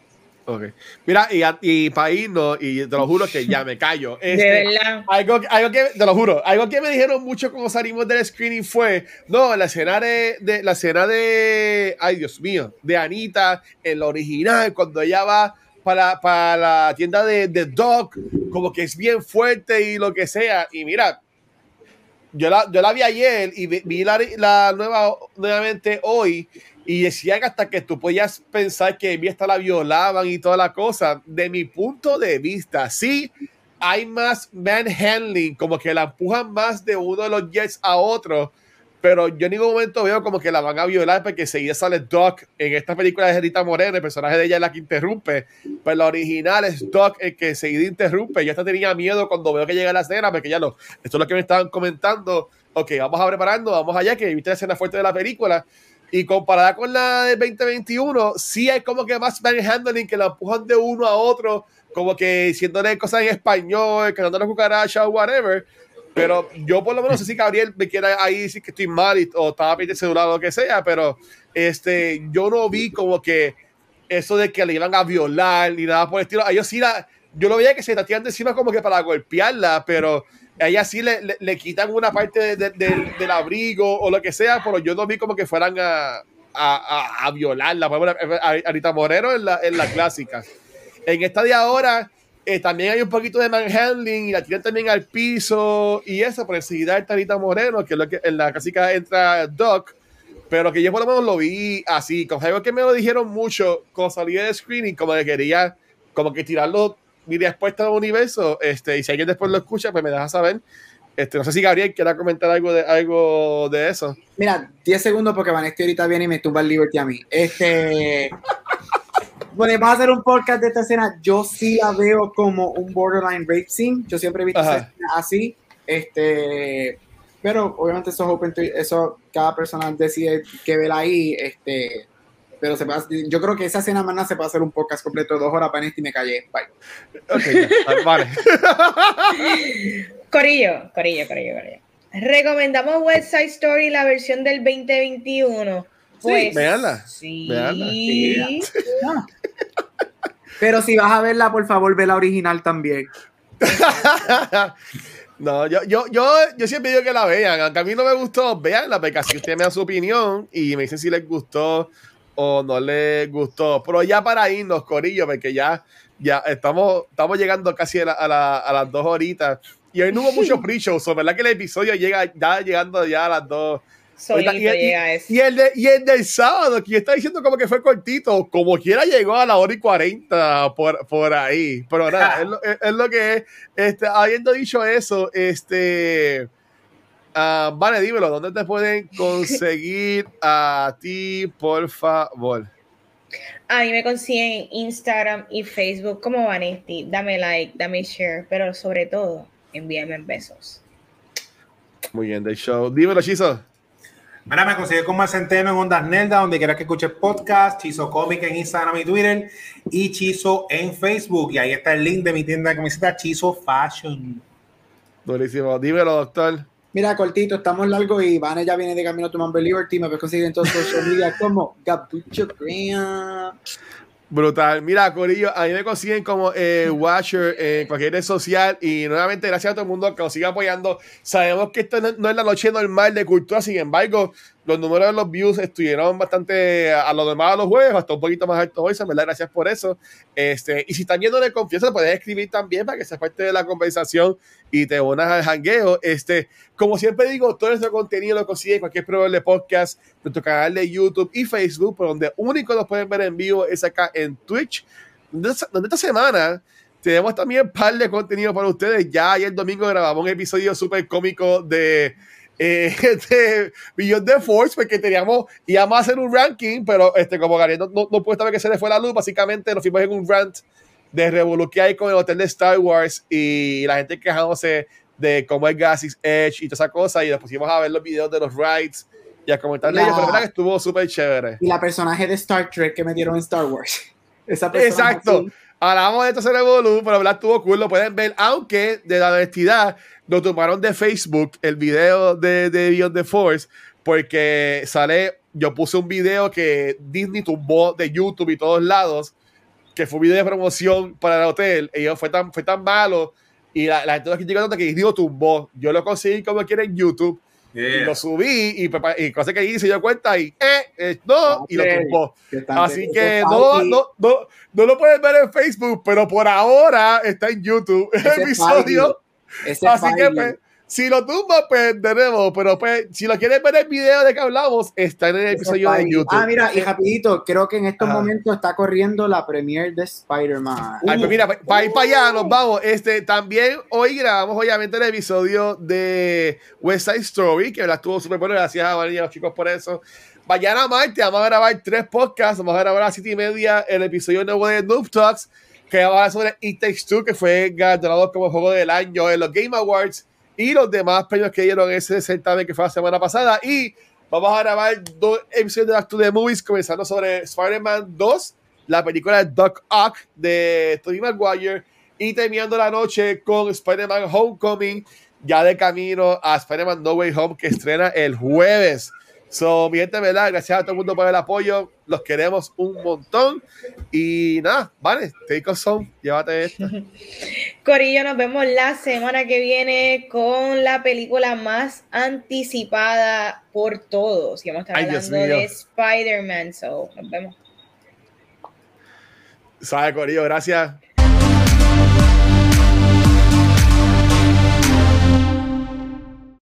Ok. Mira, y, y para irnos, y te lo juro que ya me callo. de este, verdad. Algo, algo, que, te lo juro, algo que me dijeron mucho cuando salimos del screening fue, no, la escena de, de, la escena de, ay Dios mío, de Anita, en la original, cuando ella va para, para la tienda de, de Doc, como que es bien fuerte y lo que sea. Y mira, yo la, yo la vi ayer y vi, vi la, la nueva nuevamente hoy y decía que hasta que tú podías pensar que esta la violaban y toda la cosa. De mi punto de vista, sí hay más manhandling, como que la empujan más de uno de los Jets a otro. Pero yo en ningún momento veo como que la van a violar porque seguía sale Doc en esta película de Rita Moreno, el personaje de ella es la que interrumpe. Pero pues la original es Doc el que seguida interrumpe. Yo hasta tenía miedo cuando veo que llega la escena, porque ya lo, esto es lo que me estaban comentando. Ok, vamos a preparando, vamos allá, que viste la escena fuerte de la película y comparada con la del 2021, sí hay como que más handling que la empujan de uno a otro, como que diciéndole cosas en español, la cucaracha o whatever. Pero yo por lo menos sé si Gabriel me quiere ahí decir que estoy mal o estaba pidiendo celular o lo que sea, pero este, yo no vi como que eso de que le iban a violar ni nada por el estilo. A ellos sí la, yo lo veía que se tiran de encima como que para golpearla, pero a ella sí le, le, quitan una parte del abrigo o lo que sea, pero yo no vi como que fueran a, a, a, violarla. A, Rita Moreno en la, en la clásica. En esta de ahora eh, también hay un poquito de manhandling y la tiran también al piso y eso, por enseguida está Rita Moreno, que es lo que en la clásica entra Doc. Pero que yo por lo menos lo vi así, con algo que me lo dijeron mucho con salida de screening, como que quería como que tirarlo mi respuesta al universo. Este, y si alguien después lo escucha, pues me deja saber. Este, no sé si Gabriel quiera comentar algo de, algo de eso. Mira, 10 segundos porque Vanesti ahorita viene y me tumba el Liberty a mí. Este. Bueno, vamos a hacer un podcast de esta escena. Yo sí la veo como un borderline rape scene. Yo siempre he visto así. Este. Pero obviamente eso es open eso cada persona decide qué ver ahí. Este pero se yo creo que esa escena más se puede hacer un podcast completo de dos horas para y me callé. Bye. Ok, vale. corillo, corillo, corillo, corillo. Recomendamos West Side Story, la versión del 2021. Pues, sí, véanla. Sí. Pero si vas a verla, por favor, ve la original también. No, yo, yo, yo, yo siempre digo que la vean. Aunque a mí no me gustó, veanla, porque así usted me da su opinión y me dicen si les gustó o no le gustó. Pero ya para irnos, Corillo, porque ya, ya estamos, estamos llegando casi a, a, las dos horitas. Y hoy no hubo mucho pre-show, ¿verdad? Que el episodio llega ya llegando ya a las dos. Y, llega y, el de, y el del sábado, que está diciendo como que fue cortito, como quiera llegó a la hora y cuarenta por, por ahí. Pero nada, es, lo, es, lo, que es. Este, habiendo dicho eso, este Uh, vale, dímelo, ¿dónde te pueden conseguir a ti, por favor? A mí me consiguen Instagram y Facebook como Vanesti. Dame like, dame share, pero sobre todo, envíame besos. Muy bien, de show. Dímelo, Chizo. Mira, me consigue como Centeno en Ondas Nelda, donde quieras que escuches podcast, Chizo Comic en Instagram y Twitter, y Chizo en Facebook. Y ahí está el link de mi tienda de camiseta, Chizo Fashion. Buenísimo. Dímelo, doctor. Mira, cortito, estamos largo y Vane ya viene de camino a Tomando Liberty. Me puedes conseguir en todos los social media como Gabucho Graham. Brutal. Mira, Corillo, a mí me consiguen como eh, Watcher en cualquier red social y nuevamente gracias a todo el mundo que nos siga apoyando. Sabemos que esto no, es la noche normal de cultura, sin embargo, los números de los views estuvieron bastante a lo normal a los jueves, hasta un poquito más alto hoy, ¿verdad? Gracias por eso. Este, y si están viendo de confianza, puedes escribir también para que sea parte de la conversación y te unas al jangueo. Este, como siempre digo, todo nuestro contenido lo consiguen en cualquier programa de podcast, nuestro canal de YouTube y Facebook, por donde único nos pueden ver en vivo es acá en Twitch, donde esta semana tenemos también un par de contenido para ustedes. Ya ayer domingo grabamos un episodio súper cómico de, eh, de Beyond the Force, porque teníamos, íbamos a hacer un ranking, pero este, como Gary no, no, no pudo estar que se le fue la luz, básicamente nos fuimos en un rant de Revolu que hay con el hotel de Star Wars y la gente quejándose de cómo es Galaxy's Edge y toda esa cosa, y nos pusimos a ver los videos de los rides y a comentarle, la, pero verdad que estuvo súper chévere. Y la personaje de Star Trek que metieron en Star Wars. Exacto. Hablamos de esto en Evolu, pero hablar estuvo cool, lo pueden ver, aunque de la honestidad lo tomaron de Facebook, el video de, de Beyond the Force, porque sale, yo puse un video que Disney tumbó de YouTube y todos lados, que fue un video de promoción para el hotel, y fue tan, fue tan malo, y la, la gente lo criticando que Disney lo tumbó. Yo lo conseguí como quiera en YouTube, y lo subí y, y cosa que hice yo cuenta y eh, eh no y lo tumbó. Así que no, no, no, no, lo pueden ver en Facebook, pero por ahora está en YouTube el episodio. Así que pues, si lo tumba, pues tenemos, pero pues, si lo quieren ver el video de que hablamos, está en el episodio de YouTube. Ah, mira, y rapidito, creo que en estos momentos está corriendo la premiere de Spider-Man. Ay, pues mira, para ir para allá nos vamos. Este, también hoy grabamos, obviamente, el episodio de West Side Story, que la estuvo súper bueno. Gracias a María, los chicos, por eso. Mañana martes vamos a grabar tres podcasts. Vamos a grabar a las siete y media el episodio nuevo de Noob Talks, que va a hablar sobre It Takes Two, que fue ganador como juego del año en los Game Awards y los demás premios que dieron ese certamen que fue la semana pasada. Y vamos a grabar dos episodios de Back to the Movies, comenzando sobre Spider-Man 2, la película Doc Ock de Tony Maguire, y terminando la noche con Spider-Man Homecoming, ya de camino a Spider-Man No Way Home, que estrena el jueves. So, mi gente, ¿verdad? Gracias a todo el mundo por el apoyo. Los queremos un montón. Y nada, vale, take us home. Llévate esto. Corillo, nos vemos la semana que viene con la película más anticipada por todos. Y vamos a estar hablando de Spider-Man. So, nos vemos. Sabe, Corillo, gracias.